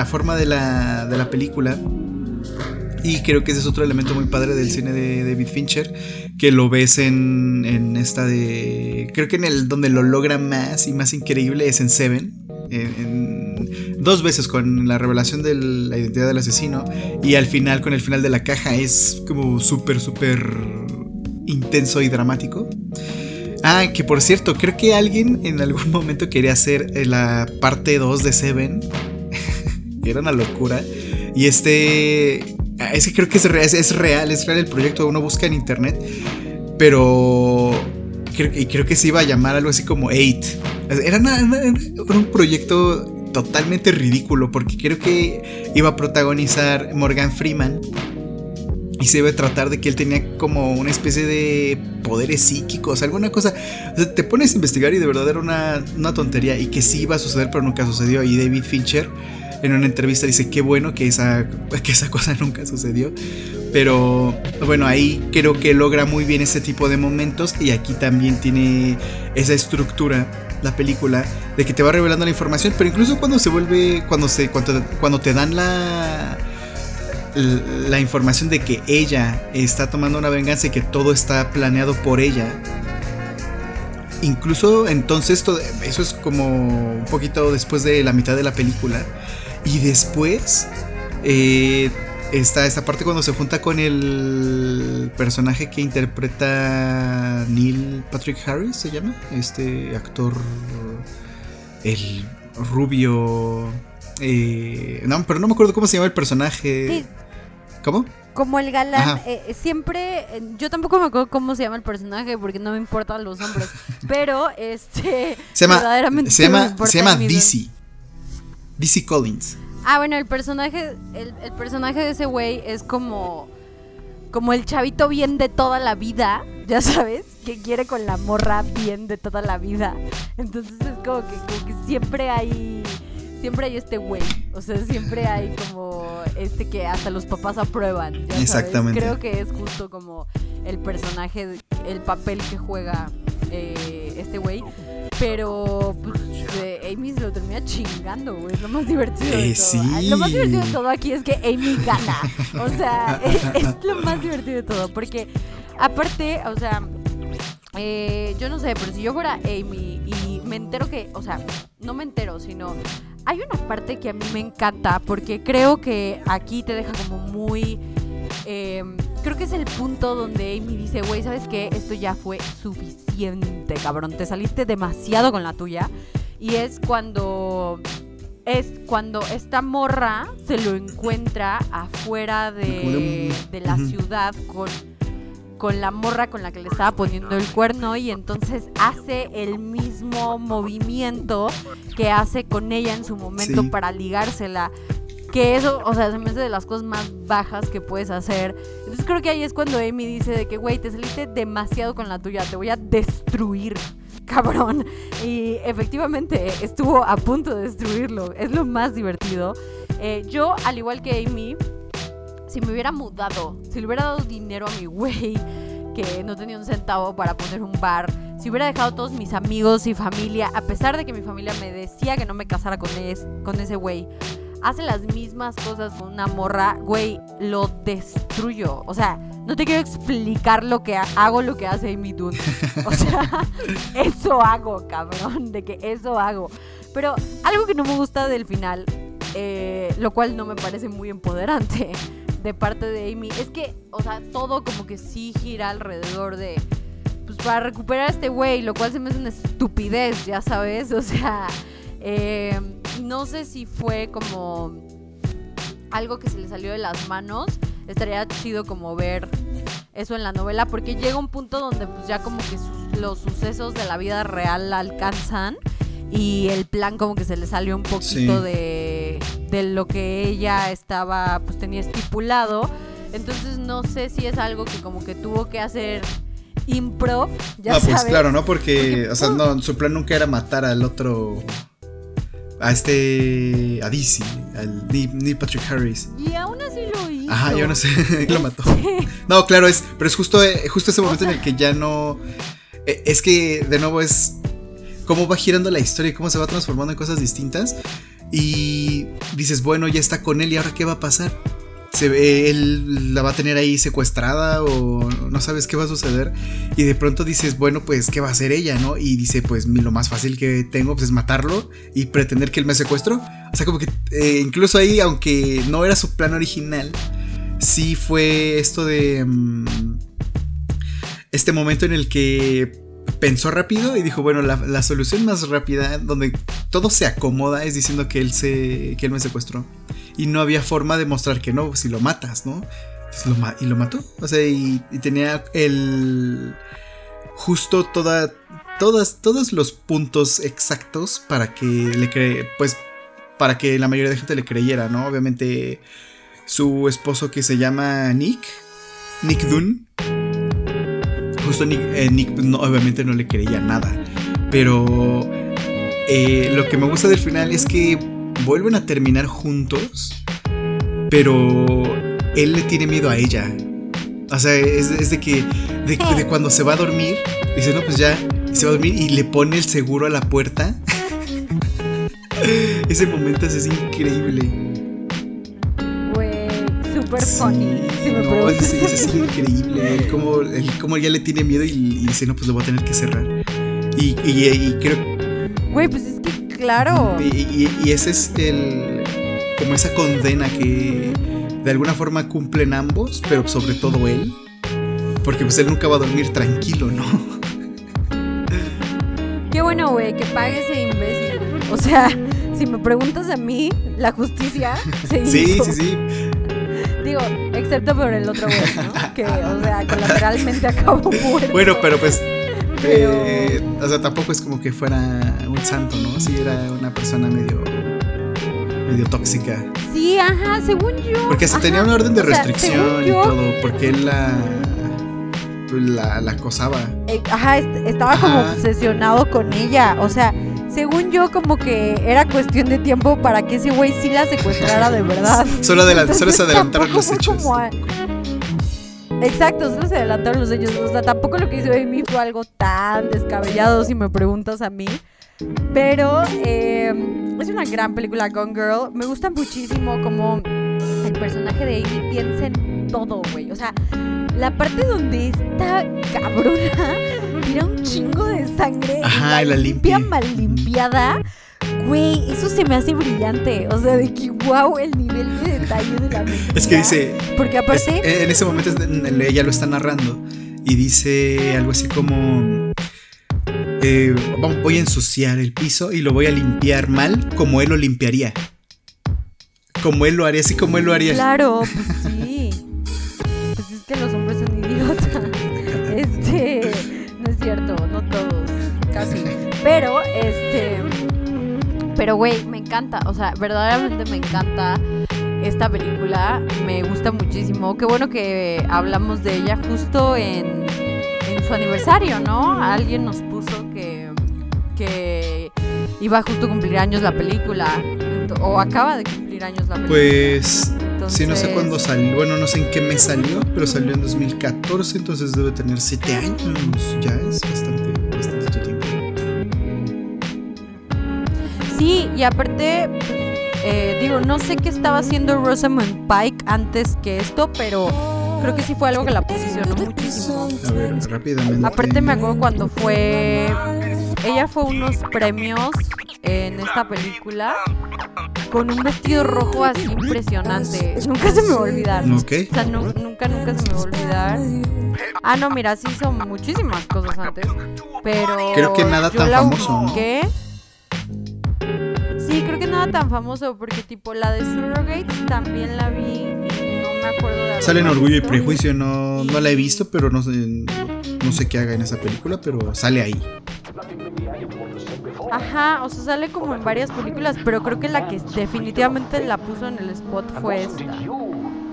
la forma de la, de la película. Y creo que ese es otro elemento muy padre del cine de David Fincher, que lo ves en, en esta de... Creo que en el donde lo logra más y más increíble es en Seven. dos veces con la revelación de la identidad del asesino y al final con el final de la caja es como súper, súper intenso y dramático. Ah, que por cierto, creo que alguien en algún momento quería hacer eh, la parte 2 de Seven. Era una locura. Y este. Es que creo que es, es real, es real el proyecto. Uno busca en internet. Pero. y creo que se iba a llamar algo así como Eight. Era, un proyecto totalmente ridículo. Porque creo que iba a protagonizar Morgan Freeman y se debe tratar de que él tenía como una especie de poderes psíquicos, alguna cosa. O sea, te pones a investigar y de verdad era una, una, tontería y que sí iba a suceder, pero nunca sucedió. Y David Fincher en una entrevista dice, qué bueno que esa, que esa cosa nunca sucedió. Pero bueno, ahí creo que logra muy bien ese tipo de momentos y aquí también tiene esa estructura la película de que te va revelando la información, pero incluso cuando se vuelve, cuando se, cuando, cuando te dan la la información de que ella está tomando una venganza y que todo está planeado por ella. Incluso entonces todo, eso es como un poquito después de la mitad de la película. Y después eh, está esta parte cuando se junta con el personaje que interpreta Neil Patrick Harris, se llama, este actor, el rubio eh, no, pero no me acuerdo cómo se llama el personaje. ¿Cómo? Como el galán, eh, siempre, yo tampoco me acuerdo cómo se llama el personaje porque no me importan los nombres, pero este, se llama, verdaderamente se llama, se llama DC, DC Collins. Ah, bueno, el personaje, el, el personaje de ese güey es como, como el chavito bien de toda la vida, ya sabes, que quiere con la morra bien de toda la vida. Entonces es como que, como que siempre hay siempre hay este güey. O sea, siempre hay como este que hasta los papás aprueban. Exactamente. Creo que es justo como el personaje, el papel que juega eh, este güey. Pero pues, eh, Amy se lo termina chingando, güey. Es lo más divertido de eh, todo. Lo más divertido de todo aquí es que Amy gana. O sea, es, lo más divertido de todo. Porque aparte, o sea, yo no sé, pero si yo fuera Amy y me entero que, o sea, no me entero, sino hay una parte que a mí me encanta porque creo que aquí te deja como muy... Em, creo que es el punto donde Amy dice, güey, ¿sabes qué? Esto ya fue suficiente, cabrón. Te saliste demasiado con la tuya. Y es cuando... Es cuando esta morra se lo encuentra afuera de, de la ciudad con con la morra con la que le estaba poniendo el cuerno y entonces hace el mismo movimiento que hace con ella en su momento para ligársela. Que eso, o sea, se me hace de las cosas más bajas que puedes hacer. Entonces creo que ahí es cuando Amy dice de que, güey, te saliste demasiado con la tuya, te voy a destruir, cabrón. Y efectivamente estuvo a punto de destruirlo. Es lo más divertido. Eh, yo, al igual que Amy, si me hubiera mudado, si le hubiera dado dinero a mi güey, que no tenía un centavo para poner un bar, si hubiera dejado a todos mis amigos y familia, a pesar de que mi familia me decía que no me casara con, con ese güey, hace las mismas cosas con una morra, güey, lo destruyo. O sea, no te quiero explicar lo que hago, lo que hace Amy Dunn. O sea, eso hago, cabrón, de que eso hago. Pero algo que no me gusta del final, eh, lo cual no me parece muy empoderante de parte de Amy, es que, o sea, todo como que sí gira alrededor de pues para recuperar a este güey, lo cual se me hace una estupidez, ya sabes, o sea, eh, no sé si fue como algo que se le salió de las manos. Estaría chido como ver eso en la novela porque llega un punto donde pues ya como que los sucesos de la vida real la alcanzan y el plan como que se le salió un poquito de, de lo que ella estaba pues tenía estipulado. Entonces no sé si es algo que como que tuvo que hacer improv, ya no, pues claro, ¿no? Porque, o sea, no, su plan nunca era matar al otro a este. a DC, al Neil Patrick Harris. Y aún así lo hizo. Ajá, y aún así lo mató. No, claro, es. Pero es justo, eh, justo ese momento en el que ya no. Eh, es que, de nuevo, es. cómo va girando la historia y cómo se va transformando en cosas distintas. Y dices, bueno, ya está con él, ¿y ahora qué va a pasar? Se él la va a tener ahí secuestrada o no sabes qué va a suceder y de pronto dices, bueno, pues qué va a hacer ella, ¿no? Y dice, pues lo más fácil que tengo pues, es matarlo y pretender que él me secuestro. O sea, como que eh, incluso ahí, aunque no era su plan original, sí fue esto de... Mm, este momento en el que pensó rápido y dijo, bueno, la, solución más rápida, donde todo se acomoda, es diciendo que él, se, que él me secuestró. Y no había forma de mostrar que no, si lo matas, ¿no? y lo mató. O sea, y, tenía el... Justo toda... Todas, todos los puntos exactos para que le cree, pues, para que la mayoría de gente le creyera, ¿no? Obviamente su esposo que se llama Nick, Nick Dunn, justo Nick, eh, pues, obviamente no le creía nada. Pero eh, lo que me gusta del final es que vuelven a terminar juntos, pero él le tiene miedo a ella. O sea, es, de que de, cuando se va a dormir, dice, no, pues ya, se va a dormir y le pone el seguro a la puerta. Ese momento es increíble super funny. no, es, increíble. Como, como ya le tiene miedo y, dice, no, pues lo voy a tener que cerrar. Y, y, creo. Güey, pues es claro. Y, y, ese es el. Como esa condena que de alguna forma cumplen ambos, pero sobre todo él. Porque pues él nunca va a dormir tranquilo, ¿no? Qué bueno, güey, que pague ese imbécil. O sea, si me preguntas a mí, la justicia se hizo. Sí, sí, sí. Digo, excepto por el otro güey, ¿no? Que, o sea, colateralmente acabó muerto. Bueno, pero pues. Eh, o sea, tampoco es como que fuera un santo, ¿no? Sí, era una persona medio. medio tóxica. Sí, ajá, según yo. Porque se tenía una orden de restricción y todo, porque él la. la, la acosaba. Eh, ajá, estaba como obsesionado con ella. O sea, según yo, como que era cuestión de tiempo para que ese güey sí la secuestrara de verdad. solo, solo se adelantaron los hechos. Exacto, solo se adelantaron los hechos. O sea, tampoco lo que hizo Amy fue algo tan descabellado si me preguntas a mí. Pero eh, es una gran película Gone Girl. Me gusta muchísimo como el personaje de Amy piensa en todo, güey. O sea, la parte donde está cabrona tira un chingo de sangre. Ajá, y la, limpia. mal limpiada. Güey, eso se me hace brillante. O sea, de que wow, el nivel de detalle de la mentira. Es que dice. Porque aparte. en ese momento ella lo está narrando. Y dice algo así como. Eh, voy a ensuciar el piso y lo voy a limpiar mal como él lo limpiaría. Como él lo haría, así como él lo haría. Claro, pues sí. Pues es que los hombres son idiotas. Este, no es cierto, no todos, casi. Pero, este, pero güey, me encanta, o sea, verdaderamente me encanta esta película, me gusta muchísimo. Qué bueno que hablamos de ella justo en, en su aniversario, ¿no? Alguien nos puso que, que iba justo a cumplir años la película, o acaba de cumplir años la película. Pues sí, no sé Entonces- cuándo salió. Bueno, no sé en qué mes salió, pero salió en 2014, entonces debe tener 7 años. Ya es bastante Sí, y aparte, pues, eh, digo, no sé qué estaba haciendo Rosamund Pike antes que esto, pero creo que sí fue algo que la posicionó muchísimo. A ver, rápidamente. Aparte me acuerdo cuando fue... Ella fue unos premios en esta película con un vestido rojo así impresionante. Nunca se me va a olvidar. O sea, nu- nunca, nunca se me va a olvidar. Ah, no, mira, sí hizo muchísimas cosas antes. Pero. Creo que nada yo tan la famoso, ¿no? Sí, creo que nada tan famoso. Porque, tipo, la de Surrogate también la vi. Y no me acuerdo de Sale en Orgullo y. Prejuicio, no, no la he visto, pero no sé, no sé qué haga en esa película, pero sale ahí. Ajá, o sea, sale como en varias películas. Pero creo que la que definitivamente la puso en el spot fue esta.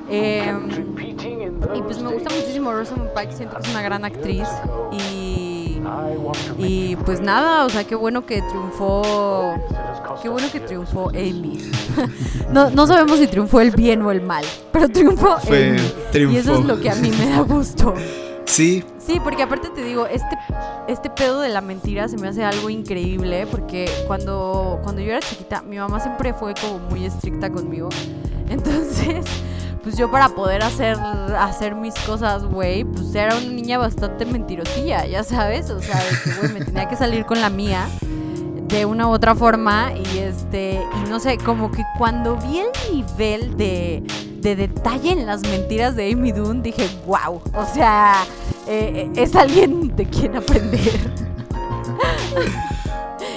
Em, y pues me gusta muchísimo Rosamund Pike, siento que es una gran actriz y, y pues nada, o sea, qué bueno que triunfó, qué bueno que triunfó Amy. no, no sabemos si triunfó el bien o el mal, pero triunfó Fue, Amy. triunfó. Y eso es lo que a mí me da gusto. Sí, Sí, porque aparte te digo, este, este pedo de la mentira se me hace algo increíble, porque cuando, cuando yo era chiquita, mi mamá siempre fue como muy estricta conmigo. Entonces, pues yo para poder hacer, hacer mis cosas, güey, pues era una niña bastante mentirosilla, ya sabes, o sea, me tenía que salir con la mía de una u otra forma y este y no sé como que cuando vi el nivel de, de detalle en las mentiras de Amy Dunn dije wow o sea eh, es alguien de quien aprender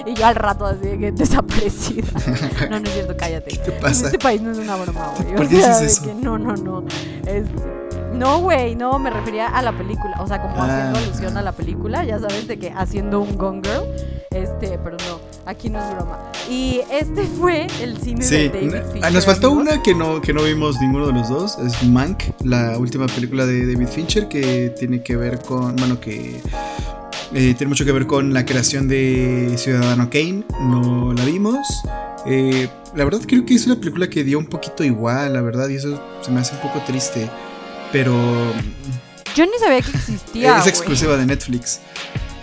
y yo al rato así de que desaparecida no no es cierto cállate ¿qué pasa? este país no es una broma güey ¿Por o qué sea, dices de eso? que no no no este, no, güey, no, me refería a la película, o sea, como Ah. haciendo alusión a la película, ya sabes, de que haciendo un Gone Girl, este, pero no, aquí no es broma. Y este fue el cine Sí, de David na- Fincher. ah, nos faltó amigos. una que no, que no vimos ninguno de los dos, es Mank, la última película de David Fincher que tiene que ver con, bueno, que eh, tiene mucho que ver con la creación de Ciudadano Kane, no la vimos. Eh, la verdad creo que es una película que dio un poquito igual, la verdad, y eso se me hace un poco triste, pero Yo ni sabía que existía. es exclusiva de Netflix.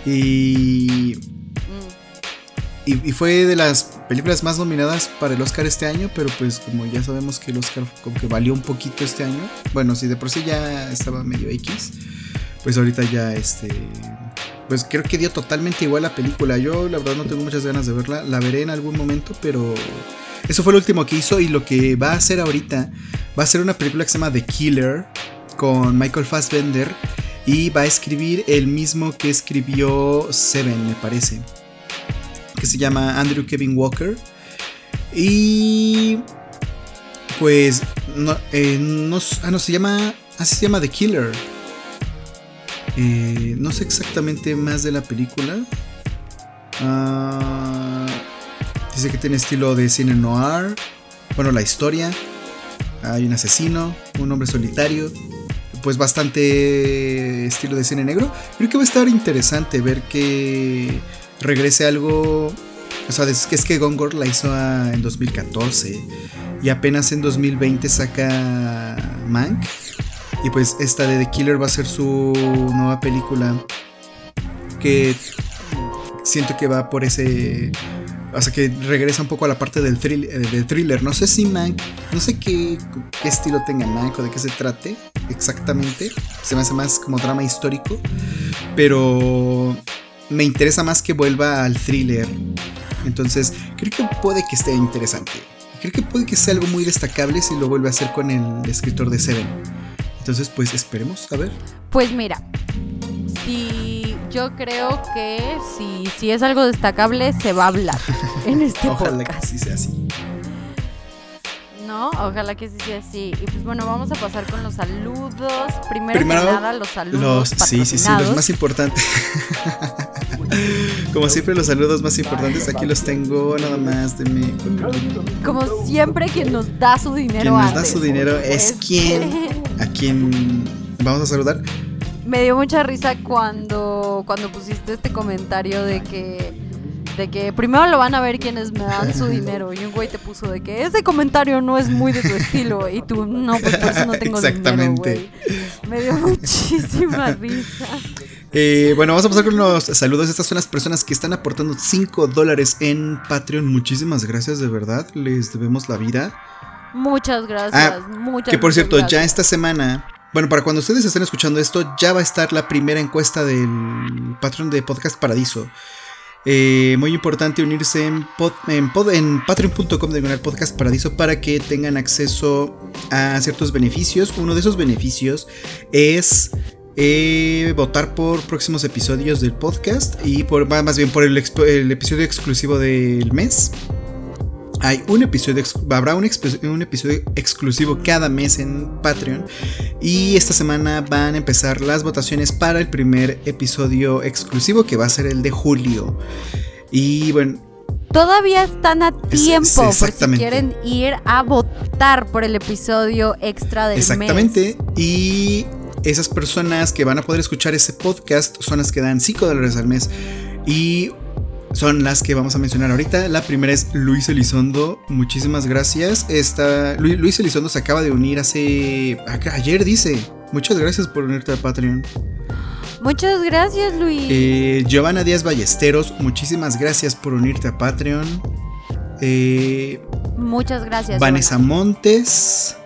Y Mm. Y, y fue de las películas más nominadas para el Oscar este año, pero pues como ya sabemos que el Oscar como que valió un poquito este año, bueno, si de por sí ya estaba medio X, pues ahorita ya este, pues creo que dio totalmente igual la película. Yo la verdad no tengo muchas ganas de verla, la veré en algún momento, pero eso fue lo último que hizo y lo que va a hacer ahorita va a ser una película que se llama The Killer con Michael Fassbender y va a escribir el mismo que escribió Seven, me parece que se llama Andrew Kevin Walker. Y pues no, eh, ah, no se llama, así se llama The Killer. Eh, no sé exactamente más de la película. Ah, dice que tiene estilo de cine noir. Bueno, la historia. Hay un asesino, un hombre solitario. Pues bastante estilo de cine negro. Creo que va a estar interesante ver que regrese algo. O sea, es que es que Gone Girl la hizo ah, en 2014 y apenas en 2020 saca Mank. Y pues esta de The Killer va a ser su nueva película que siento que va por ese... O sea, que regresa un poco a la parte del, eh, del thriller. No sé si Mank, no sé qué, qué estilo tenga Mank o de qué se trate exactamente. Se me hace más como drama histórico. Pero me interesa más que vuelva al thriller. Entonces, creo que puede que esté interesante. Creo que puede que sea algo muy destacable si lo vuelve a hacer con el escritor de Seven. Entonces, pues esperemos, a ver. Pues mira, si yo creo que si, si es algo destacable, se va a hablar en este Ojalá podcast. que sí sea así. No. Ojalá que sí sea así. Y pues bueno, vamos a pasar con los saludos. Primero, que nada, los saludos. Los, sí, sí, sí, los más importantes. Como siempre, los saludos más importantes aquí los tengo nada más de mí. Como siempre, quien nos da su dinero. Quien nos da su dinero es quien. A quien vamos a saludar. Me dio mucha risa cuando, cuando pusiste este comentario de que de que primero lo van a ver quienes me dan su dinero. Y un güey te puso de que ese comentario no es muy de tu estilo. Y tú, no, pues por eso no tengo Exactamente. dinero, güey. Me dio muchísima risa. Eh, bueno, vamos a pasar con los saludos. Estas son las personas que están aportando 5 dólares en Patreon. Muchísimas gracias, de verdad. Les debemos la vida. Muchas gracias. Ah, muchas Que por cierto, ya esta semana bueno, para cuando ustedes estén escuchando esto, ya va a estar la primera encuesta del Patreon de Podcast Paradiso. Eh, muy importante unirse en, en, en patreon.com de Podcast Paradiso para que tengan acceso a ciertos beneficios. Uno de esos beneficios es eh, votar por próximos episodios del podcast y por más bien por el episodio exclusivo del mes. Hay un episodio, habrá un, un, episodio exclusivo cada mes en Patreon. Y esta semana van a empezar las votaciones para el primer episodio exclusivo que va a ser el de julio. Y bueno. Todavía están a tiempo por si quieren ir a votar por el episodio extra del exactamente. mes. Exactamente. Y esas personas que van a poder escuchar ese podcast son las que dan 5 dólares al mes. Y son las que vamos a mencionar ahorita. La primera es Luis Elizondo. Muchísimas gracias. Esta, Luis Elizondo se acaba de unir hace. Ayer dice. Muchas gracias por unirte a Patreon. Muchas gracias, Luis. Eh, Giovanna Díaz Ballesteros, muchísimas gracias por unirte a Patreon. Eh, Muchas gracias. Vanessa Montes.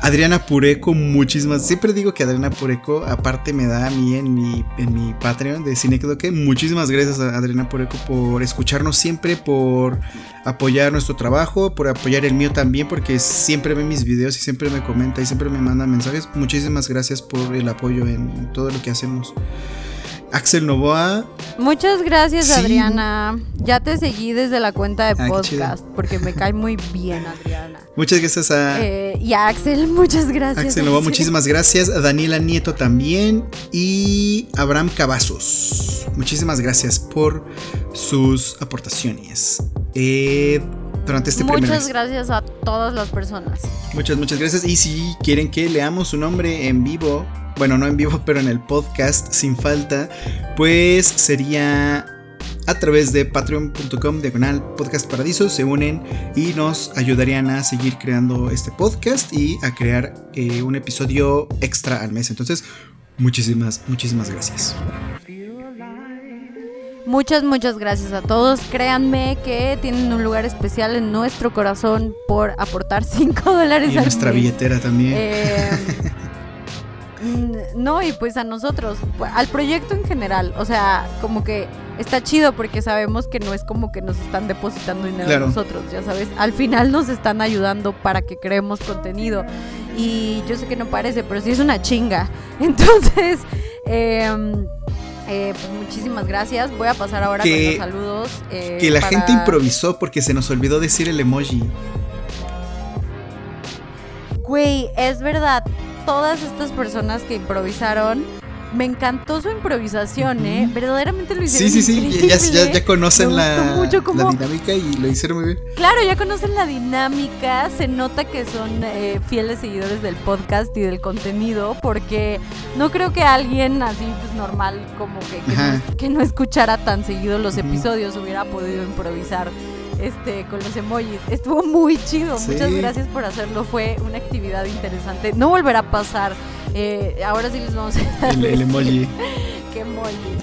Adriana Pureco, muchísimas. Siempre digo que Adriana Pureco, aparte, me da a mí en mi, en mi Patreon de Cinecdoque. Muchísimas gracias a Adriana Pureco por escucharnos siempre, por apoyar nuestro trabajo, por apoyar el mío también, porque siempre ve mis videos y siempre me comenta y siempre me manda mensajes. Muchísimas gracias por el apoyo en todo lo que hacemos. Axel Novoa. Muchas gracias, Adriana. Ya te seguí desde la cuenta de ah, podcast porque me cae muy bien, Adriana. Muchas gracias a. Eh, y a Axel, muchas gracias. Axel Novoa, muchísimas gracias. A Daniela Nieto también. Y Abraham Cavazos. Muchísimas gracias por sus aportaciones. Eh, durante este Muchas gracias a todas las personas. Muchas, muchas gracias. Y si quieren que leamos su nombre en vivo bueno, no en vivo, pero en el podcast sin falta, pues sería a través de patreon.com diagonal podcast paradiso se unen y nos ayudarían a seguir creando este podcast y a crear eh, un episodio extra al mes. Entonces, muchísimas, muchísimas gracias. Muchas, muchas gracias a todos. Créanme que tienen un lugar especial en nuestro corazón por aportar 5 dólares. Y en nuestra billetera también. Eh, no, y pues a nosotros, al proyecto en general, o sea, como que está chido porque sabemos que no es como que nos están depositando dinero a nosotros, ya sabes, al final nos están ayudando para que creemos contenido y yo sé que no parece, pero sí es una chinga. Entonces, em, eh, pues muchísimas gracias. Voy a pasar ahora con los saludos. Eh, que la gente improvisó porque se nos olvidó decir el emoji. Güey, es verdad todas estas personas que improvisaron. Me encantó su improvisación, ¿eh? Verdaderamente lo hicieron. Sí, sí, sí. Ya, ya, conocen la, la, dinámica y lo hicieron muy bien. Claro, ya conocen la dinámica. Se nota que son eh, fieles seguidores del podcast y del contenido, porque no creo que alguien así, pues normal, como que, que, no, escuchara tan seguido los episodios, hubiera podido improvisar este, con los emojis. Estuvo muy chido. Muchas gracias por hacerlo. Fue una actividad interesante. No volverá a pasar. Eh, ahora sí les vamos a el, el emoji. Qué emoji.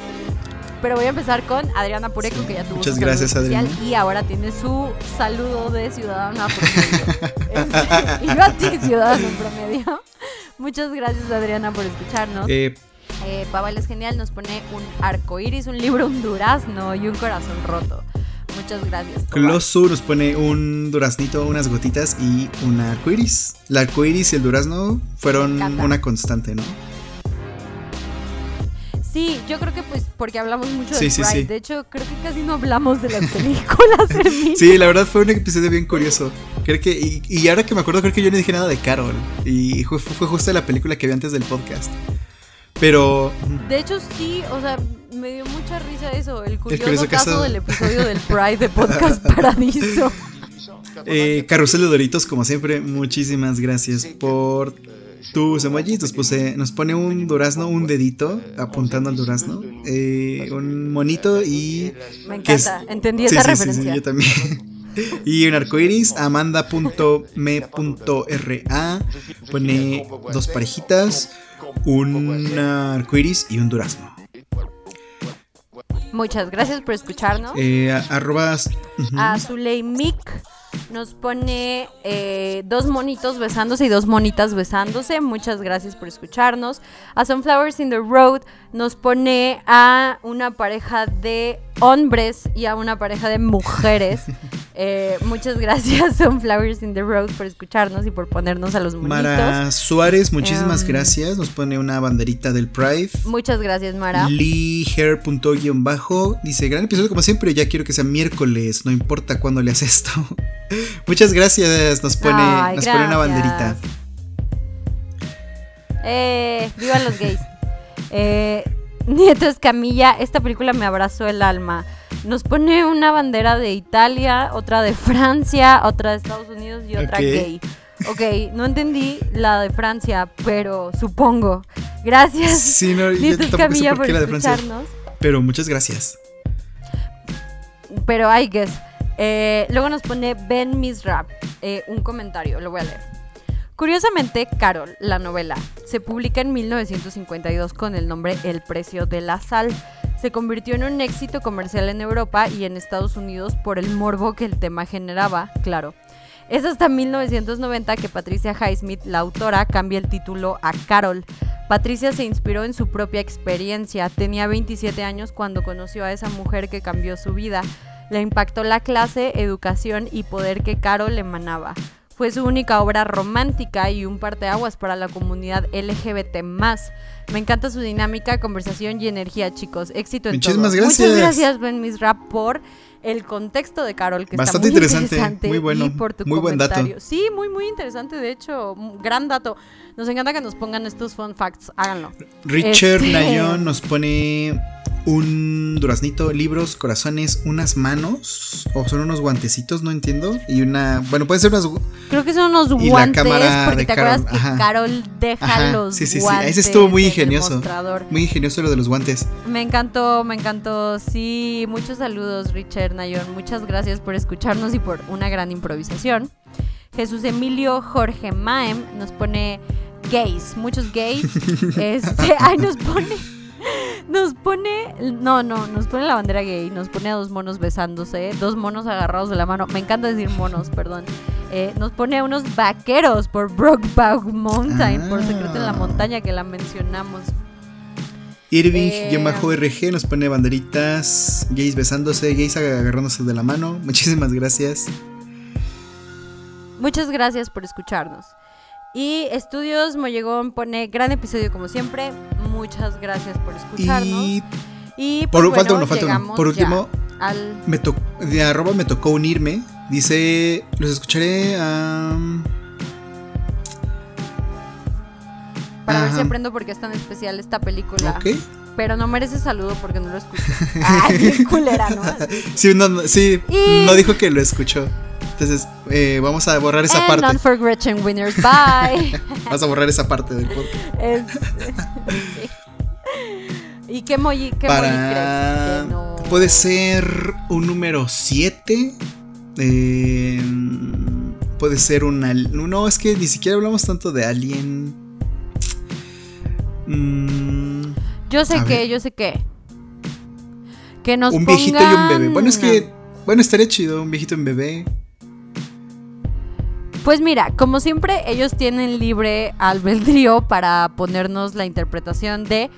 Pero voy a empezar con Adriana Pureco, que ya tuvo Muchas gracias, Adriana. Y ahora tiene su saludo de ciudadana promedio. Y yo a ti, ciudadano promedio. Muchas gracias, Adriana, por escucharnos. Eh, eh, es genial, nos pone un arco iris, un libro, un durazno y un corazón roto. Muchas gracias. Closu nos pone un duraznito, unas gotitas y un arcoiris. El arcoiris y el durazno fueron una constante, ¿no? Sí, yo creo que pues porque hablamos mucho Sí, de sí, sí. De hecho, creo que casi no hablamos de las películas. Sí, la verdad fue un episodio bien curioso. Creo que, y, y ahora que me acuerdo, creo que yo no dije nada de Carol. Y fue, fue justo la película que vi antes del podcast. Pero. De hecho, sí, o sea, me dio mucha risa eso, el curioso, curioso caso, del episodio del Pride de Podcast Paradiso. Eh, Carrusel de Doritos, como siempre, muchísimas gracias por tus emojis. Puse, nos pone un durazno, un dedito apuntando al durazno, eh, un monito y. Me es- encanta, entendí Sí, esa sí, sí, sí, referencia. yo también. Y un arcoiris, amanda.me.ra, pone dos parejitas, un arcoiris y un durazno. Muchas gracias por escucharnos. Eh, a- arrobas. ujú. A Zuley Mick nos pone eh, dos monitos besándose y dos monitas besándose. Muchas gracias por escucharnos. A Sunflowers in the Road nos pone a una pareja de hombres y a una pareja de mujeres. Eh, muchas gracias, Sunflowers in the Road, por escucharnos y por ponernos a los monitos. Mara Suárez, muchísimas Em. gracias. Nos pone una banderita del Pride. Muchas gracias, Mara. Leehair.bajo dice: Gran episodio como siempre. Ya quiero que sea miércoles, no importa cuándo leas esto. Muchas gracias. Nos pone, Ay, nos pone una banderita. Eh, vivan los gays. Eh, Nieto Escamilla, esta película me abrazó el alma. Nos pone una bandera de Italia, otra de Francia, otra de Estados Unidos y otra gay. Ok, no entendí la de Francia, pero supongo. Gracias, Sí, no, Nieto Escamilla, por por escucharnos. Pero muchas gracias. Pero I guess. Eh, luego nos pone Ben Misrap, eh, un comentario, lo voy a leer. Curiosamente, Carol, la novela, se publica en 1952 con el nombre El precio de la sal. Se convirtió en un éxito comercial en Europa y en Estados Unidos por el morbo que el tema generaba, claro. Es hasta 1990 que Patricia Highsmith, la autora, cambia el título a Carol. Patricia se inspiró en su propia experiencia. Tenía 27 años cuando conoció a esa mujer que cambió su vida. Le impactó la clase, educación y poder que Carol emanaba. Fue su única obra romántica y un parteaguas para la comunidad LGBT+. Me encanta su dinámica, conversación y energía, chicos. Éxito en Muchísimas todo. gracias. Muchas gracias, Ben Misrap, por el contexto de Carol, que Bastante está muy interesante, interesante. muy bueno, y por tu muy buen dato. comentario. Sí, muy, muy interesante, de hecho. Gran dato. Nos encanta que nos pongan estos fun facts. Háganlo. Richard Este- Nayon nos pone un duraznito, libros, corazones, unas manos, o son unos guantecitos, no entiendo. Y una, bueno, pueden ser unas. Creo que son unos Y la guantes, cámara porque de te acuerdas Carol, que ajá. Carol deja Ajá, los sí, sí, sí. guantes Ese estuvo muy ingenioso. Muy ingenioso lo de los guantes. Me encantó, me encantó. Sí, muchos saludos, Richard Nayon. Muchas gracias por escucharnos y por una gran improvisación. Jesús Emilio Jorge Maem nos pone gays, muchos gays. este, ay, nos pone. Nos pone. No, no, nos pone la bandera gay. Nos pone a dos monos besándose. Dos monos agarrados de la mano. Me encanta decir monos, perdón. Eh, nos pone a unos vaqueros por Brokeback Mountain. Por Secreto en la Ah. Montaña, que la mencionamos. Irving-RG nos pone banderitas, gays besándose, gays agarrándose de la mano. Muchísimas gracias. Muchas gracias por escucharnos. Y Estudios Mollegón pone gran episodio como siempre. Muchas gracias por escucharnos. Y Y por- pues, falta bueno, uno, falta uno. Por último, al me to- de arroba me tocó unirme. Dice, los escucharé a... para ver si Ajá. aprendo por qué es tan especial esta película. Ok. Pero no merece saludo porque no lo escucho. Ay, qué culera, ¿no? Sí, no, no, sí, Y- no dijo que lo escuchó. Entonces, eh, vamos a borrar esa And parte. none for Gretchen Winners. Bye. Vamos a borrar esa parte del podcast. Es- sí. ¿Y qué emoji, qué emoji Para... crees que no? Puede ser un número 7. puede ser un... al- No, es que ni siquiera hablamos tanto de Alien. Mm, Yo sé que, ver. yo sé que. Que nos un viejito y un bebé. Bueno, es que... pongan- Bueno, estaría chido, un viejito y un bebé. Pues mira, como siempre, ellos tienen libre albedrío para ponernos la interpretación de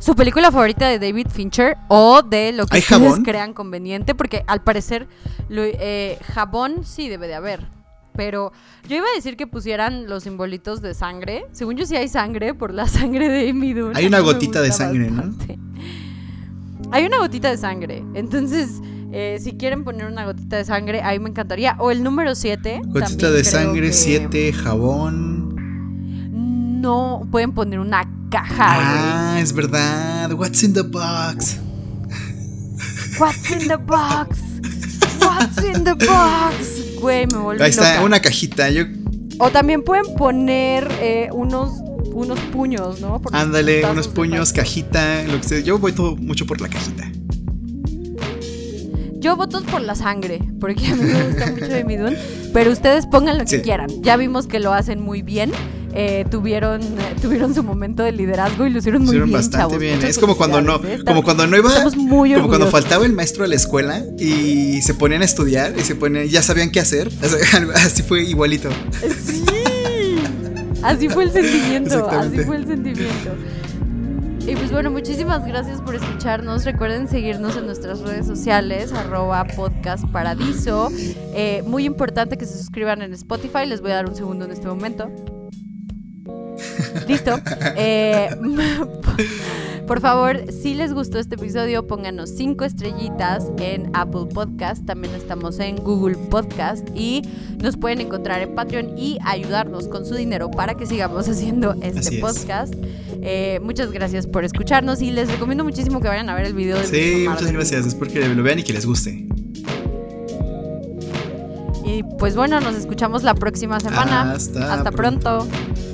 su película favorita de David Fincher o de lo que ¿Hay ustedes jabón? crean conveniente, porque al parecer lo- eh, jabón sí debe de haber. Pero yo iba a decir que pusieran los simbolitos de sangre. Según yo sí hay sangre por la sangre de Amy Dunn. Hay una gotita de sangre, ¿no? hay una gotita de sangre. Entonces, eh, si quieren poner una gotita de sangre, ahí me encantaría. O el número 7. Gotita de sangre, 7, jabón. No, pueden poner una caja. Ah, es verdad. What's in the box? What's in the box? What's in the box? Güey, me volví Ahí está, loca. una cajita. Yo, O también pueden poner eh, unos, unos puños, ¿no? Ándale, unos puños, cajita, lo que sea. Yo voy todo mucho por la cajita. Yo voto por la sangre, porque a mí me gusta mucho de Midun. Pero ustedes pongan lo que Sí. quieran. Ya vimos que lo hacen muy bien. eh, tuvieron, eh, tuvieron su momento de liderazgo y lo hicieron muy Hicieron bien, bastante chavos. bien. Es como cuando no, ¿eh? como cuando no iba, Estamos muy como cuando faltaba el maestro a la escuela y se ponían a estudiar y se ponían, ya sabían qué hacer. Así fue igualito. Sí. Así fue el sentimiento, así fue el sentimiento. Y pues bueno, muchísimas gracias por escucharnos. Recuerden seguirnos en nuestras redes sociales, arroba podcast paradiso. Eh, muy importante que se suscriban en Spotify. Les voy a dar un segundo en este momento. Listo. Eh, por favor, si les gustó este episodio, pónganos cinco estrellitas en Apple Podcast. También estamos en Google Podcast y nos pueden encontrar en Patreon y ayudarnos con su dinero para que sigamos haciendo este Así es. podcast. Eh, muchas gracias por escucharnos y les recomiendo muchísimo que vayan a ver el video del Sí, muchas gracias. Es porque lo vean y que les guste. Y pues bueno, nos escuchamos la próxima semana. Hasta Hasta pronto. pronto.